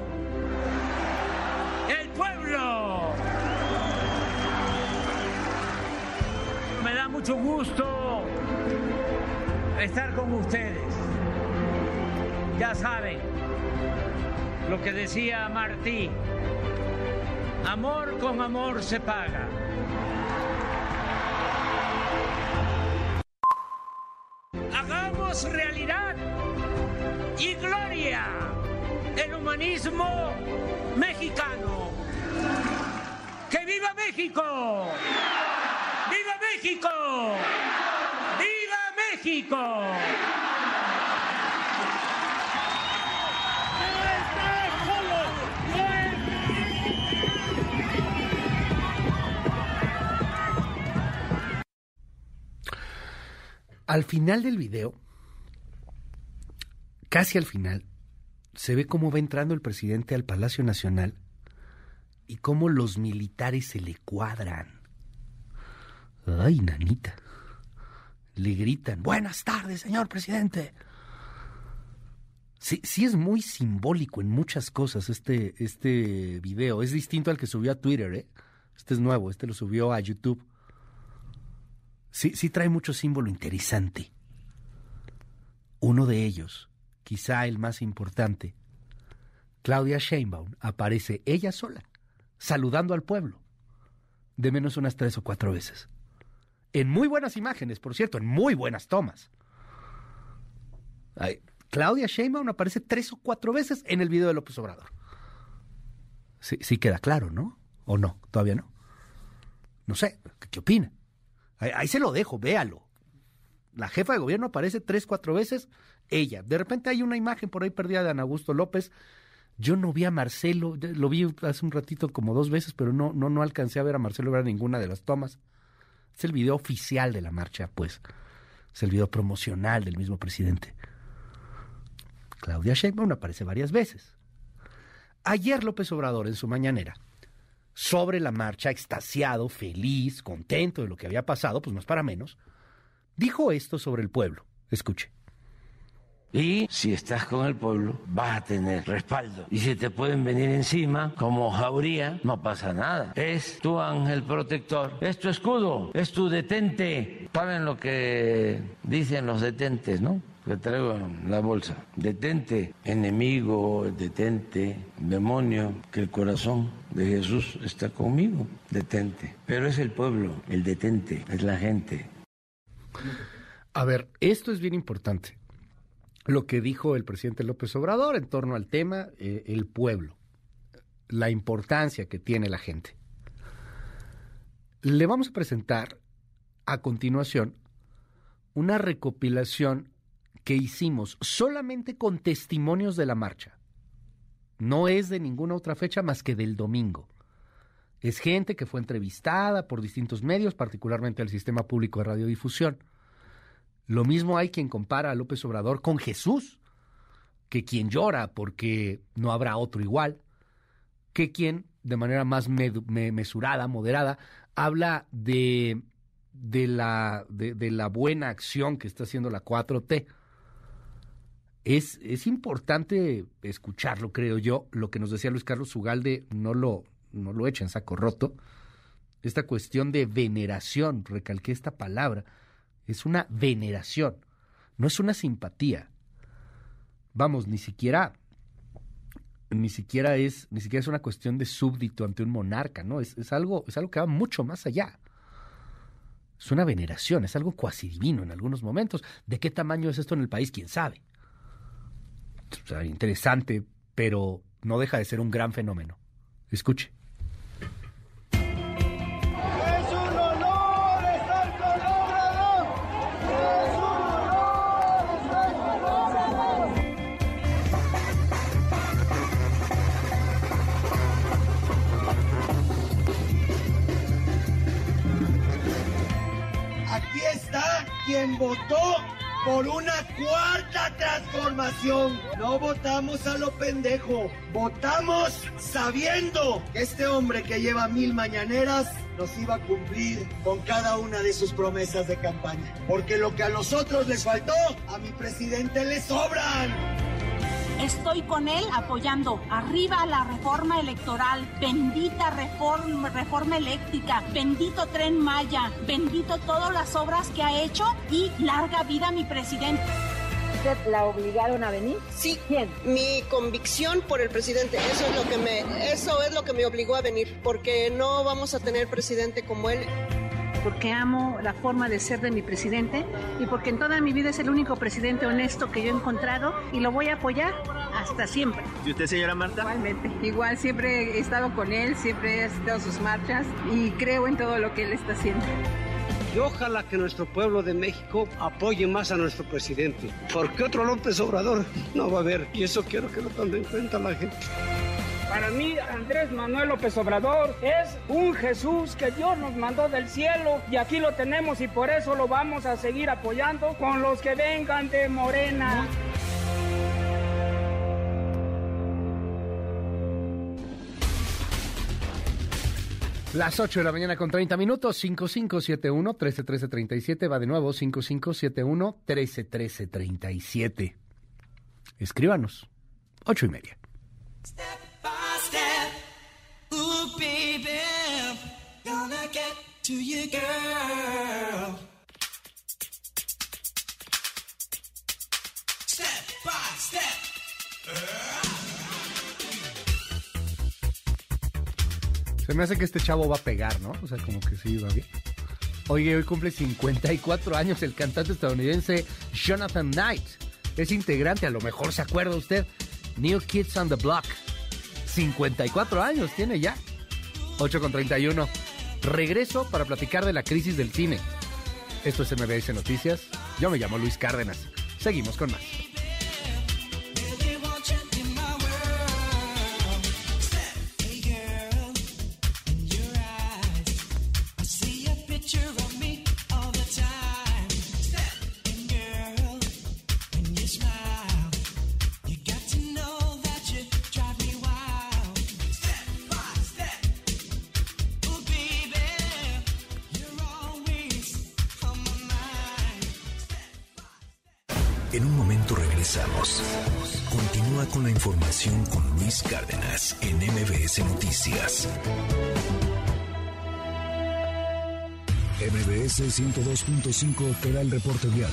El pueblo. Me da mucho gusto estar con ustedes. Ya saben lo que decía Martí, amor con amor se paga. Hagamos realidad y gloria el humanismo mexicano. ¡Que viva México! ¡Viva México! ¡Viva México! Al final del video, casi al final, se ve cómo va entrando el presidente al Palacio Nacional y cómo los militares se le cuadran. Ay, nanita. Le gritan, buenas tardes, señor presidente. Sí, sí es muy simbólico en muchas cosas este, este video. Es distinto al que subió a Twitter, ¿eh? Este es nuevo, este lo subió a YouTube. Sí, sí trae mucho símbolo interesante. Uno de ellos, quizá el más importante, Claudia Sheinbaum, aparece ella sola, saludando al pueblo, de menos unas tres o cuatro veces. En muy buenas imágenes, por cierto, en muy buenas tomas. Claudia Sheinbaum aparece tres o cuatro veces en el video de López Obrador. Sí, sí queda claro, ¿no? ¿O no? Todavía no. No sé, ¿qué, opina? Ahí, se lo dejo, véalo. La jefa de gobierno aparece tres, cuatro veces, ella. De repente hay una imagen por ahí perdida de Ana Augusto López. Yo no vi a Marcelo, lo vi hace un ratito como dos veces, pero no, no, no alcancé a ver a Marcelo ver ninguna de las tomas. Es el video oficial de la marcha, pues. Es el video promocional del mismo presidente. Claudia Sheinbaum aparece varias veces. Ayer López Obrador en su mañanera, sobre la marcha, extasiado, feliz, contento de lo que había pasado, pues no es para menos, dijo esto sobre el pueblo. Escuche. Y si estás con el pueblo, vas a tener respaldo. Y si te pueden venir encima, como jauría, no pasa nada. Es tu ángel protector, es tu escudo, es tu detente. ¿Saben lo que dicen los detentes, no? Que traigo la bolsa. Detente, enemigo, detente, demonio, que el corazón de Jesús está conmigo. Detente. Pero es el pueblo, el detente, es la gente. A ver, esto es bien importante. Lo que dijo el presidente López Obrador en torno al tema, eh, el pueblo, la importancia que tiene la gente. Le vamos a presentar a continuación una recopilación que hicimos solamente con testimonios de la marcha. No es de ninguna otra fecha más que del domingo. Es gente que fue entrevistada por distintos medios, particularmente el sistema público de radiodifusión. Lo mismo hay quien compara a López Obrador con Jesús, que quien llora porque no habrá otro igual, que quien de manera más mesurada, moderada, habla de, de, la, de la buena acción que está haciendo la 4T es, es importante escucharlo, creo yo. Lo que nos decía Luis Carlos Ugalde, no lo, no lo echen saco roto. Esta cuestión de veneración, recalqué esta palabra, es una veneración, no es una simpatía. Vamos, ni siquiera ni siquiera es ni siquiera es una cuestión de súbdito ante un monarca, ¿no? Es, es algo es algo que va mucho más allá. Es una veneración, es algo cuasi divino en algunos momentos. ¿De qué tamaño es esto en el país? ¿Quién sabe? Interesante, pero no deja de ser un gran fenómeno. Escuche. Aquí está quien votó por una cuarta transformación. No votamos a lo pendejo, votamos sabiendo que este hombre que lleva mil mañaneras nos iba a cumplir con cada una de sus promesas de campaña. Porque lo que a nosotros les faltó, a mi presidente le sobran. Estoy con él apoyando arriba la reforma electoral, bendita reforma, reforma eléctrica, bendito tren Maya, bendito todas las obras que ha hecho y larga vida mi presidente. ¿Usted la obligaron a venir? Sí. ¿Quién? Mi convicción por el presidente. Eso es lo que me, eso es lo que me obligó a venir, porque no vamos a tener presidente como él porque amo la forma de ser de mi presidente y porque en toda mi vida es el único presidente honesto que yo he encontrado y lo voy a apoyar hasta siempre. ¿Y usted, señora Marta? Igualmente. Igual siempre he estado con él, siempre he asistido a sus marchas y creo en todo lo que él está haciendo. Y ojalá que nuestro pueblo de México apoye más a nuestro presidente, porque otro López Obrador no va a haber, y eso quiero que lo tome en cuenta la gente. Para mí, Andrés Manuel López Obrador es un Jesús que Dios nos mandó del cielo y aquí lo tenemos y por eso lo vamos a seguir apoyando con los que vengan de Morena. Las 8 de la mañana con 30 minutos, 5571 131337, va de nuevo 5571 131337. Escríbanos, 8 y media. To you, by step. Se me hace que este chavo va a pegar, ¿no? O sea, como que sí va bien. Oye, hoy cumple 54 años el cantante estadounidense Jonathan Knight. Es integrante, a lo mejor se acuerda usted, New Kids on the Block. 54 años tiene ya. 8 con 31. Regreso para platicar de la crisis del cine. Esto es MBS Noticias. Yo me llamo Luis Cárdenas. Seguimos con más. 102.5 te da el reporte vial.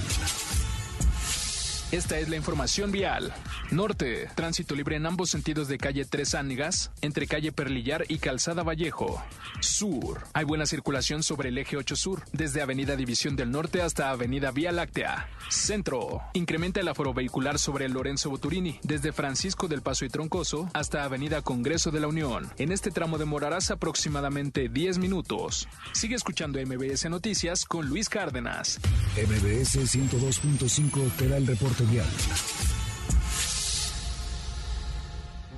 Esta es la información vial. Norte, tránsito libre en ambos sentidos de calle Tres Ánigas, entre calle Perlillar y Calzada Vallejo. Sur, hay buena circulación sobre el eje 8 Sur, desde Avenida División del Norte hasta Avenida Vía Láctea. Centro, incrementa el aforo vehicular sobre Lorenzo Boturini, desde Francisco del Paso y Troncoso hasta Avenida Congreso de la Unión. En este tramo demorarás aproximadamente 10 minutos. Sigue escuchando MBS Noticias con Luis Cárdenas. MBS 102.5 te da el reporte vial.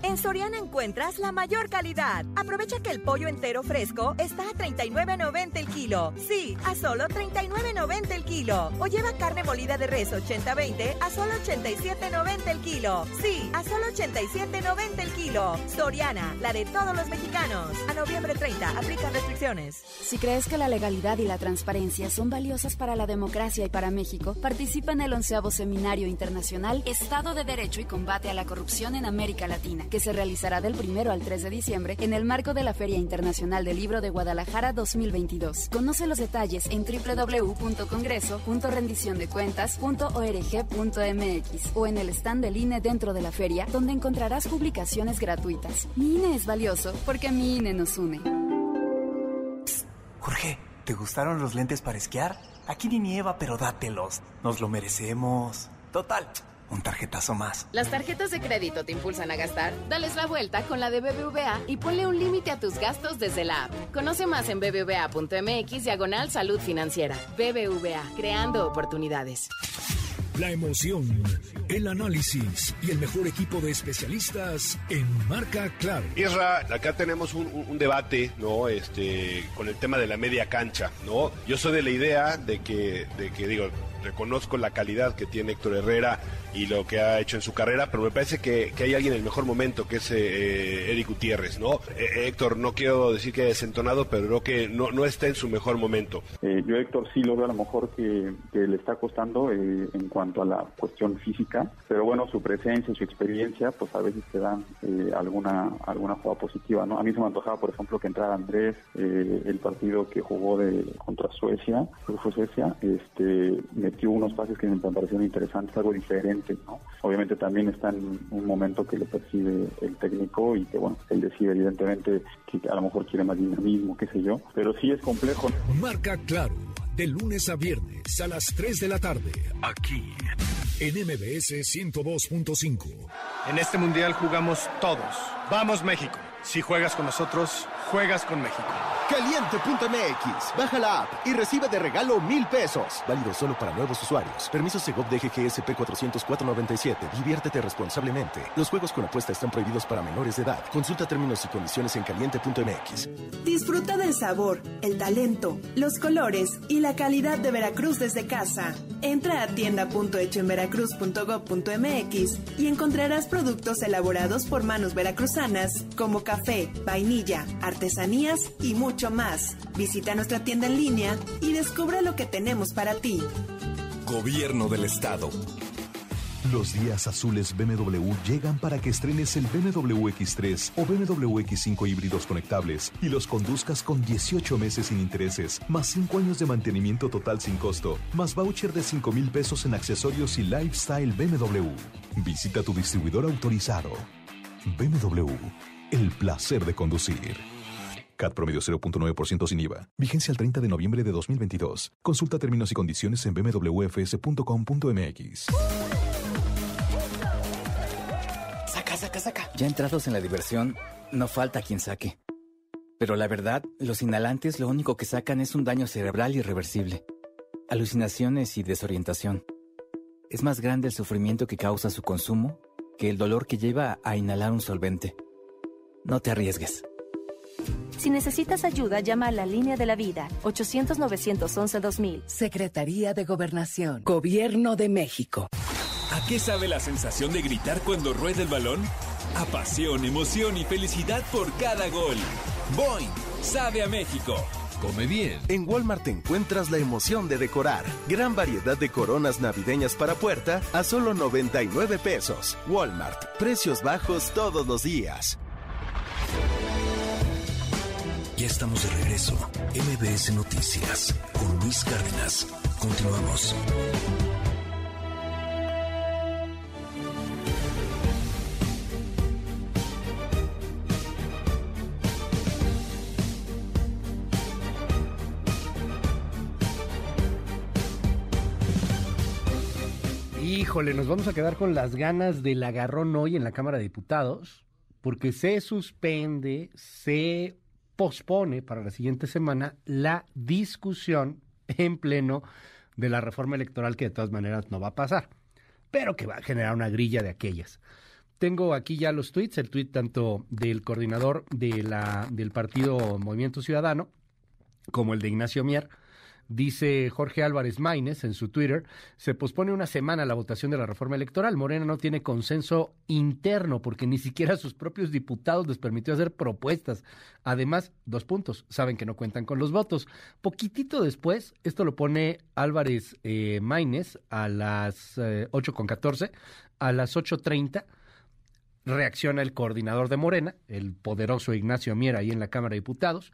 En Soriana encuentras la mayor calidad. Aprovecha que el pollo entero fresco está a 39.90 el kilo. Sí, a solo 39.90 el kilo. O lleva carne molida de res 80-20 a solo 87.90 el kilo. Sí, a solo 87.90 el kilo. Soriana, la de todos los mexicanos. A noviembre 30, aplica restricciones. Si crees que la legalidad y la transparencia son valiosas para la democracia y para México, participa en el onceavo Seminario Internacional Estado de Derecho y Combate a la Corrupción en América Latina, que se realizará del 1 al 3 de diciembre en el marco de la Feria Internacional del Libro de Guadalajara 2022. Conoce los detalles en www.congreso.rendiciondecuentas.org.mx o en el stand del INE dentro de la feria, donde encontrarás publicaciones gratuitas. Mi INE es valioso porque mi INE nos une. Jorge, ¿te gustaron los lentes para esquiar? Aquí ni nieva, pero dátelos. Nos lo merecemos. Total, un tarjetazo más. ¿Las tarjetas de crédito te impulsan a gastar? Dales la vuelta con la de BBVA y ponle un límite a tus gastos desde la app. Conoce más en bbva.mx diagonal salud financiera. BBVA, creando oportunidades. La emoción, el análisis y el mejor equipo de especialistas en Marca Claro. Isra, acá tenemos un, un- un debate, ¿no? Este, con el tema de la media cancha, ¿no? Yo soy de la idea de que, de que digo, reconozco la calidad que tiene Héctor Herrera y lo que ha hecho en su carrera, pero me parece que, hay alguien en el mejor momento, que es eh, Eric Gutiérrez, ¿no? Eh, Héctor, no quiero decir que desentonado, pero creo que no, está en su mejor momento. Eh, yo, Héctor, sí lo veo a lo mejor que, le está costando eh, en cuanto a la cuestión física, pero bueno, su presencia su experiencia, pues a veces te dan eh, alguna alguna jugada positiva, ¿no? A mí se me antojaba, por ejemplo, que entrara Andrés, eh, el partido que jugó de contra Suecia, fue Suecia, este, metió unos pases que me parecieron interesantes, algo diferente, ¿no? Obviamente también está en un momento que le percibe el técnico y que, bueno, él decide evidentemente que a lo mejor quiere más dinamismo, qué sé yo, pero sí es complejo. Marca Claro, de lunes a viernes a las 3 de la tarde, aquí en MBS 102.5. En este mundial jugamos todos. Vamos México. Si juegas con nosotros, juegas con México. Caliente.mx. Baja la app y recibe de regalo mil pesos. Válido solo para nuevos usuarios. Permiso Segov de GGSP 40497. Diviértete responsablemente. Los juegos con apuesta están prohibidos para menores de edad. Consulta términos y condiciones en caliente.mx. Disfruta del sabor, el talento, los colores y la calidad de Veracruz desde casa. Entra a tienda.hechoenveracruz.gov.mx y encontrarás productos elaborados por manos veracruzanas como café, vainilla, artesanías y mucho más. Visita nuestra tienda en línea y descubre lo que tenemos para ti. Gobierno del Estado. Los días azules BMW llegan para que estrenes el BMW X3 o BMW X5 híbridos conectables y los conduzcas con 18 meses sin intereses, más 5 años de mantenimiento total sin costo, más voucher de 5 mil pesos en accesorios y lifestyle BMW. Visita tu distribuidor autorizado. BMW, el placer de conducir. CAT promedio 0.9% sin IVA. Vigencia el 30 de noviembre de 2022. Consulta términos y condiciones en bmwfs.com.mx. Saca, saca, saca. Ya entrados en la diversión, no falta quien saque. Pero la verdad, los inhalantes lo único que sacan es un daño cerebral irreversible. Alucinaciones y desorientación. Es más grande el sufrimiento que causa su consumo que el dolor que lleva a inhalar un solvente. No te arriesgues. Si necesitas ayuda, llama a la línea de la vida 800-911-2000. Secretaría de Gobernación. Gobierno de México. ¿A qué sabe la sensación de gritar cuando rueda el balón? A pasión, emoción y felicidad por cada gol. Boing, sabe a México. Come bien. En Walmart te encuentras la emoción de decorar. Gran variedad de coronas navideñas para puerta a solo 99 pesos. Walmart, precios bajos todos los días. Ya estamos de regreso. MBS Noticias con Luis Cárdenas. Continuamos. Híjole, nos vamos a quedar con las ganas del agarrón hoy en la Cámara de Diputados, porque se suspende, se pospone para la siguiente semana la discusión en pleno de la reforma electoral que de todas maneras no va a pasar, pero que va a generar una grilla de aquellas. Tengo aquí ya los tweets, el tweet tanto del coordinador de la, del partido Movimiento Ciudadano como el de Ignacio Mier. Dice Jorge Álvarez Maínez en su Twitter, se pospone una semana la votación de la reforma electoral. Morena no tiene consenso interno porque ni siquiera sus propios diputados les permitió hacer propuestas. Además, dos puntos, saben que no cuentan con los votos. Poquitito después, esto lo pone Álvarez eh, a las eh, 8 con 14, a las 8.30 reacciona el coordinador de Morena, el poderoso Ignacio Mier ahí en la Cámara de Diputados,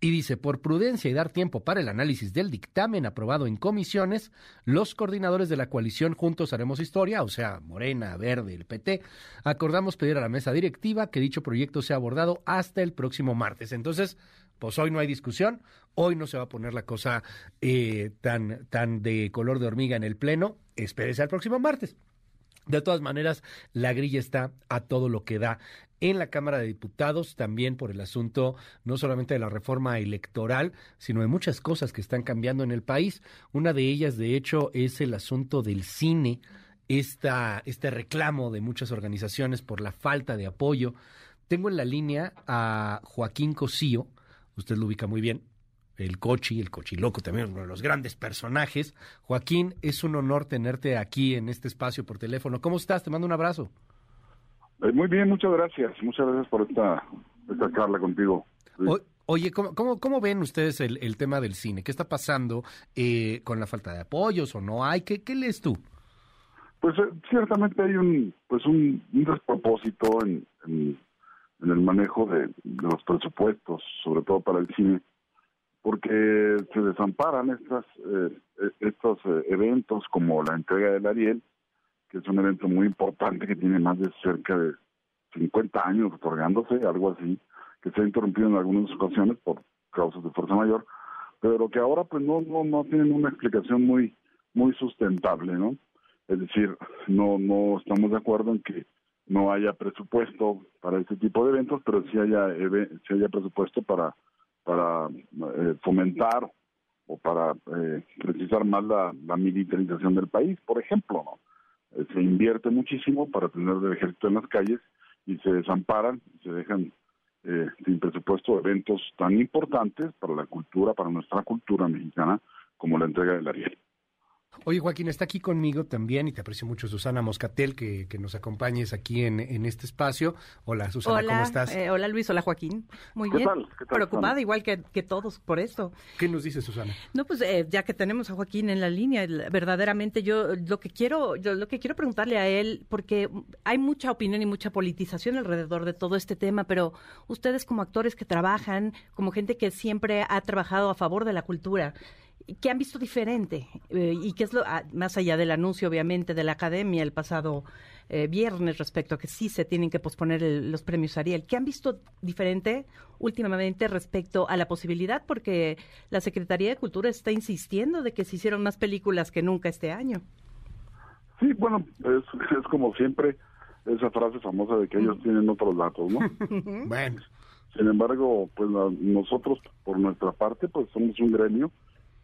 y dice, por prudencia y dar tiempo para el análisis del dictamen aprobado en comisiones, los coordinadores de la coalición Juntos Haremos Historia, o sea, Morena, Verde, el PT, acordamos pedir a la mesa directiva que dicho proyecto sea abordado hasta el próximo martes. Entonces, pues hoy no hay discusión, hoy no se va a poner la cosa eh, tan, tan de color de hormiga en el Pleno, espérese al próximo martes. De todas maneras, la grilla está a todo lo que da en la Cámara de Diputados, también por el asunto no solamente de la reforma electoral, sino de muchas cosas que están cambiando en el país. Una de ellas, de hecho, es el asunto del cine, esta, este reclamo de muchas organizaciones por la falta de apoyo. Tengo en la línea a Joaquín Cosío, usted lo ubica muy bien, el Cochi, el Cochiloco, también uno de los grandes personajes. Joaquín, es un honor tenerte aquí en este espacio por teléfono. ¿Cómo estás? Te mando un abrazo. Eh, muy bien, muchas gracias. Muchas gracias por esta, esta charla contigo. O- oye, ¿cómo, cómo, cómo ven ustedes el, el tema del cine? ¿Qué está pasando eh, con la falta de apoyos o no hay? ¿Qué, qué lees tú? Pues eh, ciertamente hay un pues un, un despropósito en, en, en el manejo de, de los presupuestos, sobre todo para el cine, porque se desamparan estas eh, estos eh, eventos como la entrega del Ariel, que es un evento muy importante que tiene más de cerca de 50 años otorgándose, algo así, que se ha interrumpido en algunas ocasiones por causas de fuerza mayor, pero que ahora pues no no no tienen una explicación muy muy sustentable, ¿no? Es decir, no no estamos de acuerdo en que no haya presupuesto para este tipo de eventos, pero sí haya sí haya presupuesto para para eh, fomentar o para eh, precisar más la, militarización del país, por ejemplo, ¿no? Eh, se invierte muchísimo para tener el ejército en las calles y se desamparan, se dejan eh, sin presupuesto eventos tan importantes para la cultura, para nuestra cultura mexicana, como la entrega del Ariel. Oye, Joaquín, está aquí conmigo también y te aprecio mucho Susana Moscatel que, que nos acompañes aquí en, en este espacio. Hola, Susana, hola, ¿cómo estás? eh, hola Luis, hola Joaquín. Muy ¿Qué bien. tal? ¿Qué tal, Preocupada Susana? igual que, que todos por esto. ¿Qué nos dice Susana? No, pues eh, ya que tenemos a Joaquín en la línea, verdaderamente yo lo que quiero, yo lo que quiero preguntarle a él, porque hay mucha opinión y mucha politización alrededor de todo este tema, pero ustedes como actores que trabajan, como gente que siempre ha trabajado a favor de la cultura, ¿qué han visto diferente? Eh, y qué es lo, ah, más allá del anuncio, obviamente, de la academia el pasado eh, viernes respecto a que sí se tienen que posponer el- los premios Ariel, ¿qué han visto diferente últimamente respecto a la posibilidad? Porque la Secretaría de Cultura está insistiendo de que se hicieron más películas que nunca este año. Sí, bueno, es, <laughs> es como siempre esa frase famosa de que ellos tienen otros datos, ¿no? <laughs> bueno. Sin embargo, pues la- nosotros, por nuestra parte, pues somos un gremio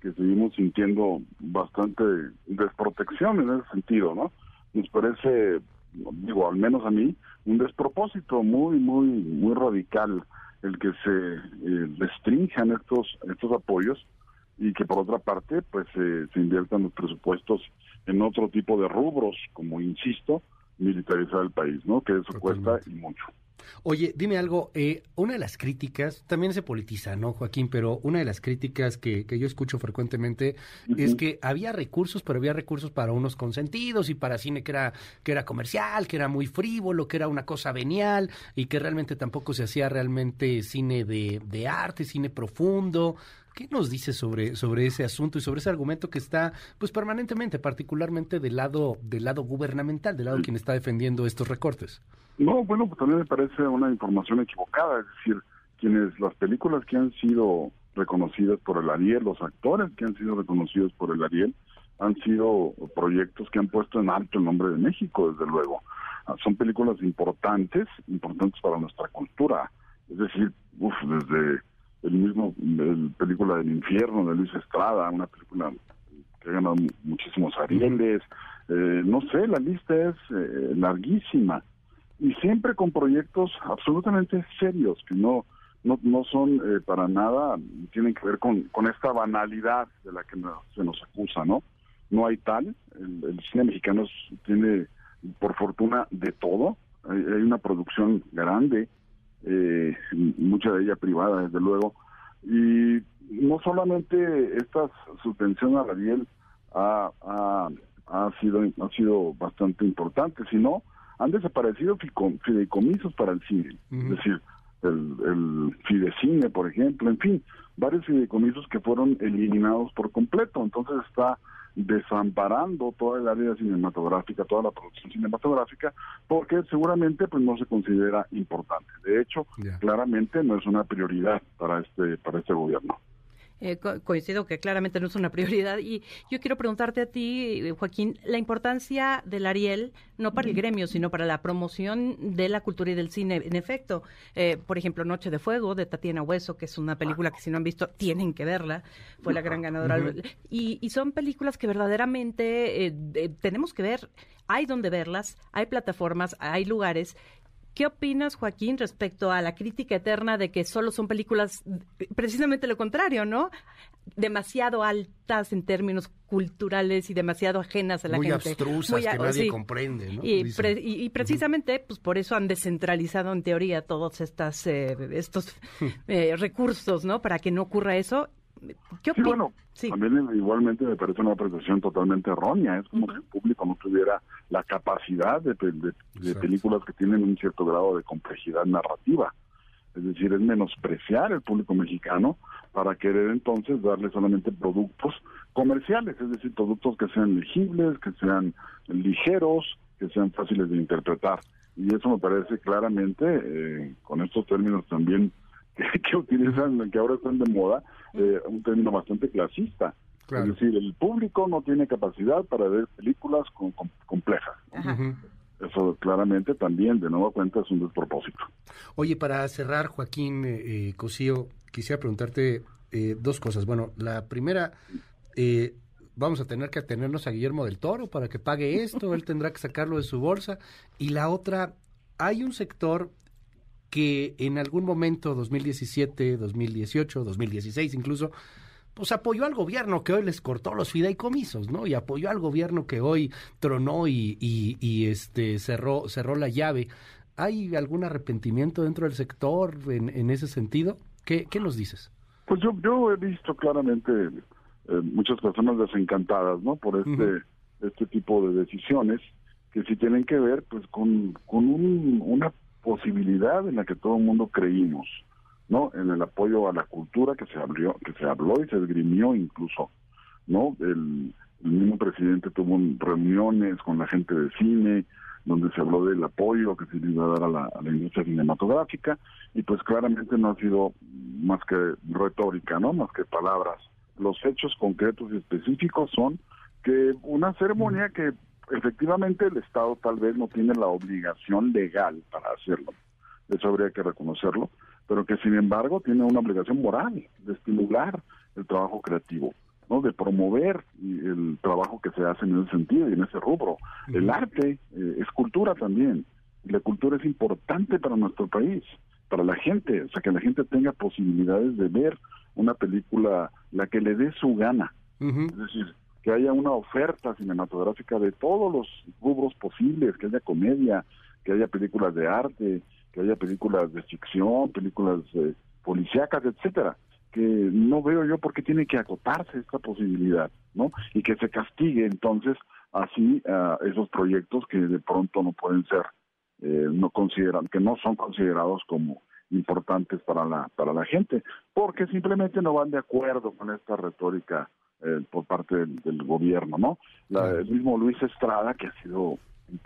que seguimos sintiendo bastante desprotección en ese sentido, ¿no? Nos parece, digo, al menos a mí, un despropósito muy, muy, muy radical el que se eh, restrinjan estos, estos apoyos y que por otra parte, pues eh, se inviertan los presupuestos en otro tipo de rubros, como insisto, militarizar el país, ¿no? Que eso cuesta y mucho. Oye, dime algo, eh, una de las críticas, también se politiza, ¿no, Joaquín? Pero una de las críticas que, que yo escucho frecuentemente es que había recursos, pero había recursos para unos consentidos y para cine que era, que era comercial, que era muy frívolo, que era una cosa venial y que realmente tampoco se hacía realmente cine de, de arte, cine profundo. ¿Qué nos dice sobre, sobre ese asunto y sobre ese argumento que está pues permanentemente, particularmente del lado, del lado gubernamental, del lado de quien está defendiendo estos recortes? No, bueno, pues también me parece una información equivocada, es decir, quienes las películas que han sido reconocidas por el Ariel, los actores que han sido reconocidos por el Ariel, han sido proyectos que han puesto en alto el nombre de México, desde luego. Ah, Son películas importantes, importantes para nuestra cultura. Es decir, uf, desde el mismo el película del infierno de Luis Estrada, una película que ha ganado mu- muchísimos Arieles, eh, no sé, la lista es eh, larguísima. Y siempre con proyectos absolutamente serios que no no, no son eh, para nada tienen que ver con, con esta banalidad de la que no- se nos acusa no no hay tal. El, el cine mexicano tiene por fortuna de todo. Hay una producción grande eh, mucha de ella privada desde luego. Y no solamente esta subvención a Radiel ha, ha, ha sido ha sido bastante importante sino han desaparecido fideicomisos para el cine. Es decir el, el Fidecine por ejemplo en fin varios fideicomisos que fueron eliminados por completo. Entonces está desamparando toda el área cinematográfica, toda la producción cinematográfica, porque seguramente pues no se considera importante. De hecho, claramente no es una prioridad para este para este gobierno. Eh, co- coincido que claramente no es una prioridad. Y yo quiero preguntarte a ti, eh, Joaquín, la importancia del Ariel, no para el gremio, sino para la promoción de la cultura y del cine. En efecto, eh, por ejemplo, Noche de Fuego, de Tatiana Hueso, que es una película que si no han visto, tienen que verla. Fue la gran ganadora. Y, y son películas que verdaderamente eh, tenemos que ver. Hay donde verlas, hay plataformas, hay lugares. ¿Qué opinas, Joaquín, respecto a la crítica eterna de que solo son películas, precisamente lo contrario, ¿no? Demasiado altas en términos culturales y demasiado ajenas a la Muy gente. abstrusas, Muy que a- nadie sí. comprende, ¿no? Y, Dicen. pre- y- y precisamente, pues por eso han descentralizado en teoría todos estas, eh, estos <laughs> eh, recursos, ¿no? Para que no ocurra eso. ¿Qué Sí, bueno, también igualmente me parece una apreciación totalmente errónea. Es como si el público no tuviera la capacidad de, de- de películas que tienen un cierto grado de complejidad narrativa. Es decir, es menospreciar el público mexicano para querer entonces darle solamente productos comerciales, es decir, productos que sean legibles, que sean ligeros, que sean fáciles de interpretar. Y eso me parece claramente, eh, con estos términos también <laughs> que, utilizan, que ahora están de moda, eh, un término bastante clasista. Es decir, el público no tiene capacidad para ver películas con- con- complejas. Eso claramente también, de nueva cuenta, es un despropósito. Oye, para cerrar, Joaquín eh, eh, Cosío, quisiera preguntarte eh, dos cosas. Bueno, la primera, eh, vamos a tener que atenernos a Guillermo del Toro para que pague esto, él tendrá que sacarlo de su bolsa. Y la otra, hay un sector que en algún momento, 2017, 2018, 2016 incluso, pues apoyó al gobierno que hoy les cortó los fideicomisos, ¿no? Y apoyó al gobierno que hoy tronó y, y, este cerró, cerró la llave. ¿Hay algún arrepentimiento dentro del sector en, en ese sentido? ¿Qué, ¿Qué nos dices? Pues yo, yo he visto claramente eh, muchas personas desencantadas, ¿no? Por este, este tipo de decisiones que sí tienen que ver, pues, con, con una posibilidad en la que todo el mundo creímos, ¿no? En el apoyo a la cultura que se abrió, que se habló y se esgrimió incluso, ¿no? El, mismo presidente tuvo reuniones con la gente de cine, donde se habló del apoyo que se le iba a dar a la, a la, industria cinematográfica y pues claramente no ha sido más que retórica, ¿no? Más que palabras. Los hechos concretos y específicos son que una ceremonia que efectivamente el Estado tal vez no tiene la obligación legal para hacerlo, eso habría que reconocerlo, pero que sin embargo tiene una obligación moral de estimular el trabajo creativo, ¿no? de promover el trabajo que se hace en ese sentido y en ese rubro. El arte eh, es cultura también, y la cultura es importante para nuestro país, para la gente, o sea, que la gente tenga posibilidades de ver una película, la que le dé su gana. Es decir, que haya una oferta cinematográfica de todos los rubros posibles, que haya comedia, que haya películas de arte, que haya películas de ficción, películas eh, policíacas, etcétera, que no veo yo por qué tiene que acotarse esta posibilidad, ¿no? Y que se castigue entonces así a esos proyectos que de pronto no pueden ser, eh, no consideran, que no son considerados como importantes para la para la gente, porque simplemente no van de acuerdo con esta retórica eh, por parte del, gobierno, ¿no? el mismo Luis Estrada, que ha sido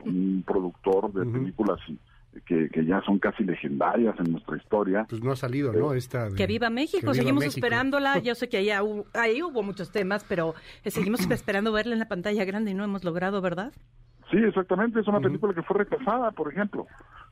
un, productor de películas que, ya son casi legendarias en nuestra historia. Pues no ha salido, ¿no? Eh, Esta que viva México, seguimos esperándola. <laughs> Yo sé que ahí, ahí hubo muchos temas, pero eh, seguimos <clears throat> esperando verla en la pantalla grande y no hemos logrado, ¿verdad? Sí, exactamente. Es una película que fue rechazada, por ejemplo,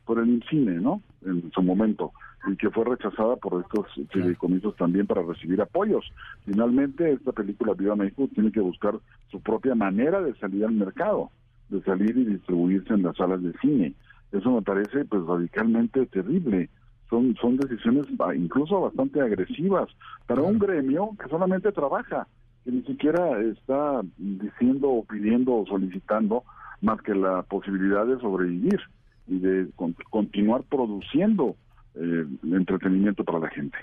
por el cine, ¿no? En su momento y que fue rechazada por estos fideicomisos también para recibir apoyos. Finalmente, esta película Viva México tiene que buscar su propia manera de salir al mercado, de salir y distribuirse en las salas de cine. Eso me parece pues radicalmente terrible. Son, son decisiones incluso bastante agresivas para un gremio que solamente trabaja, que ni siquiera está diciendo o pidiendo o solicitando más que la posibilidad de sobrevivir y de continuar produciendo eh, entretenimiento para la gente.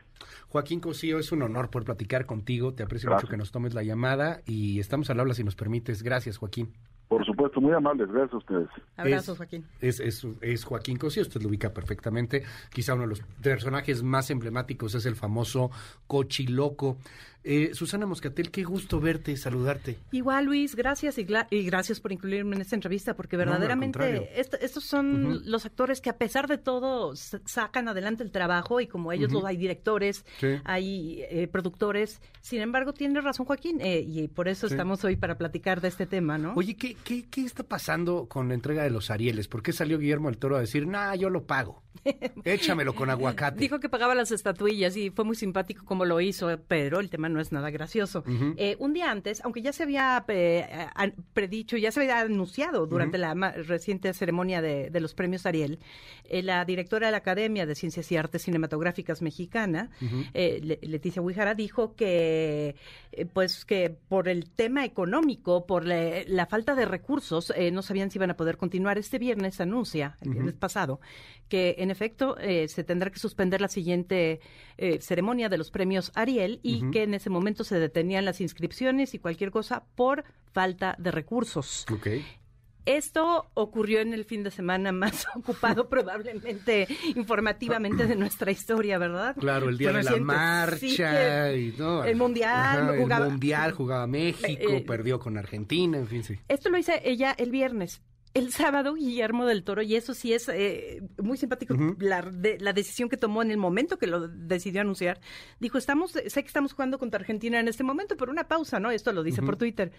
Joaquín Cosío, es un honor poder platicar contigo. Te aprecio mucho que nos tomes la llamada y estamos al habla si nos permites. Gracias, Joaquín. Por supuesto, muy amables, gracias a ustedes. Abrazos, Joaquín. Es, es, es, Joaquín Cosío, usted lo ubica perfectamente. Quizá uno de los personajes más emblemáticos es el famoso Cochiloco. Eh, Susana Moscatel, qué gusto verte, saludarte. Igual, Luis, gracias y, gracias por incluirme en esta entrevista, porque verdaderamente estos son los actores que a pesar de todo sacan adelante el trabajo y como ellos hay directores, hay eh, productores. Sin embargo, tiene razón Joaquín eh, y por eso estamos hoy para platicar de este tema, ¿no? Oye, ¿qué, qué, qué está pasando con la entrega de los Arieles? ¿Por qué salió Guillermo del Toro a decir, nah, yo lo pago? <laughs> Échamelo con aguacate. Dijo que pagaba las estatuillas y fue muy simpático como lo hizo, pero el tema no es nada gracioso. Eh, un día antes, aunque ya se había eh, predicho, ya se había anunciado durante la reciente ceremonia de, los premios Ariel, eh, la directora de la Academia de Ciencias y Artes Cinematográficas Mexicana, Leticia Huijara, dijo que, pues, que por el tema económico, por la, falta de recursos, no sabían si iban a poder continuar. Este viernes anuncia, el viernes pasado, que en efecto se tendrá que suspender la siguiente ceremonia de los premios Ariel y que en ese momento se detenían las inscripciones y cualquier cosa por falta de recursos. Esto ocurrió en el fin de semana más <laughs> ocupado probablemente informativamente de nuestra historia, ¿verdad? Claro, el día de la marcha y todo. El mundial jugaba, el mundial jugaba México, eh, eh, perdió con Argentina, en fin, sí. Esto lo hice ella el viernes el sábado Guillermo del Toro, y eso sí es eh, muy simpático, la, la, decisión que tomó en el momento que lo decidió anunciar, dijo, estamos, sé que estamos jugando contra Argentina en este momento, pero una pausa, ¿no? Esto lo dice por Twitter.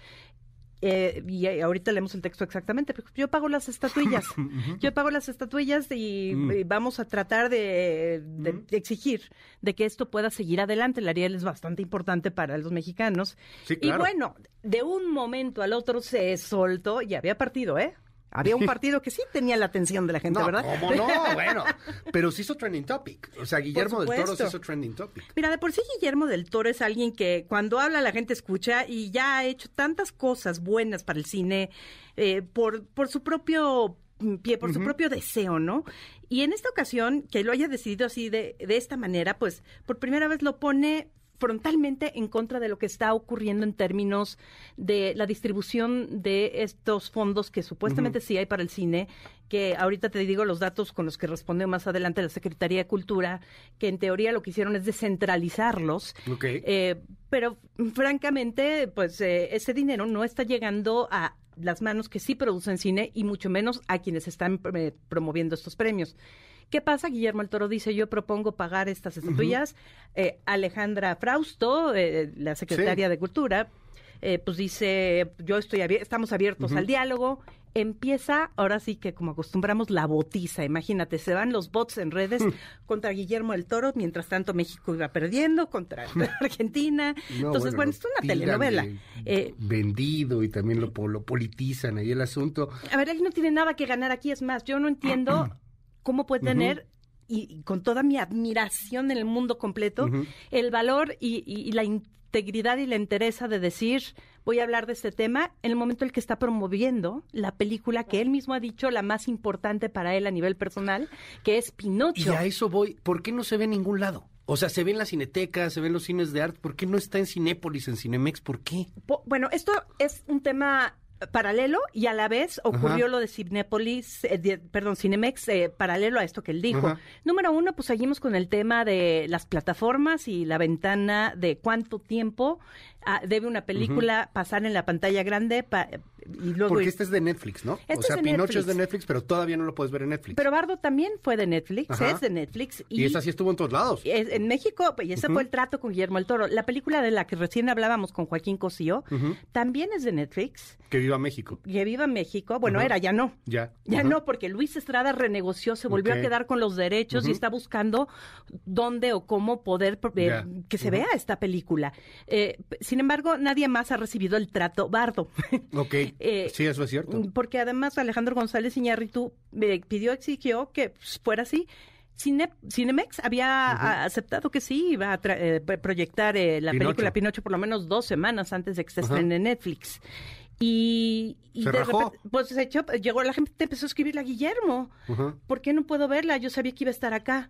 Eh, y ahorita leemos el texto exactamente, yo pago las estatuillas, <laughs> yo pago las estatuillas y, mm. vamos a tratar de, exigir de que esto pueda seguir adelante. El Ariel es bastante importante para los mexicanos. Y bueno, de un momento al otro se soltó y había partido, ¿eh? Había un partido que sí tenía la atención de la gente, No, ¿verdad? ¿cómo no? <laughs> Bueno, pero se hizo trending topic. O sea, Guillermo del Toro se hizo trending topic. Mira, de por sí Guillermo del Toro es alguien que cuando habla la gente escucha y ya ha hecho tantas cosas buenas para el cine eh, por, por su propio pie, por su propio deseo, ¿no? Y en esta ocasión, que lo haya decidido así de, de esta manera, pues por primera vez lo pone frontalmente en contra de lo que está ocurriendo en términos de la distribución de estos fondos que supuestamente sí hay para el cine, que ahorita te digo los datos con los que respondió más adelante la Secretaría de Cultura, que en teoría lo que hicieron es descentralizarlos. Eh, pero francamente, pues eh, ese dinero no está llegando a las manos que sí producen cine y mucho menos a quienes están eh, promoviendo estos premios. ¿Qué pasa? Guillermo el Toro dice, yo propongo pagar estas estatuillas. Eh, Alejandra Frausto, eh, la secretaria Sí. de Cultura, eh, pues dice, yo estoy abier- estamos abiertos al diálogo. Empieza, ahora sí que como acostumbramos, la botiza. Imagínate, se van los bots en redes contra Guillermo del Toro, mientras tanto México iba perdiendo contra <laughs> Argentina. No, Entonces, bueno, lo es una telenovela. de Eh, vendido y también lo, lo politizan ahí el asunto. a ver, él no tiene nada que ganar aquí. Es más, yo no entiendo <clears throat> cómo puede tener, y, y con toda mi admiración en el mundo completo, el valor y, y- y la integridad y la entereza de decir, voy a hablar de este tema en el momento en el que está promoviendo la película que él mismo ha dicho la más importante para él a nivel personal, que es Y Pinocho. a eso voy. ¿Por qué no se ve en ningún lado? O sea, se ve en la cineteca, se ve en los cines de arte. ¿Por qué no está en Cinépolis, en Cinemex? ¿Por qué? Po- Bueno, esto es un tema paralelo y a la vez ocurrió Ajá. lo de Cinépolis, eh, de- perdón, Cinemex, eh, paralelo a esto que él dijo. Ajá. Número uno, pues seguimos con el tema de las plataformas y la ventana de cuánto tiempo ah, debe una película pasar en la pantalla grande pa- y luego... Porque este es de Netflix, ¿no? Este o sea, Pinocho Netflix. es de Netflix, pero todavía no lo puedes ver en Netflix. Pero Bardo también fue de Netflix, Ajá. es de Netflix. y esa sí estuvo en todos lados. es- en México, y ese fue el trato con Guillermo el Toro. La película de la que recién hablábamos con Joaquín Cosío también es de Netflix. Que viva México. Que viva México. Bueno, era, ya no. Ya. Ya no, porque Luis Estrada renegoció, se volvió a quedar con los derechos y está buscando dónde o cómo poder eh, que se vea esta película. Eh, sin embargo, nadie más ha recibido el trato bardo. <laughs> Ok. <laughs> Eh, sí, eso es cierto. Porque además Alejandro González Iñárritu me pidió, exigió que pues, fuera así. Cine- Cinemex había aceptado que sí iba a tra- eh, proyectar eh, la Pinocho. película Pinocho por lo menos dos semanas antes de que se estrene en Netflix. Y, y Se de rajó. repente, pues se echó, llegó la gente, empezó a escribirle a Guillermo. Ajá. ¿Por qué no puedo verla? Yo sabía que iba a estar acá.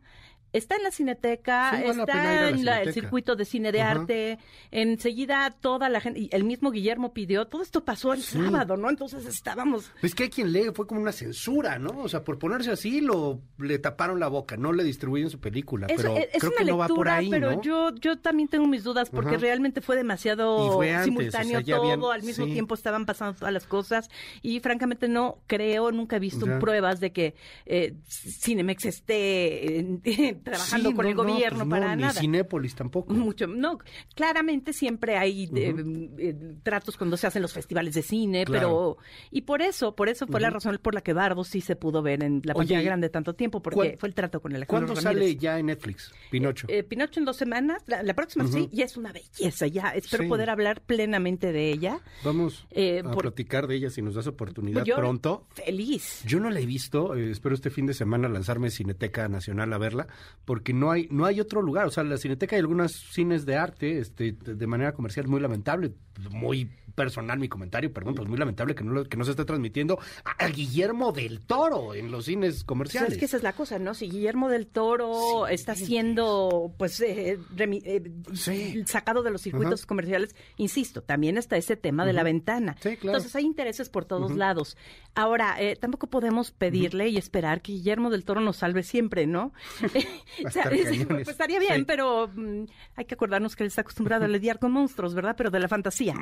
Está en la Cineteca, Sí, vale está la en la- el circuito de cine de Ajá. arte. Enseguida toda la gente, y el mismo Guillermo pidió, todo esto pasó el Sí. sábado, ¿no? Entonces estábamos Es que hay quien lee, fue como una censura, ¿no? O sea, por ponerse así, lo le taparon la boca, no le distribuyen su película. Es, pero es- creo una que no lectura, va por ahí, pero ¿no? yo, yo también tengo mis dudas porque Ajá. realmente fue demasiado Y fue antes, simultáneo o sea, ya todo, habían- al mismo sí. tiempo estaban pasando todas las cosas y francamente no creo, nunca he visto Ya. pruebas de que eh, Cinemex esté eh, <laughs> trabajando Sí, con no, el no, gobierno pues para no, nada. Ni Cinépolis tampoco. Mucho, no, claramente siempre hay eh, eh, tratos cuando se hacen los festivales de cine, Claro. pero y por eso, por eso fue la razón por la que Bardo sí se pudo ver en la pantalla ¿y grande tanto tiempo, porque fue el trato con el ¿Cuándo sale ya en Netflix, Pinocho? eh, Pinocho en dos semanas, la, la próxima sí, Ujú. y es una belleza ya. Espero Sí. poder hablar plenamente de ella. Vamos a por- platicar de ella si nos das oportunidad Yo- pronto. Feliz. Yo no la he visto, espero este fin de semana lanzarme Cineteca Nacional a verla, porque no hay no hay otro lugar, o sea, la Cineteca hay algunos cines de arte, este, de manera comercial muy lamentable, muy personal mi comentario, perdón, pues muy lamentable que no lo- que no se esté transmitiendo a, a Guillermo del Toro en los cines Pues comerciales. es que esa es la cosa, ¿no? Si Guillermo del Toro está siendo, pues, eh, remi- eh, sacado de los circuitos Ajá. comerciales, insisto, también está ese tema de la Ujú. ventanas. Sí, claro. Entonces hay intereses por todos lados. Ahora, eh, tampoco podemos pedirle y esperar que Guillermo del Toro nos salve siempre, ¿no? <laughs> <laughs> O sea, es- <laughs> pues, estaría bien, pero mm, hay que acordarnos que él está acostumbrado a lidiar con monstruos, ¿verdad? Pero de la fantasía.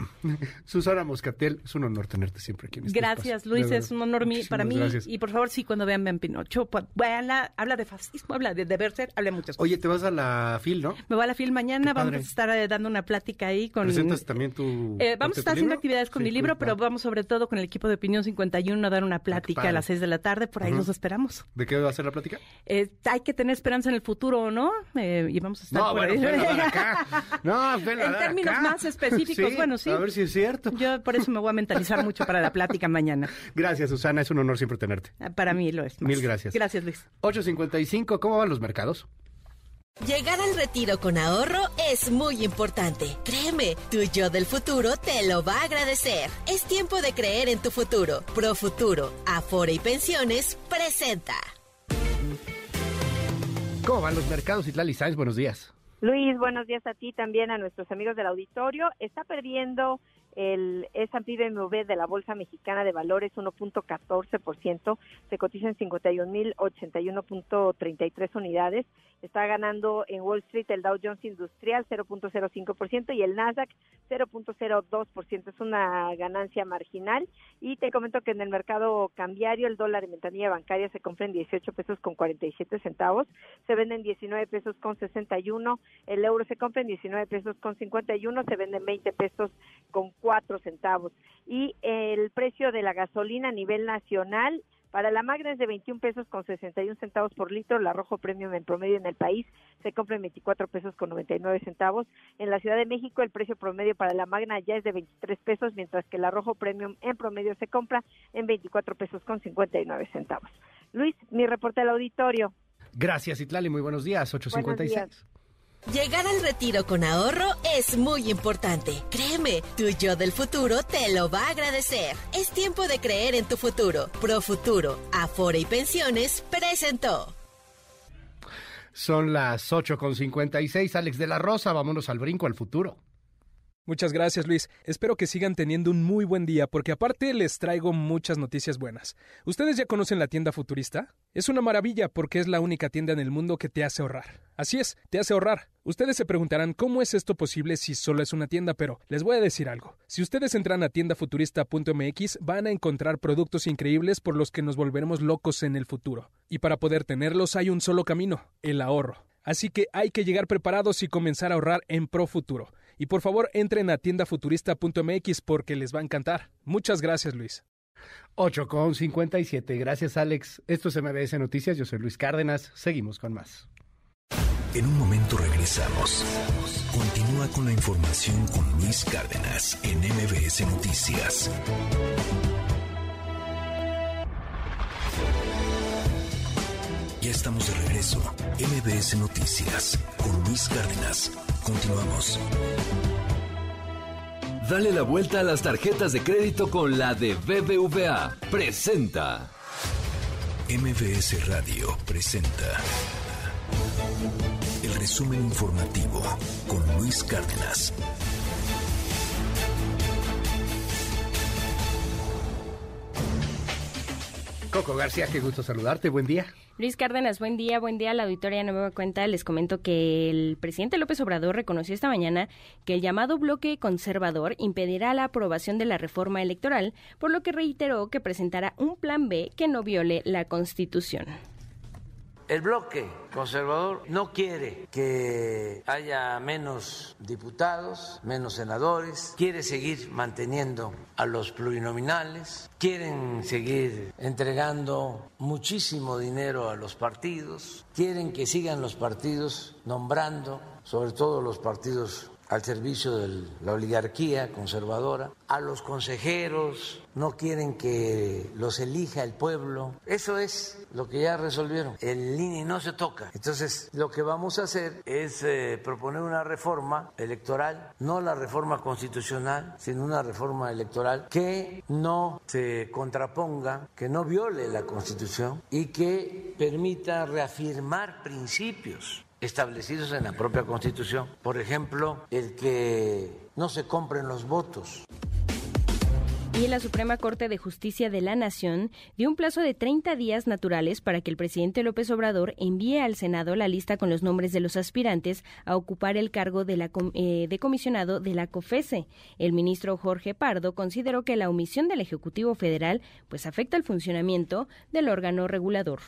Susana Moscatel, es un honor tenerte siempre aquí en este Gracias, espacio. Luis, es un honor Muchísimas para mí. gracias. Y por favor, sí, cuando vean Vean Pinocho, pues, véanla, habla de fascismo, habla de deber ser, habla de muchas cosas. Oye, te vas a la FIL, ¿no? Me voy a la film mañana, vamos a estar eh, dando una plática ahí con... Presentas también tu... Eh, vamos a estar haciendo libro? actividades con Sí, mi libro, pero va. vamos sobre todo con el equipo de Opinión 51 a dar una plática a las 6 de la tarde, por ahí Ujú. los esperamos. ¿De qué va a ser la plática? Eh, hay que tener esperanza en el futuro, ¿no? Eh, y vamos a estar No, por bueno, ahí. dar acá. <laughs> No, vela, en dar términos acá. más específicos, Sí, bueno, sí. A ver si es cierto. Cierto. Yo por eso me voy a mentalizar <laughs> mucho para la plática mañana. Gracias, Susana. Es un honor siempre tenerte. Ah, para mí lo es. Mil gracias. Gracias, Luis. 8.55, ¿cómo van los mercados? Llegar al retiro con ahorro es muy importante. Créeme, tu yo del futuro te lo va a agradecer. Es tiempo de creer en tu futuro. Pro Futuro, Afore y Pensiones presenta. ¿Cómo van los mercados? Itlali Sáenz, buenos días. Luis, buenos días a ti también, a nuestros amigos del auditorio. Está perdiendo el S&P BMW de la Bolsa Mexicana de Valores 1.14%, se cotiza en 51.081.33 unidades. Está ganando en Wall Street el Dow Jones Industrial 0.05% y el Nasdaq 0.02%. Es una ganancia marginal. Y te comento que en el mercado cambiario el dólar en ventanilla bancaria se compra en 18 pesos con 47 centavos, se vende en 19 pesos con 61, el euro se compra en 19 pesos con 51, se vende en 20 pesos con cuatro centavos. Y el precio de la gasolina a nivel nacional para la Magna es de 21 pesos con 61 centavos por litro, la Rojo Premium en promedio en el país se compra en 24 pesos con 99 centavos. En la Ciudad de México el precio promedio para la Magna ya es de 23 pesos, mientras que la Rojo Premium en promedio se compra en 24 pesos con 59 centavos. Luis, mi reporte al auditorio. Gracias, Itlali. Muy buenos días. 856. Llegar al retiro con ahorro es muy importante. Créeme, tu yo del futuro te lo va a agradecer. Es tiempo de creer en tu futuro. Pro Futuro, Afore y Pensiones presentó. Son las 8.56. Alex de la Rosa, vámonos al brinco al futuro. Muchas gracias Luis. Espero que sigan teniendo un muy buen día porque aparte les traigo muchas noticias buenas. ¿Ustedes ya conocen la tienda futurista? Es una maravilla porque es la única tienda en el mundo que te hace ahorrar. Así es, te hace ahorrar. Ustedes se preguntarán cómo es esto posible si solo es una tienda, pero les voy a decir algo. Si ustedes entran a tiendafuturista.mx van a encontrar productos increíbles por los que nos volveremos locos en el futuro. Y para poder tenerlos hay un solo camino, el ahorro. Así que hay que llegar preparados y comenzar a ahorrar en Pro Futuro. Y por favor entren a tiendafuturista.mx porque les va a encantar. Muchas gracias Luis. 8 con 57. Gracias Alex. Esto es MBS Noticias. Yo soy Luis Cárdenas. Seguimos con más. En un momento regresamos. Continúa con la información con Luis Cárdenas en MBS Noticias. Ya estamos de regreso. MBS Noticias con Luis Cárdenas. Continuamos. Dale la vuelta a las tarjetas de crédito con la de BBVA. Presenta. MBS Radio presenta. El resumen informativo con Luis Cárdenas. Coco García, qué gusto saludarte. Buen día. Luis Cárdenas, buen día, buen día a la auditoría Nueva Cuenta. Les comento que el presidente López Obrador reconoció esta mañana que el llamado bloque conservador impedirá la aprobación de la reforma electoral, por lo que reiteró que presentará un plan B que no viole la Constitución. El bloque conservador no quiere que haya menos diputados, menos senadores, quiere seguir manteniendo a los plurinominales, quieren seguir entregando muchísimo dinero a los partidos, quieren que sigan los partidos nombrando, sobre todo los partidos al servicio de la oligarquía conservadora, a los consejeros, no quieren que los elija el pueblo. Eso es lo que ya resolvieron. El INE no se toca. Entonces, lo que vamos a hacer es eh, proponer una reforma electoral, no la reforma constitucional, sino una reforma electoral que no se contraponga, que no viole la Constitución y que permita reafirmar principios establecidos en la propia Constitución. Por ejemplo, el que no se compren los votos. Y la Suprema Corte de Justicia de la Nación dio un plazo de 30 días naturales para que el presidente López Obrador envíe al Senado la lista con los nombres de los aspirantes a ocupar el cargo de, la, eh, de comisionado de la COFESE. El ministro Jorge Pardo consideró que la omisión del Ejecutivo Federal pues afecta el funcionamiento del órgano regulador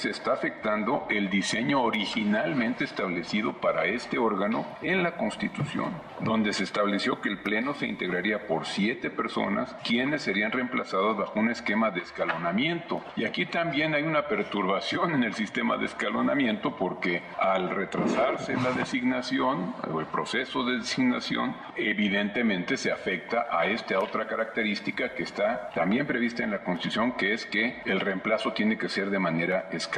Se está afectando el diseño originalmente establecido para este órgano en la Constitución, donde se estableció que el Pleno se integraría por siete personas, quienes serían reemplazados bajo un esquema de escalonamiento. Y aquí también hay una perturbación en el sistema de escalonamiento porque al retrasarse la designación o el proceso de designación, evidentemente se afecta a esta otra característica que está también prevista en la Constitución, que es que el reemplazo tiene que ser de manera escalonada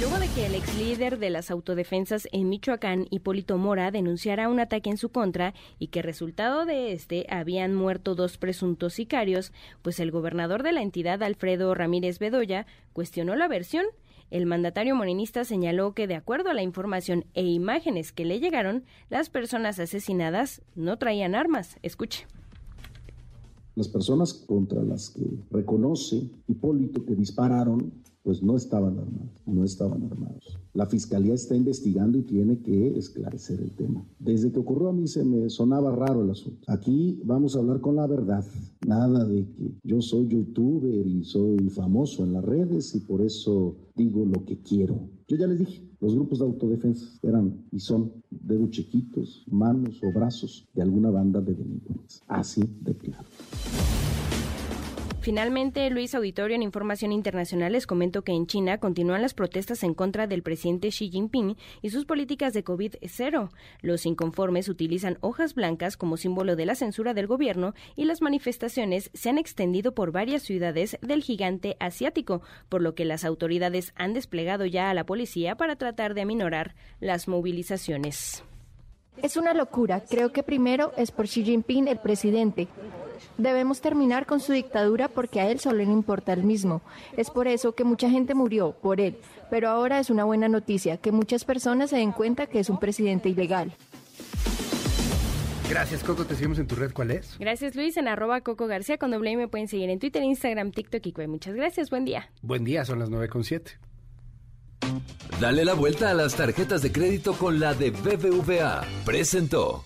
Luego de que el ex líder de las autodefensas en Michoacán, Hipólito Mora, denunciara un ataque en su contra y que resultado de este habían muerto dos presuntos sicarios, pues el gobernador de la entidad, Alfredo Ramírez Bedoya, cuestionó la versión. El mandatario morenista señaló que, de acuerdo a la información e imágenes que le llegaron, las personas asesinadas no traían armas. Escuche. Las personas contra las que reconoce Hipólito que dispararon, pues no estaban armados, no estaban armados. La fiscalía está investigando y tiene que esclarecer el tema. Desde que ocurrió a mí se me sonaba raro el asunto. Aquí vamos a hablar con la verdad. Nada de que yo soy youtuber y soy famoso en las redes y por eso digo lo que quiero. Yo ya les dije, los grupos de autodefensa eran y son dedos chiquitos, manos o brazos de alguna banda de delincuentes. Así de claro. Finalmente, Luis Auditorio en Información Internacional les comentó que en China continúan las protestas en contra del presidente Xi Jinping y sus políticas de COVID-0. Los inconformes utilizan hojas blancas como símbolo de la censura del gobierno y las manifestaciones se han extendido por varias ciudades del gigante asiático, por lo que las autoridades han desplegado ya a la policía para tratar de aminorar las movilizaciones. Es una locura. Creo que primero es por Xi Jinping, el presidente. Debemos terminar con su dictadura porque a él solo le importa el mismo. Es por eso que mucha gente murió, por él. Pero ahora es una buena noticia que muchas personas se den cuenta que es un presidente ilegal. Gracias, Coco. Te seguimos en tu red. ¿Cuál es? Gracias, Luis. En arroba Coco García con doble me pueden seguir en Twitter, Instagram, TikTok y Cue. Muchas gracias. Buen día. Buen día. Son las 9.7. Dale la vuelta a las tarjetas de crédito con la de BBVA. Presentó.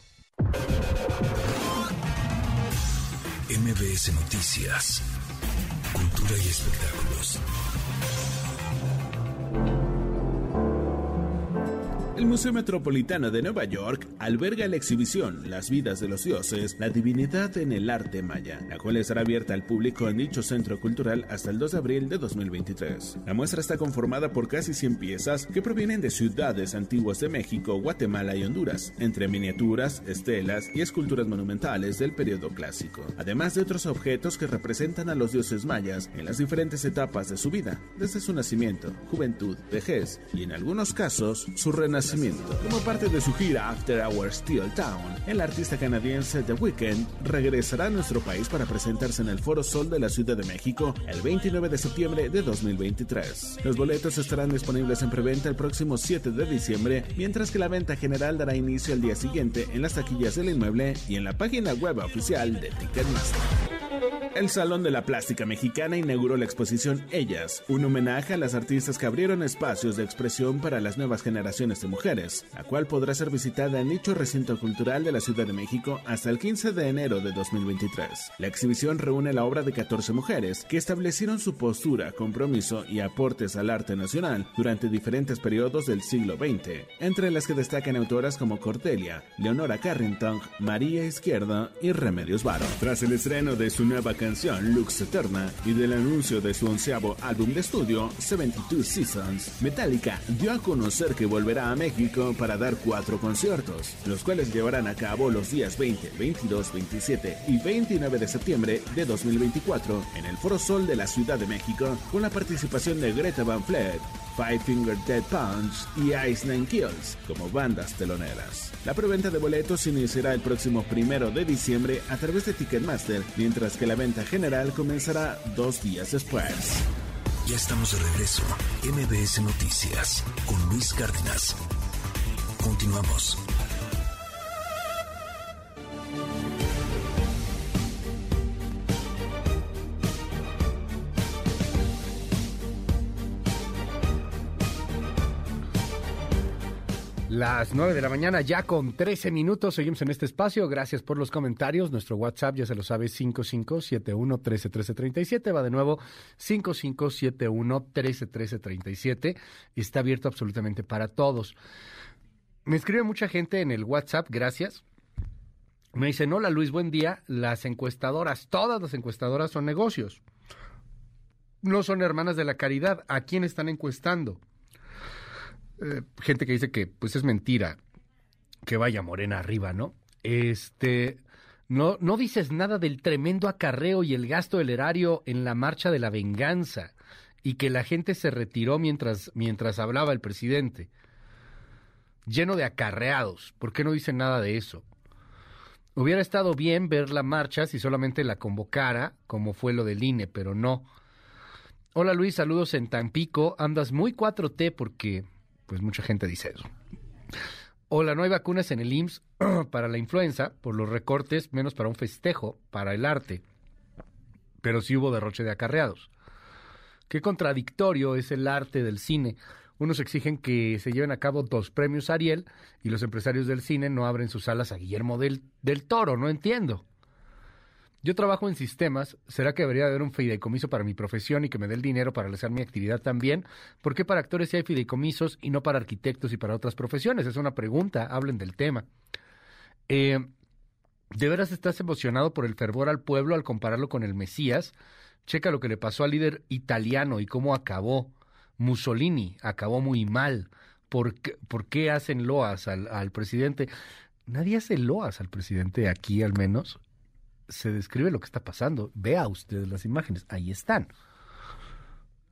MBS Noticias. Cultura y espectáculos. El Museo Metropolitano de Nueva York alberga la exhibición Las vidas de los dioses, la divinidad en el arte maya, la cual estará abierta al público en dicho centro cultural hasta el 2 de abril de 2023. La muestra está conformada por casi 100 piezas que provienen de ciudades antiguas de México, Guatemala y Honduras, entre miniaturas, estelas y esculturas monumentales del periodo clásico, además de otros objetos que representan a los dioses mayas en las diferentes etapas de su vida, desde su nacimiento, juventud, vejez y en algunos casos su renacimiento como parte de su gira After Our Steel Town, el artista canadiense The Weeknd regresará a nuestro país para presentarse en el Foro Sol de la Ciudad de México el 29 de septiembre de 2023. Los boletos estarán disponibles en preventa el próximo 7 de diciembre, mientras que la venta general dará inicio al día siguiente en las taquillas del inmueble y en la página web oficial de Ticketmaster. El Salón de la Plástica Mexicana inauguró la exposición Ellas, un homenaje a las artistas que abrieron espacios de expresión para las nuevas generaciones de mujeres, la cual podrá ser visitada en dicho recinto cultural de la Ciudad de México hasta el 15 de enero de 2023. La exhibición reúne la obra de 14 mujeres que establecieron su postura, compromiso y aportes al arte nacional durante diferentes periodos del siglo XX, entre las que destacan autoras como Cordelia, Leonora Carrington, María Izquierda y Remedios Varo. Tras el estreno de su nueva canción Lux Eterna y del anuncio de su onceavo álbum de estudio 72 Seasons, Metallica dio a conocer que volverá a México para dar cuatro conciertos, los cuales llevarán a cabo los días 20, 22, 27 y 29 de septiembre de 2024 en el Foro Sol de la Ciudad de México con la participación de Greta Van Fleet, Five Finger Dead Punch y Ice Nine Kills como bandas teloneras. La preventa de boletos iniciará el próximo primero de diciembre a través de Ticketmaster, mientras que la venta general comenzará dos días después. Ya estamos de regreso. MBS Noticias con Luis Cárdenas. Continuamos. Las 9 de la mañana ya con 13 minutos. Seguimos en este espacio. Gracias por los comentarios. Nuestro WhatsApp ya se lo sabe 5571131337. Va de nuevo 5571131337. Está abierto absolutamente para todos. Me escribe mucha gente en el WhatsApp. Gracias. Me dicen, hola Luis, buen día. Las encuestadoras, todas las encuestadoras son negocios. No son hermanas de la caridad. ¿A quién están encuestando? Eh, gente que dice que pues es mentira que vaya Morena arriba, ¿no? Este, no, no dices nada del tremendo acarreo y el gasto del erario en la marcha de la venganza y que la gente se retiró mientras, mientras hablaba el presidente. Lleno de acarreados. ¿Por qué no dicen nada de eso? Hubiera estado bien ver la marcha si solamente la convocara, como fue lo del INE, pero no. Hola Luis, saludos en Tampico. Andas muy 4T porque pues mucha gente dice eso. Hola, no hay vacunas en el IMSS <clears throat> para la influenza, por los recortes, menos para un festejo, para el arte. Pero sí hubo derroche de acarreados. Qué contradictorio es el arte del cine. Unos exigen que se lleven a cabo dos premios Ariel y los empresarios del cine no abren sus alas a Guillermo del, del Toro. No entiendo. Yo trabajo en sistemas, ¿será que debería haber un fideicomiso para mi profesión y que me dé el dinero para realizar mi actividad también? ¿Por qué para actores hay fideicomisos y no para arquitectos y para otras profesiones? Es una pregunta, hablen del tema. Eh, ¿De veras estás emocionado por el fervor al pueblo al compararlo con el Mesías? Checa lo que le pasó al líder italiano y cómo acabó. Mussolini acabó muy mal. ¿Por qué, hacen loas al, presidente? Nadie hace loas al presidente aquí, al menos se describe lo que está pasando. Vea usted las imágenes, ahí están.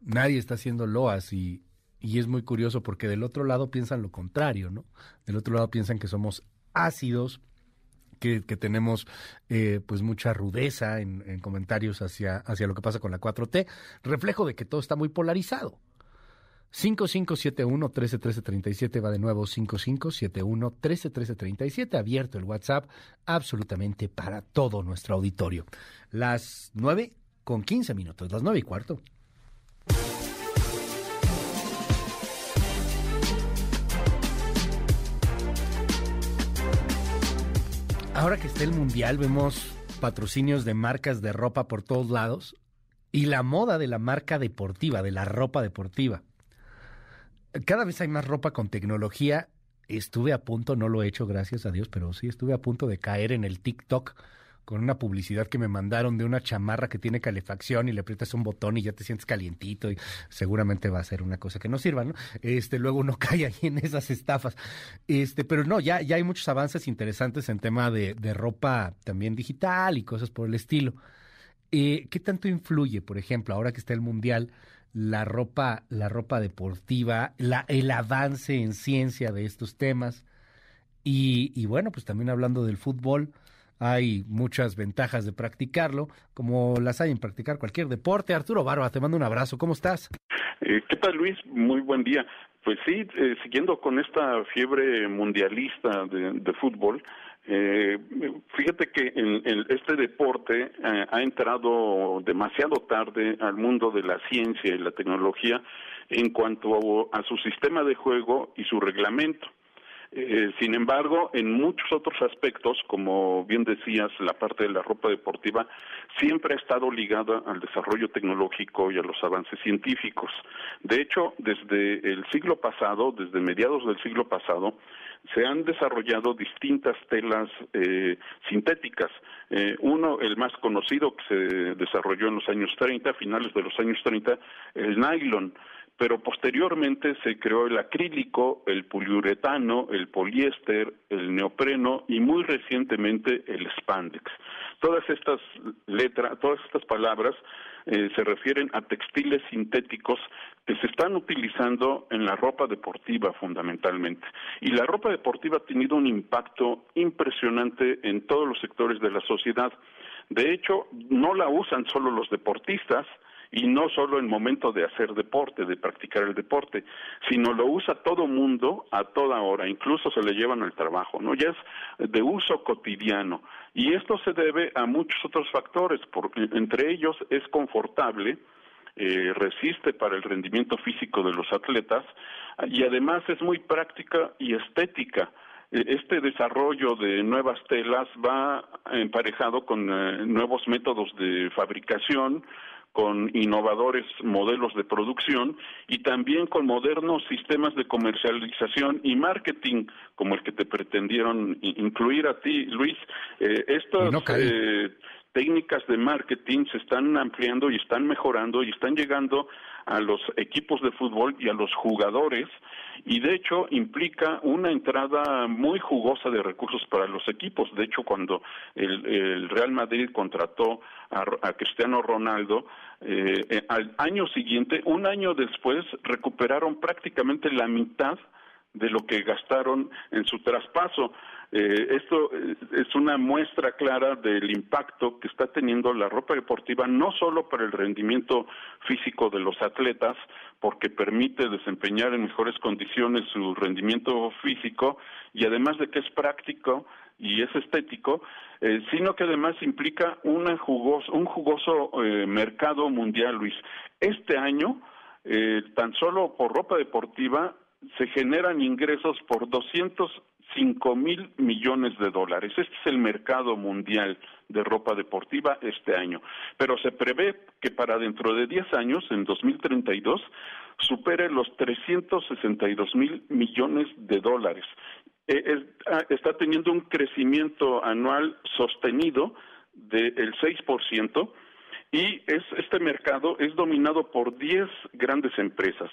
Nadie está haciendo loas y, es muy curioso porque del otro lado piensan lo contrario, ¿no? Del otro lado piensan que somos ácidos, que, tenemos eh, pues mucha rudeza en, en, comentarios hacia, hacia lo que pasa con la 4T, reflejo de que todo está muy polarizado. 5571-131337 va de nuevo 5571-131337, abierto el WhatsApp absolutamente para todo nuestro auditorio. Las 9 con 15 minutos, las 9 y cuarto. Ahora que está el Mundial, vemos patrocinios de marcas de ropa por todos lados y la moda de la marca deportiva, de la ropa deportiva cada vez hay más ropa con tecnología. Estuve a punto, no lo he hecho, gracias a Dios, pero sí estuve a punto de caer en el TikTok con una publicidad que me mandaron de una chamarra que tiene calefacción y le aprietas un botón y ya te sientes calientito y seguramente va a ser una cosa que no sirva, ¿no? Este, luego uno <laughs> cae ahí en esas estafas. Este, pero no, ya, ya hay muchos avances interesantes en tema de, de ropa también digital y cosas por el estilo. Eh, ¿Qué tanto influye, por ejemplo, ahora que está el Mundial, la ropa, la ropa deportiva, la, el avance en ciencia de estos temas. Y, y, bueno, pues también hablando del fútbol, hay muchas ventajas de practicarlo, como las hay en practicar cualquier deporte. Arturo Barba, te mando un abrazo, ¿cómo estás? Eh, ¿Qué tal Luis? Muy buen día. Pues sí, eh, siguiendo con esta fiebre mundialista de, de fútbol, eh, fíjate que en, en este deporte eh, ha entrado demasiado tarde al mundo de la ciencia y la tecnología en cuanto a, su sistema de juego y su reglamento. Eh, sin embargo, en muchos otros aspectos, como bien decías, la parte de la ropa deportiva siempre ha estado ligada al desarrollo tecnológico y a los avances científicos. De hecho, desde el siglo pasado, desde mediados del siglo pasado, se han desarrollado distintas telas eh, sintéticas. Eh, uno, el más conocido que se desarrolló en los años 30, finales de los años 30, el nylon pero posteriormente se creó el acrílico, el poliuretano, el poliéster, el neopreno y muy recientemente el spandex. Todas estas letras, todas estas palabras eh, se refieren a textiles sintéticos que se están utilizando en la ropa deportiva fundamentalmente. Y la ropa deportiva ha tenido un impacto impresionante en todos los sectores de la sociedad. De hecho, no la usan solo los deportistas, y no solo en momento de hacer deporte, de practicar el deporte, sino lo usa todo mundo a toda hora, incluso se le llevan al trabajo, ¿no? Ya es de uso cotidiano. Y esto se debe a muchos otros factores, porque entre ellos es confortable, eh, resiste para el rendimiento físico de los atletas y además es muy práctica y estética. E, este desarrollo de nuevas telas va emparejado con eh, nuevos métodos de fabricación, con innovadores modelos de producción y también con modernos sistemas de comercialización y marketing como el que te pretendieron incluir a ti, Luis. Eh, estos técnicas de marketing se están ampliando y están mejorando y están llegando a los equipos de fútbol y a los jugadores y de hecho implica una entrada muy jugosa de recursos para los equipos. De hecho, cuando el, Real Madrid contrató a, Cristiano Ronaldo, eh, eh, al año siguiente, un año después, recuperaron prácticamente la mitad de lo que gastaron en su traspaso. Eh, esto eh, es una muestra clara del impacto que está teniendo la ropa deportiva, no solo para el rendimiento físico de los atletas, porque permite desempeñar en mejores condiciones su rendimiento físico, y además de que es práctico y es estético, eh, sino que además implica una jugoso, un jugoso mercado mundial, Luis. Este año, tan solo por ropa deportiva, se generan ingresos por 205 mil millones de dólares. Este es el mercado mundial de ropa deportiva este año. Pero se prevé que para dentro de 10 años, en 2032, supere los 362 mil millones de dólares. Eh, ah, está teniendo un crecimiento anual sostenido del 6%, y es, este mercado es dominado por 10 grandes empresas.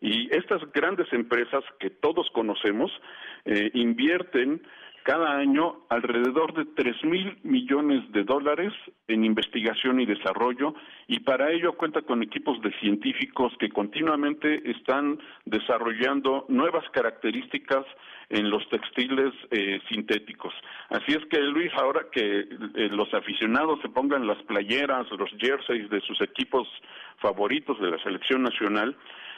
Y estas grandes empresas que todos conocemos eh, invierten cada año alrededor de tres mil millones de dólares en investigación y desarrollo y para ello cuenta con equipos de científicos que continuamente están desarrollando nuevas características en los textiles eh, sintéticos. Así es que Luis, ahora que eh, los aficionados se pongan las playeras, los jerseys de sus equipos favoritos de la selección nacional,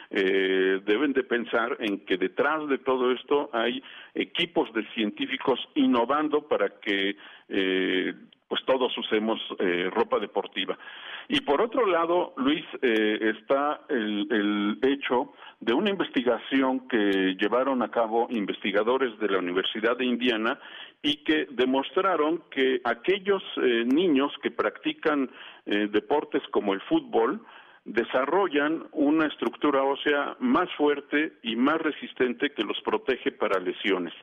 eh, deben de pensar en que detrás de todo esto hay equipos de científicos innovando para que eh, pues todos usemos eh, ropa deportiva. Y por otro lado, Luis, eh, está el, el, hecho de una investigación que llevaron a cabo investigadores de la Universidad de Indiana y que demostraron que aquellos niños que practican deportes como el fútbol, desarrollan una estructura ósea más fuerte y más resistente que los protege para lesiones.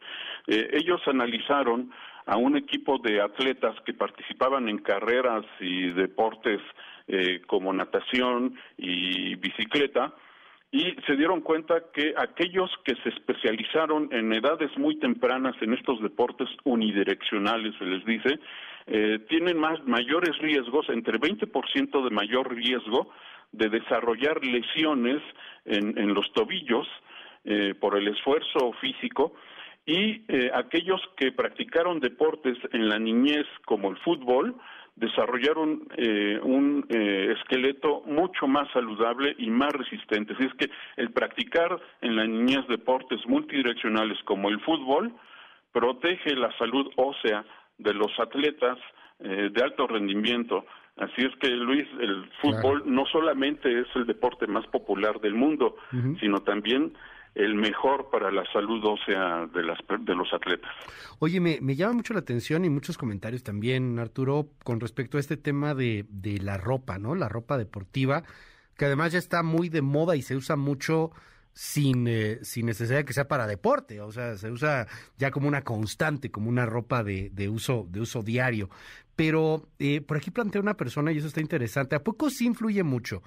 Eh, ellos analizaron a un equipo de atletas que participaban en carreras y deportes eh, como natación y bicicleta y se dieron cuenta que aquellos que se especializaron en edades muy tempranas en estos deportes unidireccionales, se les dice, eh, tienen más mayores riesgos, entre 20% de mayor riesgo de desarrollar lesiones en, los tobillos eh, por el esfuerzo físico y eh, aquellos que practicaron deportes en la niñez como el fútbol desarrollaron eh, un esqueleto mucho más saludable y más resistente. Así es que el practicar en la niñez deportes multidireccionales como el fútbol protege la salud ósea de los atletas de alto rendimiento Así es que, Luis, el fútbol no solamente es el deporte más popular del mundo, sino también el mejor para la salud ósea de, las, de los atletas. Oye, me, me, llama mucho la atención y muchos comentarios también, Arturo, con respecto a este tema de, de la ropa, ¿no? La ropa deportiva, que además ya está muy de moda y se usa mucho sin, eh, sin necesidad de que sea para deporte, o sea, se usa ya como una constante, como una ropa de, de uso, de uso diario. Pero eh, por aquí plantea una persona, y eso está interesante, ¿a poco sí influye mucho?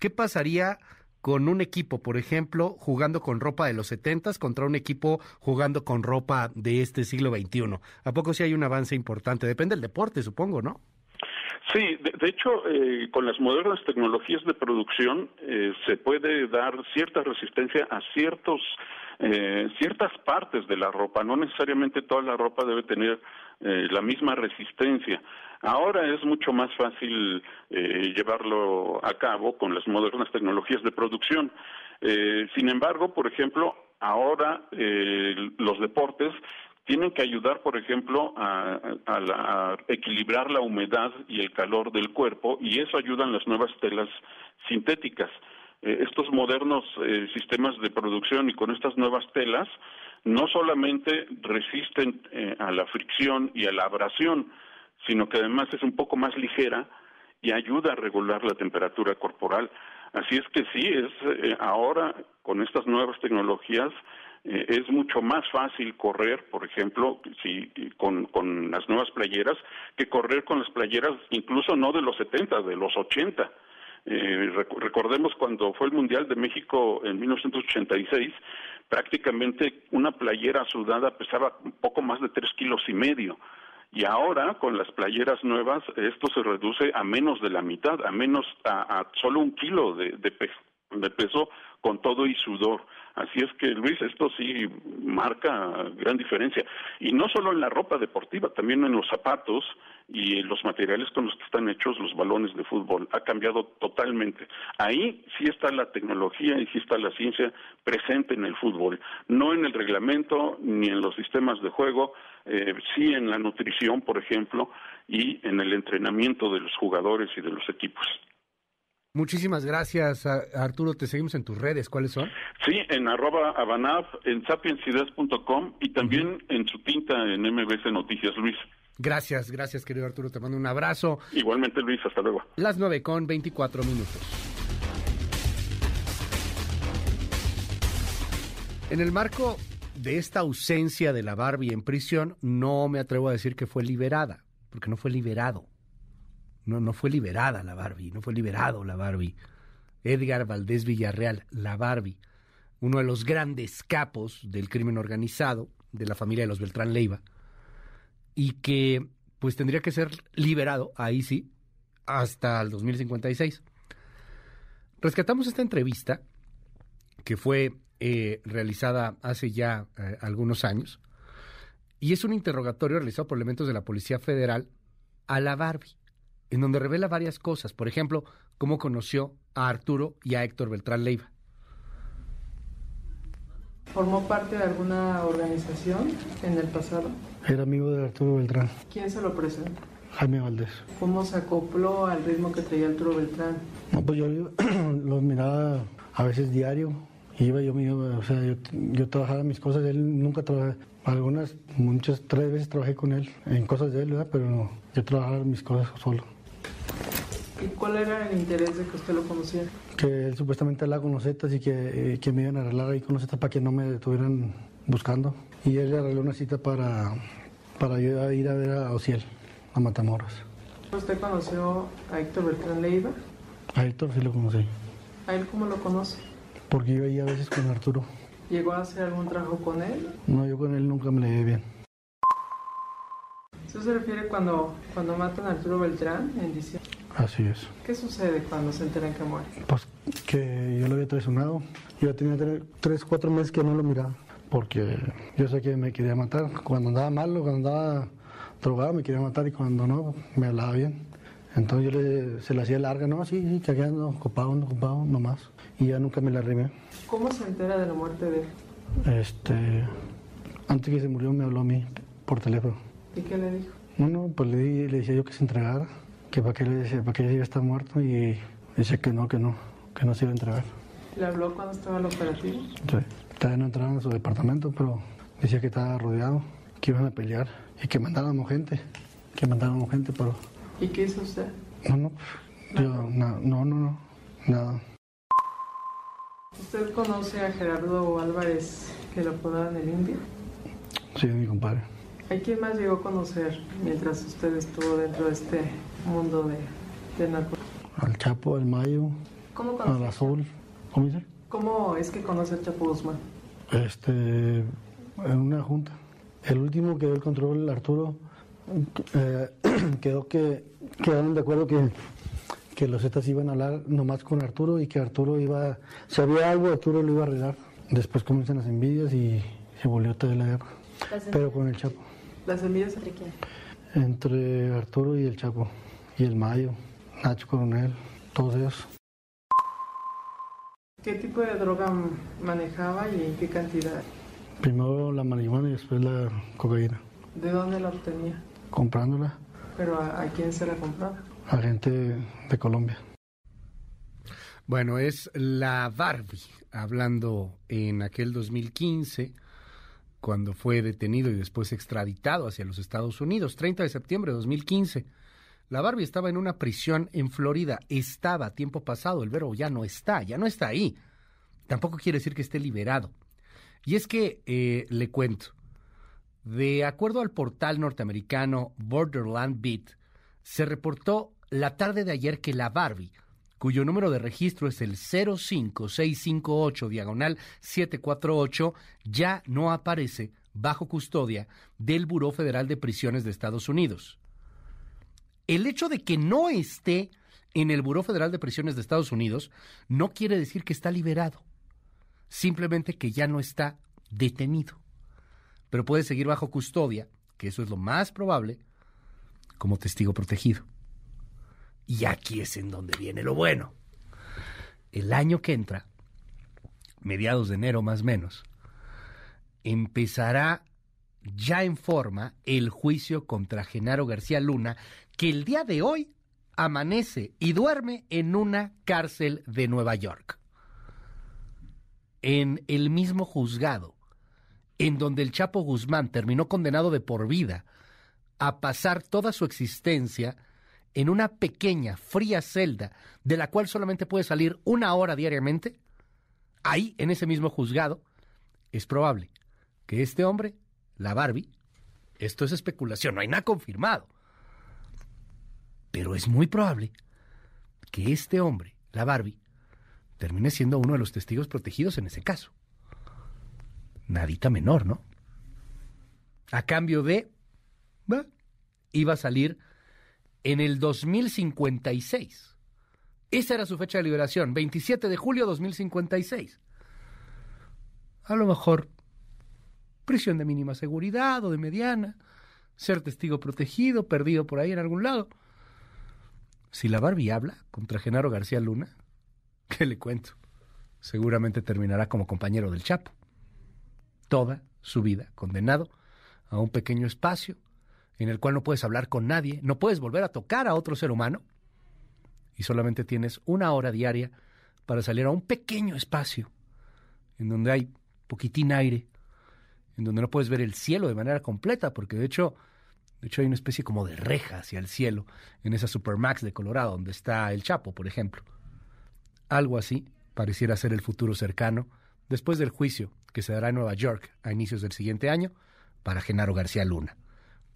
¿Qué pasaría con un equipo, por ejemplo, jugando con ropa de los setentas contra un equipo jugando con ropa de este siglo XXI? ¿A poco sí hay un avance importante? Depende del deporte, supongo, ¿no? Sí, de, hecho, eh, con las modernas tecnologías de producción eh, se puede dar cierta resistencia a ciertos eh, ciertas partes de la ropa. No necesariamente toda la ropa debe tener la misma resistencia. Ahora es mucho más fácil llevarlo a cabo con las modernas tecnologías de producción. sin embargo, por ejemplo, ahora los deportes tienen que ayudar, por ejemplo, a, a, equilibrar la humedad y el calor del cuerpo y eso ayudan las nuevas telas sintéticas. Eh, estos modernos eh, sistemas de producción y con estas nuevas telas no solamente resisten eh, a la fricción y a la abrasión, sino que además es un poco más ligera y ayuda a regular la temperatura corporal. Así es que sí, es ahora con estas nuevas tecnologías es mucho más fácil correr, por ejemplo, si, con, con las nuevas playeras, que correr con las playeras incluso no de los 70, de los 80 eh, recordemos cuando fue el Mundial de México en 1986, prácticamente una playera sudada pesaba un poco más de tres kilos y medio. Y ahora, con las playeras nuevas, esto se reduce a menos de la mitad, a menos, a, solo un kilo de, de peso con todo y sudor. Así es que, Luis, esto sí marca gran diferencia. Y no solo en la ropa deportiva, también en los zapatos y en los materiales con los que están hechos los balones de fútbol. Ha cambiado totalmente. Ahí sí está la tecnología y sí está la ciencia presente en el fútbol. No en el reglamento ni en los sistemas de juego, eh, sí en la nutrición, por ejemplo, y en el entrenamiento de los jugadores y de los equipos. Muchísimas gracias, Arturo. Te seguimos en tus redes. ¿Cuáles son? Sí, en arroba abanab, en sapiensideas.com y también en su tinta en MBC Noticias, Luis. Gracias, gracias, querido Arturo. Te mando un abrazo. Igualmente, Luis. Hasta luego. Las nueve con 24 minutos. En el marco de esta ausencia de la Barbie en prisión, no me atrevo a decir que fue liberada, porque no fue liberado no, no fue liberada la Barbie, no fue liberado la Barbie. Edgar Valdés Villarreal, la Barbie, uno de los grandes capos del crimen organizado de la familia de los Beltrán Leiva, y que pues tendría que ser liberado, ahí sí, hasta el 2056. Rescatamos esta entrevista que fue eh, realizada hace ya eh, algunos años y es un interrogatorio realizado por elementos de la Policía Federal a la Barbie en donde revela varias cosas. Por ejemplo, cómo conoció a Arturo y a Héctor Beltrán Leiva. ¿Formó parte de alguna organización en el pasado? Era amigo de Arturo Beltrán. ¿Quién se lo presentó? Jaime Valdés. ¿Cómo se acopló al ritmo que traía Arturo Beltrán? No, pues yo lo <clears throat> miraba a veces diario. Iba yo, o sea, yo, yo trabajaba mis cosas, él nunca trabajaba. Algunas, muchas, tres veces trabajé con él en cosas de él, ¿verdad? Pero yo trabajaba mis cosas solo. ¿Y cuál era el interés de que usted lo conociera? Que él supuestamente hablaba con los Zetas y que, eh, que, me iban a arreglar ahí con los Zetas para que no me estuvieran buscando. Y él le arregló una cita para, para ir a ver a Ociel, a Matamoros. ¿Usted conoció a Héctor Beltrán Leiva? A Héctor sí lo conocí. ¿A él cómo lo conoce? Porque iba ahí a veces con Arturo. ¿Llegó a hacer algún trabajo con él? No, yo con él nunca me le llevé bien. ¿Eso se refiere cuando, cuando matan a Arturo Beltrán en diciembre? Así es. ¿Qué sucede cuando se enteran que muere? Pues que yo lo había traicionado. Yo tenía tres, cuatro meses que no lo miraba. Porque yo sé que me quería matar. Cuando andaba malo, cuando andaba drogado, me quería matar. Y cuando no, me hablaba bien. Entonces yo le, se le hacía larga. No, sí, sí, que ando ocupado, ando ocupado, nomás. Y ya nunca me la arrimé. ¿Cómo se entera de la muerte de él? Este... Antes que se murió me habló a mí por teléfono. ¿Y qué le dijo? No, no, pues le, le decía yo que se entregara que para qué le decía, para qué iba a estar muerto y dice que no, que no, que no se iba a entregar. ¿Le habló cuando estaba el operativo? Sí, todavía no entraron a su departamento, pero decía que estaba rodeado, que iban a pelear y que mandáramos gente, que mandáramos gente, pero... ¿Y qué hizo usted? No, no, yo, no, no, no, nada. ¿Usted conoce a Gerardo Álvarez, que lo apodaban el indio? Sí, mi compadre. ¿A quién más llegó a conocer mientras usted estuvo dentro de este mundo de, de Al Chapo, al Mayo, ¿Cómo al Azul. ¿Cómo dice? ¿Cómo es que conoce al Chapo Guzmán? Este, en una junta. El último que dio el control, Arturo, eh, <clears throat> quedó que quedaron de acuerdo que, que los Zetas iban a hablar nomás con Arturo y que Arturo iba, si había algo, Arturo lo iba a arreglar. Después comienzan las envidias y se volvió toda la guerra. Pero con el Chapo. ¿Las envidias entre quién? Entre Arturo y el Chapo y el Mayo, Nacho Coronel, todos ellos. ¿Qué tipo de droga manejaba y en qué cantidad? Primero la marihuana y después la cocaína. ¿De dónde la obtenía? Comprándola ¿Pero a, a quién se la compraba? a gente de Colombia. Bueno, es la Barbie, hablando en aquel 2015, cuando fue detenido y después extraditado hacia los Estados Unidos, 30 de septiembre de 2015. La Barbie estaba en una prisión en Florida, estaba tiempo pasado, el verbo ya no está, ya no está ahí. Tampoco quiere decir que esté liberado. Y es que, eh, le cuento, de acuerdo al portal norteamericano Borderland Beat, se reportó la tarde de ayer que la Barbie, cuyo número de registro es el 05658 diagonal 748, ya no aparece bajo custodia del Buró Federal de Prisiones de Estados Unidos. El hecho de que no esté en el Buró Federal de Prisiones de Estados Unidos no quiere decir que está liberado, simplemente que ya no está detenido, pero puede seguir bajo custodia, que eso es lo más probable, como testigo protegido. Y aquí es en donde viene lo bueno. El año que entra, mediados de enero más o menos, empezará ya en forma el juicio contra Genaro García Luna, que el día de hoy amanece y duerme en una cárcel de Nueva York. En el mismo juzgado en donde el Chapo Guzmán terminó condenado de por vida a pasar toda su existencia en una pequeña, fría celda de la cual solamente puede salir una hora diariamente, ahí, en ese mismo juzgado, es probable que este hombre, la Barbie, esto es especulación, no hay nada confirmado, pero es muy probable que este hombre, la Barbie, termine siendo uno de los testigos protegidos en ese caso. Nadita menor, ¿no? A cambio de... bah, iba a salir en el 2056. Esa era su fecha de liberación, 27 de julio de 2056. A lo mejor prisión de mínima seguridad o de mediana, ser testigo protegido, perdido por ahí en algún lado. Si la Barbie habla contra Genaro García Luna, <laughs> ¿qué le cuento? Seguramente terminará como compañero del Chapo. Toda su vida condenado a un pequeño espacio en el cual no puedes hablar con nadie, no puedes volver a tocar a otro ser humano y solamente tienes una hora diaria para salir a un pequeño espacio en donde hay poquitín aire, en donde no puedes ver el cielo de manera completa, porque de hecho, de hecho hay una especie como de reja hacia el cielo en esa Supermax de Colorado, donde está el Chapo, por ejemplo. Algo así pareciera ser el futuro cercano después del juicio que se dará en Nueva York a inicios del siguiente año para Genaro García Luna.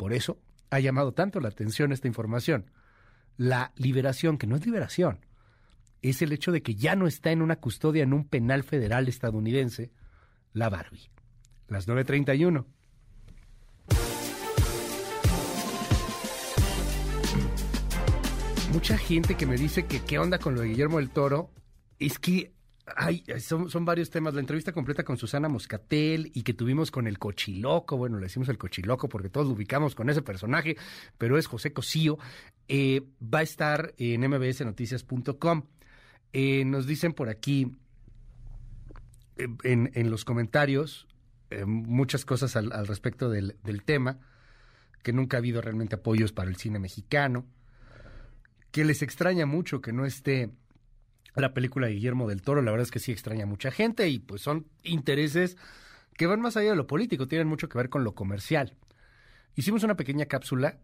Por eso ha llamado tanto la atención esta información. La liberación, que no es liberación, es el hecho de que ya no está en una custodia en un penal federal estadounidense, la Barbie. Las 9.31. Mucha gente que me dice que qué onda con lo de Guillermo del Toro, es que son, son varios temas. La entrevista completa con Susana Moscatel y que tuvimos con el Cochiloco, bueno, le decimos el Cochiloco porque todos lo ubicamos con ese personaje, pero es José Cosío, eh, va a estar en mbsnoticias.com. Eh, nos dicen por aquí eh, en, en los comentarios eh, muchas cosas al, al respecto del, del tema, que nunca ha habido realmente apoyos para el cine mexicano, que les extraña mucho que no esté la película de Guillermo del Toro, la verdad es que sí extraña a mucha gente y pues son intereses que van más allá de lo político, tienen mucho que ver con lo comercial. Hicimos una pequeña cápsula,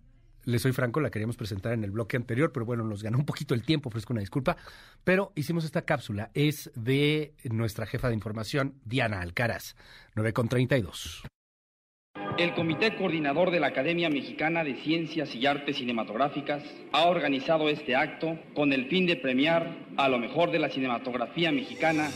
les soy franco, la queríamos presentar en el bloque anterior, pero bueno, nos ganó un poquito el tiempo, ofrezco una disculpa, pero hicimos esta cápsula, es de nuestra jefa de información, Diana Alcaraz, 9.32. El Comité Coordinador de la Academia Mexicana de Ciencias y Artes Cinematográficas ha organizado este acto con el fin de premiar a lo mejor de la cinematografía mexicana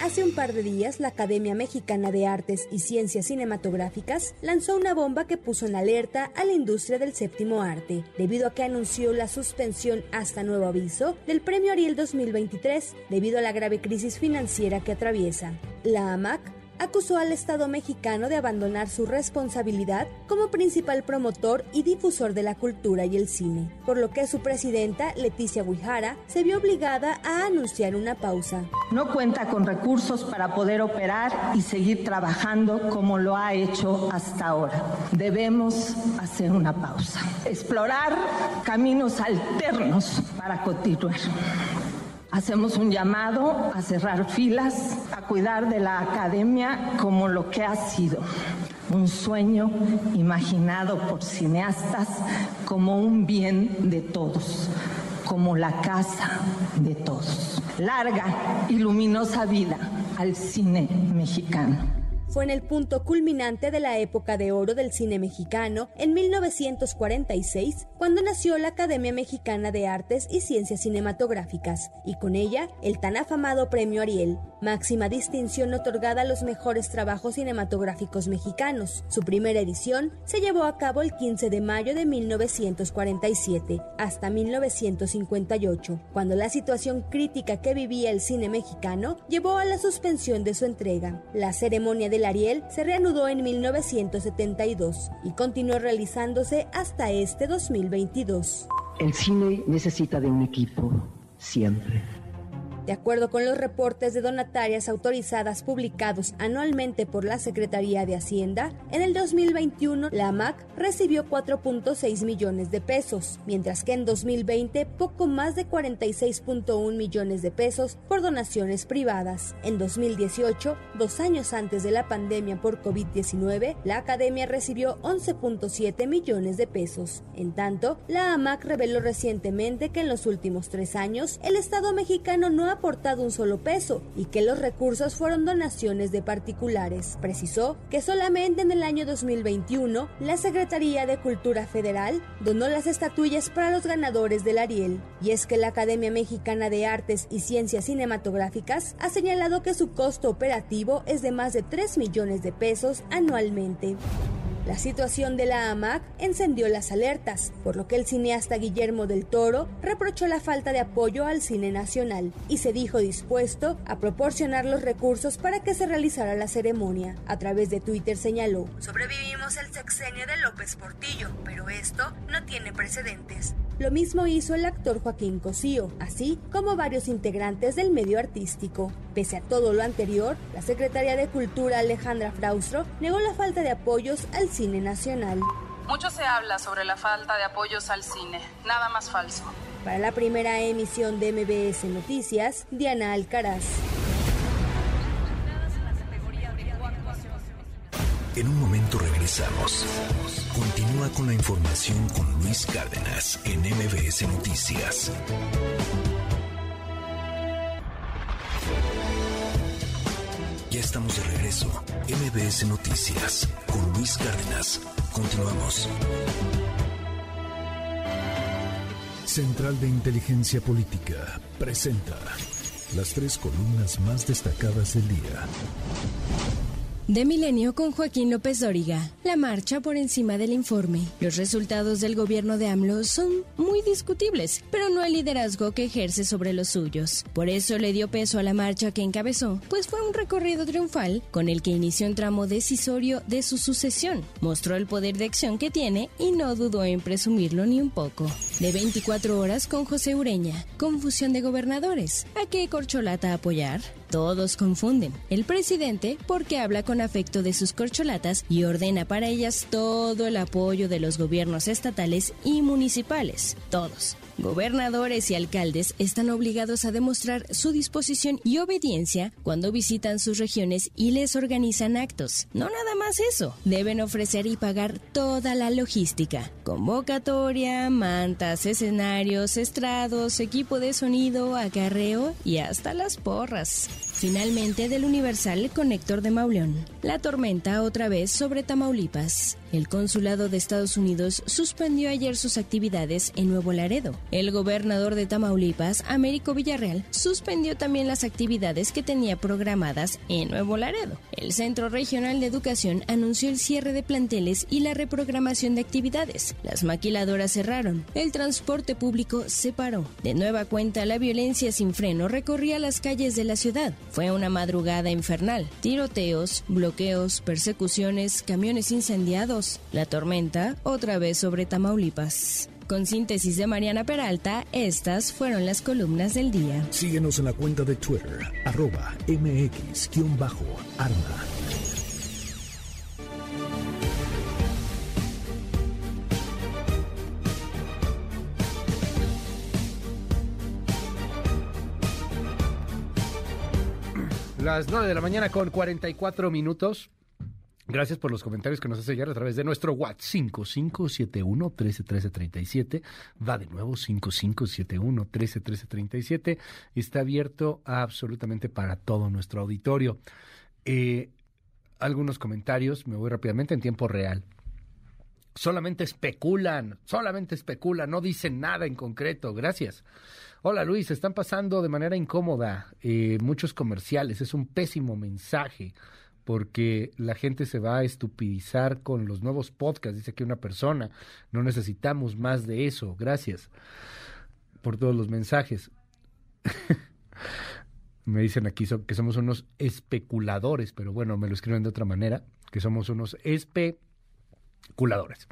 Hace un par de días, la Academia Mexicana de Artes y Ciencias Cinematográficas lanzó una bomba que puso en alerta a la industria del séptimo arte, debido a que anunció la suspensión hasta nuevo aviso del Premio Ariel 2023 debido a la grave crisis financiera que atraviesa. La AMAC acusó al Estado mexicano de abandonar su responsabilidad como principal promotor y difusor de la cultura y el cine, por lo que su presidenta, Leticia Guijara, se vio obligada a anunciar una pausa. No cuenta con recursos para poder operar y seguir trabajando como lo ha hecho hasta ahora. Debemos hacer una pausa, explorar caminos alternos para continuar. Hacemos un llamado a cerrar filas, a cuidar de la academia como lo que ha sido, un sueño imaginado por cineastas como un bien de todos, como la casa de todos. Larga y luminosa vida al cine mexicano. Fue en el punto culminante de la época de oro del cine mexicano, en 1946, cuando nació la Academia Mexicana de Artes y Ciencias Cinematográficas, y con ella el tan afamado Premio Ariel, máxima distinción otorgada a los mejores trabajos cinematográficos mexicanos. Su primera edición se llevó a cabo el 15 de mayo de 1947 hasta 1958, cuando la situación crítica que vivía el cine mexicano llevó a la suspensión de su entrega. La ceremonia de el Ariel se reanudó en 1972 y continuó realizándose hasta este 2022. El cine necesita de un equipo siempre. De acuerdo con los reportes de donatarias autorizadas publicados anualmente por la Secretaría de Hacienda, en el 2021 la AMAC recibió 4.6 millones de pesos, mientras que en 2020 poco más de 46.1 millones de pesos por donaciones privadas. En 2018, dos años antes de la pandemia por COVID-19, la Academia recibió 11.7 millones de pesos. En tanto, la AMAC reveló recientemente que en los últimos tres años el Estado mexicano no ha aportado un solo peso y que los recursos fueron donaciones de particulares. Precisó que solamente en el año 2021 la Secretaría de Cultura Federal donó las estatuillas para los ganadores del Ariel. Y es que la Academia Mexicana de Artes y Ciencias Cinematográficas ha señalado que su costo operativo es de más de 3 millones de pesos anualmente. La situación de la AMAC encendió las alertas, por lo que el cineasta Guillermo del Toro reprochó la falta de apoyo al cine nacional y se dijo dispuesto a proporcionar los recursos para que se realizara la ceremonia. A través de Twitter señaló, sobrevivimos el sexenio de López Portillo, pero esto no tiene precedentes. Lo mismo hizo el actor Joaquín Cosío, así como varios integrantes del medio artístico. Pese a todo lo anterior, la secretaria de Cultura Alejandra Fraustro negó la falta de apoyos al cine nacional. Mucho se habla sobre la falta de apoyos al cine, nada más falso. Para la primera emisión de MBS Noticias, Diana Alcaraz. En un momento regresamos. Continúa con la información con Luis Cárdenas en MBS Noticias. Estamos de regreso. MBS Noticias con Luis Cárdenas. Continuamos. Central de Inteligencia Política presenta las tres columnas más destacadas del día. De Milenio con Joaquín López Dóriga. La marcha por encima del informe. Los resultados del gobierno de AMLO son muy discutibles, pero no el liderazgo que ejerce sobre los suyos. Por eso le dio peso a la marcha que encabezó, pues fue un recorrido triunfal con el que inició un tramo decisorio de su sucesión. Mostró el poder de acción que tiene y no dudó en presumirlo ni un poco. De 24 horas con José Ureña. Confusión de gobernadores. ¿A qué corcholata apoyar? Todos confunden. El presidente porque habla con afecto de sus corcholatas y ordena para ellas todo el apoyo de los gobiernos estatales y municipales. Todos. Gobernadores y alcaldes están obligados a demostrar su disposición y obediencia cuando visitan sus regiones y les organizan actos. No nada más eso, deben ofrecer y pagar toda la logística. Convocatoria, mantas, escenarios, estrados, equipo de sonido, acarreo y hasta las porras. Finalmente del Universal con Héctor de Mauleón. La tormenta otra vez sobre Tamaulipas. El consulado de Estados Unidos suspendió ayer sus actividades en Nuevo Laredo. El gobernador de Tamaulipas, Américo Villarreal, suspendió también las actividades que tenía programadas en Nuevo Laredo. El Centro Regional de Educación anunció el cierre de planteles y la reprogramación de actividades. Las maquiladoras cerraron. El transporte público se paró. De nueva cuenta, la violencia sin freno recorría las calles de la ciudad. Fue una madrugada infernal. Tiroteos, bloqueos, persecuciones, camiones incendiados. La tormenta otra vez sobre Tamaulipas. Con síntesis de Mariana Peralta, estas fueron las columnas del día. Síguenos en la cuenta de Twitter, arroba mx-arma. Las 9 de la mañana con 44 minutos. Gracias por los comentarios que nos hace llegar a través de nuestro WhatsApp 5571 131337. Va de nuevo 5571 131337. Está abierto absolutamente para todo nuestro auditorio. Eh, algunos comentarios, me voy rápidamente en tiempo real. Solamente especulan, solamente especulan, no dicen nada en concreto. Gracias. Hola Luis, están pasando de manera incómoda eh, muchos comerciales. Es un pésimo mensaje porque la gente se va a estupidizar con los nuevos podcasts, dice aquí una persona. No necesitamos más de eso. Gracias por todos los mensajes. <laughs> me dicen aquí que somos unos especuladores, pero bueno, me lo escriben de otra manera, que somos unos especuladores.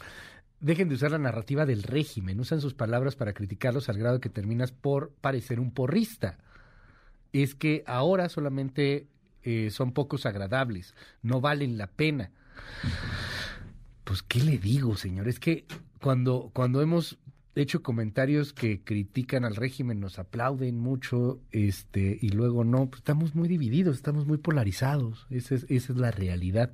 Dejen de usar la narrativa del régimen, usan sus palabras para criticarlos al grado que terminas por parecer un porrista. Es que ahora solamente eh, son pocos agradables, no valen la pena. Pues, ¿qué le digo, señor? Es que cuando, cuando hemos hecho comentarios que critican al régimen, nos aplauden mucho, este, y luego no, pues estamos muy divididos, estamos muy polarizados. Esa es, esa es la realidad.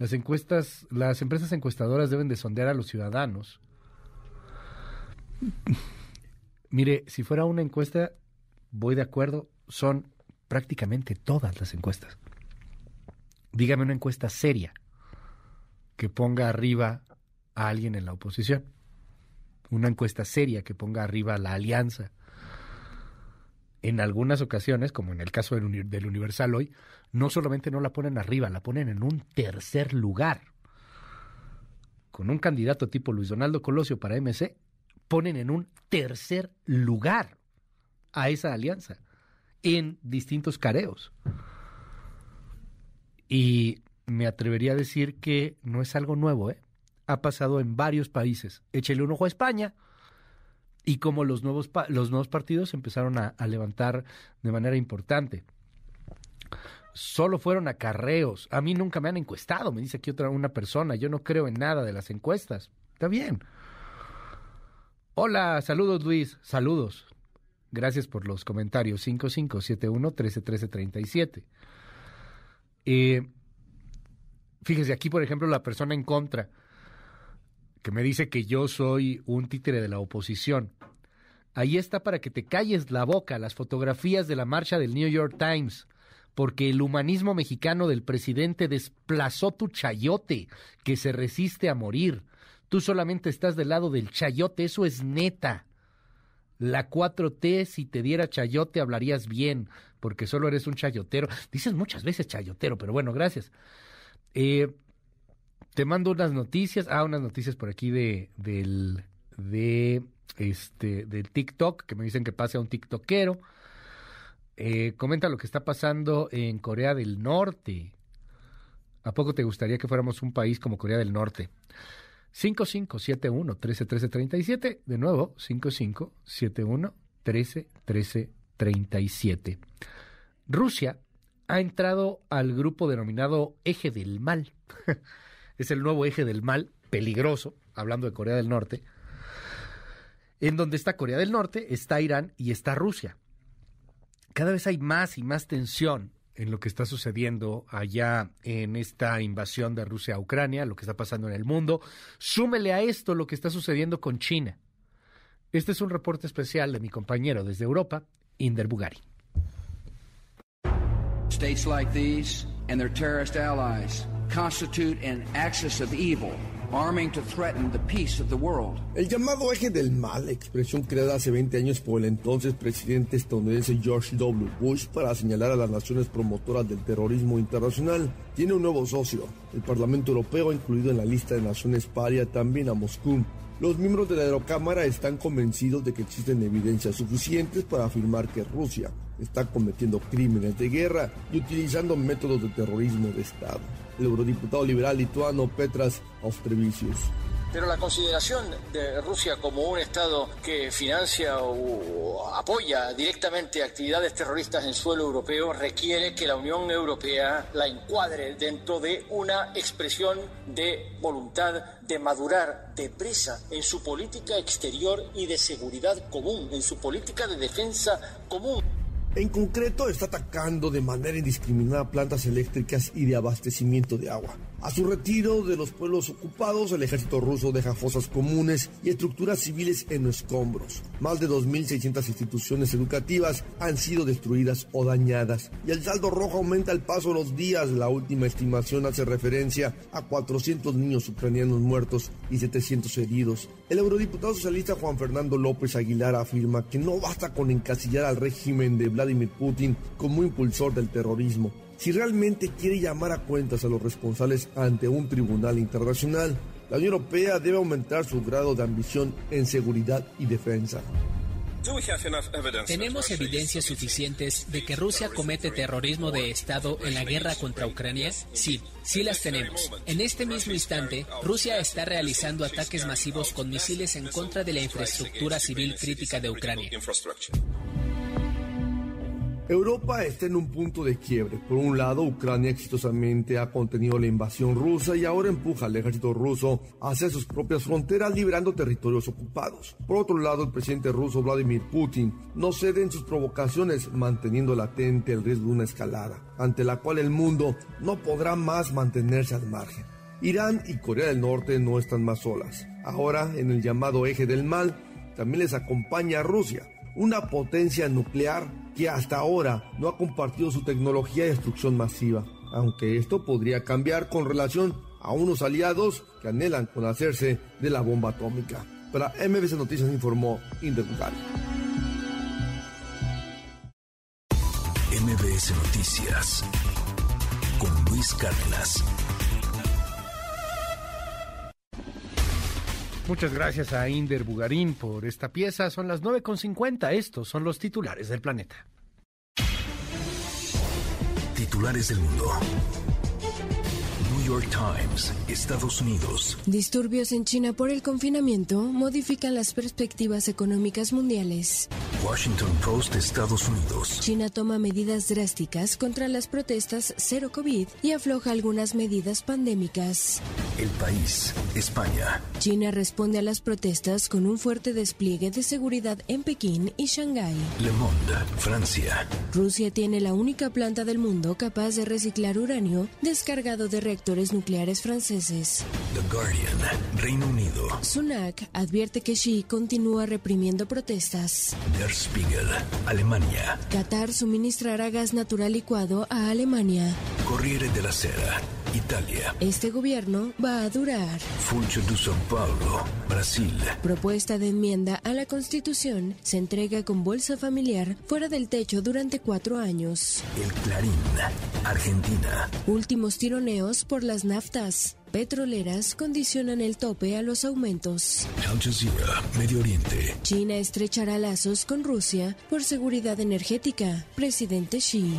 Las encuestas, las empresas encuestadoras deben de sondear a los ciudadanos. Mire, si fuera una encuesta, voy de acuerdo, son prácticamente todas las encuestas. Dígame una encuesta seria que ponga arriba a alguien en la oposición. Una encuesta seria que ponga arriba a la alianza. En algunas ocasiones, como en el caso del, Universal hoy, no solamente no la ponen arriba, la ponen en un tercer lugar. Con un candidato tipo Luis Donaldo Colosio para MC, ponen en un tercer lugar a esa alianza en distintos careos. Y me atrevería a decir que no es algo nuevo, ¿eh? Ha pasado en varios países. Échele un ojo a España. Y como los nuevos, los nuevos partidos empezaron a, levantar de manera importante. Solo fueron acarreos. A mí nunca me han encuestado, me dice aquí otra una persona. Yo no creo en nada de las encuestas. Está bien. Hola, saludos Luis, saludos. Gracias por los comentarios. 5571-131337. Eh, fíjese, aquí por ejemplo la persona en contra, que me dice que yo soy un títere de la oposición. Ahí está para que te calles la boca las fotografías de la marcha del New York Times, porque el humanismo mexicano del presidente desplazó tu chayote, que se resiste a morir. Tú solamente estás del lado del chayote, eso es neta. La 4T, si te diera chayote, hablarías bien, porque solo eres un chayotero. Dices muchas veces chayotero, pero bueno, gracias. Eh, te mando unas noticias, ah, unas noticias por aquí de, del, de, este, del TikTok, que me dicen que pase a un TikTokero. Eh, comenta lo que está pasando en Corea del Norte. ¿A poco te gustaría que fuéramos un país como Corea del Norte? 5571-131337. De nuevo, 5571-131337. Rusia ha entrado al grupo denominado Eje del Mal. <laughs> es el nuevo eje del mal, peligroso, hablando de Corea del Norte. En donde está Corea del Norte, está Irán y está Rusia. Cada vez hay más y más tensión en lo que está sucediendo allá en esta invasión de Rusia a Ucrania, lo que está pasando en el mundo. Súmele a esto lo que está sucediendo con China. Este es un reporte especial de mi compañero desde Europa, Inder Bugari. States like these and their terrorist allies constitute an axis of evil El llamado eje del mal, expresión creada hace 20 años por el entonces presidente estadounidense George W. Bush para señalar a las naciones promotoras del terrorismo internacional, tiene un nuevo socio. El Parlamento Europeo incluido en la lista de naciones paria también a Moscú. Los miembros de la Eurocámara están convencidos de que existen evidencias suficientes para afirmar que Rusia está cometiendo crímenes de guerra y utilizando métodos de terrorismo de Estado. El eurodiputado liberal lituano Petras Austrevicius pero la consideración de Rusia como un Estado que financia o apoya directamente actividades terroristas en suelo europeo requiere que la Unión Europea la encuadre dentro de una expresión de voluntad de madurar deprisa en su política exterior y de seguridad común, en su política de defensa común. En concreto, está atacando de manera indiscriminada plantas eléctricas y de abastecimiento de agua. A su retiro de los pueblos ocupados, el ejército ruso deja fosas comunes y estructuras civiles en escombros. Más de 2.600 instituciones educativas han sido destruidas o dañadas. Y el saldo rojo aumenta al paso de los días. La última estimación hace referencia a 400 niños ucranianos muertos y 700 heridos. El eurodiputado socialista Juan Fernando López Aguilar afirma que no basta con encasillar al régimen de Vladimir Putin como impulsor del terrorismo si realmente quiere llamar a cuentas a los responsables ante un tribunal internacional, la Unión Europea debe aumentar su grado de ambición en seguridad y defensa. ¿Tenemos evidencias suficientes de que Rusia comete terrorismo de Estado en la guerra contra Ucrania? Sí, sí las tenemos. En este mismo instante, Rusia está realizando ataques masivos con misiles en contra de la infraestructura civil crítica de Ucrania. Europa está en un punto de quiebre. Por un lado, Ucrania exitosamente ha contenido la invasión rusa y ahora empuja al ejército ruso hacia sus propias fronteras, liberando territorios ocupados. Por otro lado, el presidente ruso Vladimir Putin no cede en sus provocaciones, manteniendo latente el riesgo de una escalada, ante la cual el mundo no podrá más mantenerse al margen. Irán y Corea del Norte no están más solas. Ahora, en el llamado eje del mal, también les acompaña Rusia, una potencia nuclear que hasta ahora no ha compartido su tecnología de destrucción masiva, aunque esto podría cambiar con relación a unos aliados que anhelan con hacerse de la bomba atómica. Para MBC Noticias informó Inder MBS Noticias con Luis Cárdenas. Muchas gracias a Inder Bugarín por esta pieza. Son las 9.50. Estos son los titulares del planeta. Titulares del mundo. York Times, Estados Unidos. Disturbios en China por el confinamiento modifican las perspectivas económicas mundiales. Washington Post, Estados Unidos. China toma medidas drásticas contra las protestas cero COVID y afloja algunas medidas pandémicas. El país, España. China responde a las protestas con un fuerte despliegue de seguridad en Pekín y Shanghái. Le Monde, Francia. Rusia tiene la única planta del mundo capaz de reciclar uranio descargado de reactores nucleares franceses. The Guardian, Reino Unido. Sunak advierte que Xi continúa reprimiendo protestas. Der Spiegel, Alemania. Qatar suministrará gas natural licuado a Alemania. Corriere della Sera, Italia. Este gobierno va a durar. Funcho de São Paulo, Brasil. Propuesta de enmienda a la Constitución se entrega con bolsa familiar fuera del techo durante cuatro años. El Clarín, Argentina. Últimos tironeos por las naftas petroleras condicionan el tope a los aumentos. Al Jazeera, Medio Oriente. China estrechará lazos con Rusia por seguridad energética. Presidente Xi.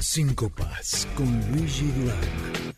Cinco Paz con Luigi Durán.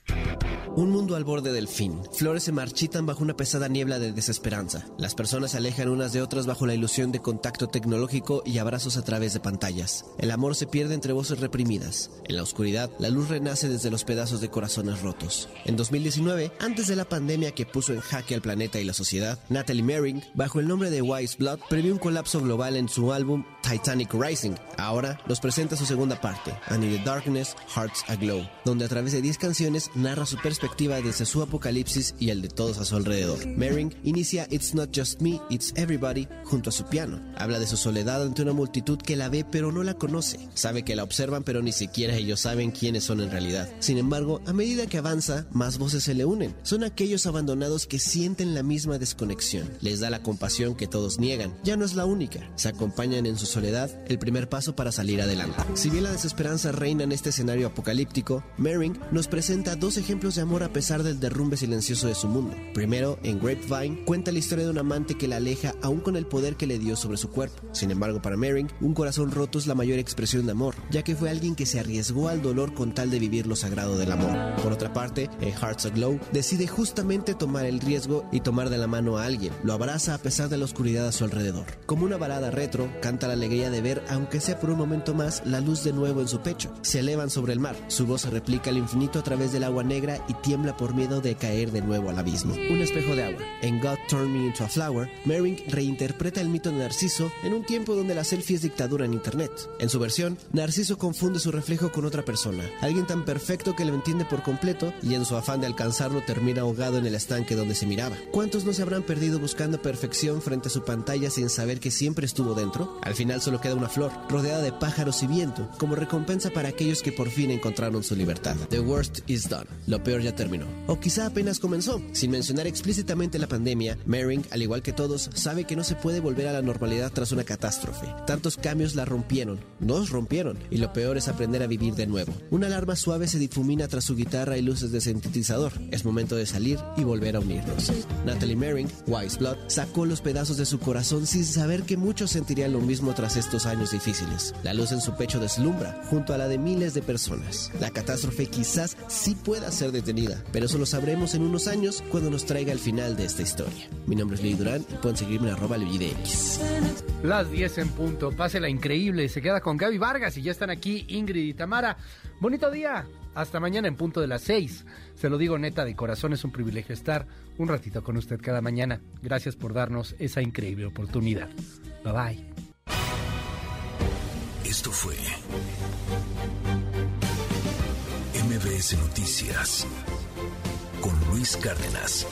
Un mundo al borde del fin. Flores se marchitan bajo una pesada niebla de desesperanza. Las personas se alejan unas de otras bajo la ilusión de contacto tecnológico y abrazos a través de pantallas. El amor se pierde entre voces reprimidas. En la oscuridad, la luz renace desde los pedazos de corazones rotos. En 2019, antes de la pandemia que puso en jaque al planeta y la sociedad, Natalie Mering, bajo el nombre de Wise Blood, previó un colapso global en su álbum Titanic Rising. Ahora nos presenta su segunda parte, And in the Darkness, Hearts Aglow, donde a través de 10 canciones narra su perspectiva desde su apocalipsis y el de todos a su alrededor. Mering inicia It's Not Just Me, It's Everybody junto a su piano. Habla de su soledad ante una multitud que la ve pero no la conoce. Sabe que la observan pero ni siquiera ellos saben quiénes son en realidad. Sin embargo, a medida que avanza, más voces se le unen. Son aquellos abandonados que sienten la misma desconexión. Les da la compasión que todos niegan. Ya no es la única. Se acompañan en su soledad, el primer paso para salir adelante. Si bien la desesperanza reina en este escenario apocalíptico, Mering nos presenta dos ejemplos de amor a pesar del derrumbe silencioso de su mundo. Primero, en Grapevine, cuenta la historia de un amante que la aleja aún con el poder que le dio sobre su cuerpo. Sin embargo, para Mering, un corazón roto es la mayor expresión de amor, ya que fue alguien que se arriesgó al dolor con tal de vivir lo sagrado del amor. Por otra parte, en Hearts Aglow, decide justamente tomar el riesgo y tomar de la mano a alguien. Lo abraza a pesar de la oscuridad a su alrededor. Como una balada retro, canta la alegría de ver, aunque sea por un momento más, la luz de nuevo en su pecho. Se elevan sobre el mar. Su voz se replica al infinito a través del agua negra y tiembla por miedo de caer de nuevo al abismo. Un espejo de agua. En God Turn Me Into a Flower, Mering reinterpreta el mito de Narciso en un tiempo donde la selfie es dictadura en Internet. En su versión, Narciso confunde su reflejo con otra persona, alguien tan perfecto que lo entiende por completo y en su afán de alcanzarlo termina ahogado en el estanque donde se miraba. ¿Cuántos no se habrán perdido buscando perfección frente a su pantalla sin saber que siempre estuvo dentro? Al final solo queda una flor, rodeada de pájaros y viento, como recompensa para aquellos que por fin encontraron su libertad. The worst is done. Lo peor ya terminó. O quizá apenas comenzó. Sin mencionar explícitamente la pandemia, Mering, al igual que todos, sabe que no se puede volver a la normalidad tras una catástrofe. Tantos cambios la rompieron, nos rompieron, y lo peor es aprender a vivir de nuevo. Una alarma suave se difumina tras su guitarra y luces de sintetizador. Es momento de salir y volver a unirnos. Natalie Mering, Wise Blood, sacó los pedazos de su corazón sin saber que muchos sentirían lo mismo tras estos años difíciles. La luz en su pecho deslumbra, junto a la de miles de personas. La catástrofe quizás sí pueda ser detenida, pero eso lo sabremos en unos años cuando nos traiga el final de esta historia. Mi nombre es Luis Durán y pueden seguirme en arroba LuiDX. Las 10 en punto. Pásela increíble. Se queda con Gaby Vargas y ya están aquí Ingrid y Tamara. Bonito día. Hasta mañana en punto de las 6. Se lo digo neta de corazón, es un privilegio estar un ratito con usted cada mañana. Gracias por darnos esa increíble oportunidad. Bye bye. Fue MBS Noticias con Luis Cárdenas.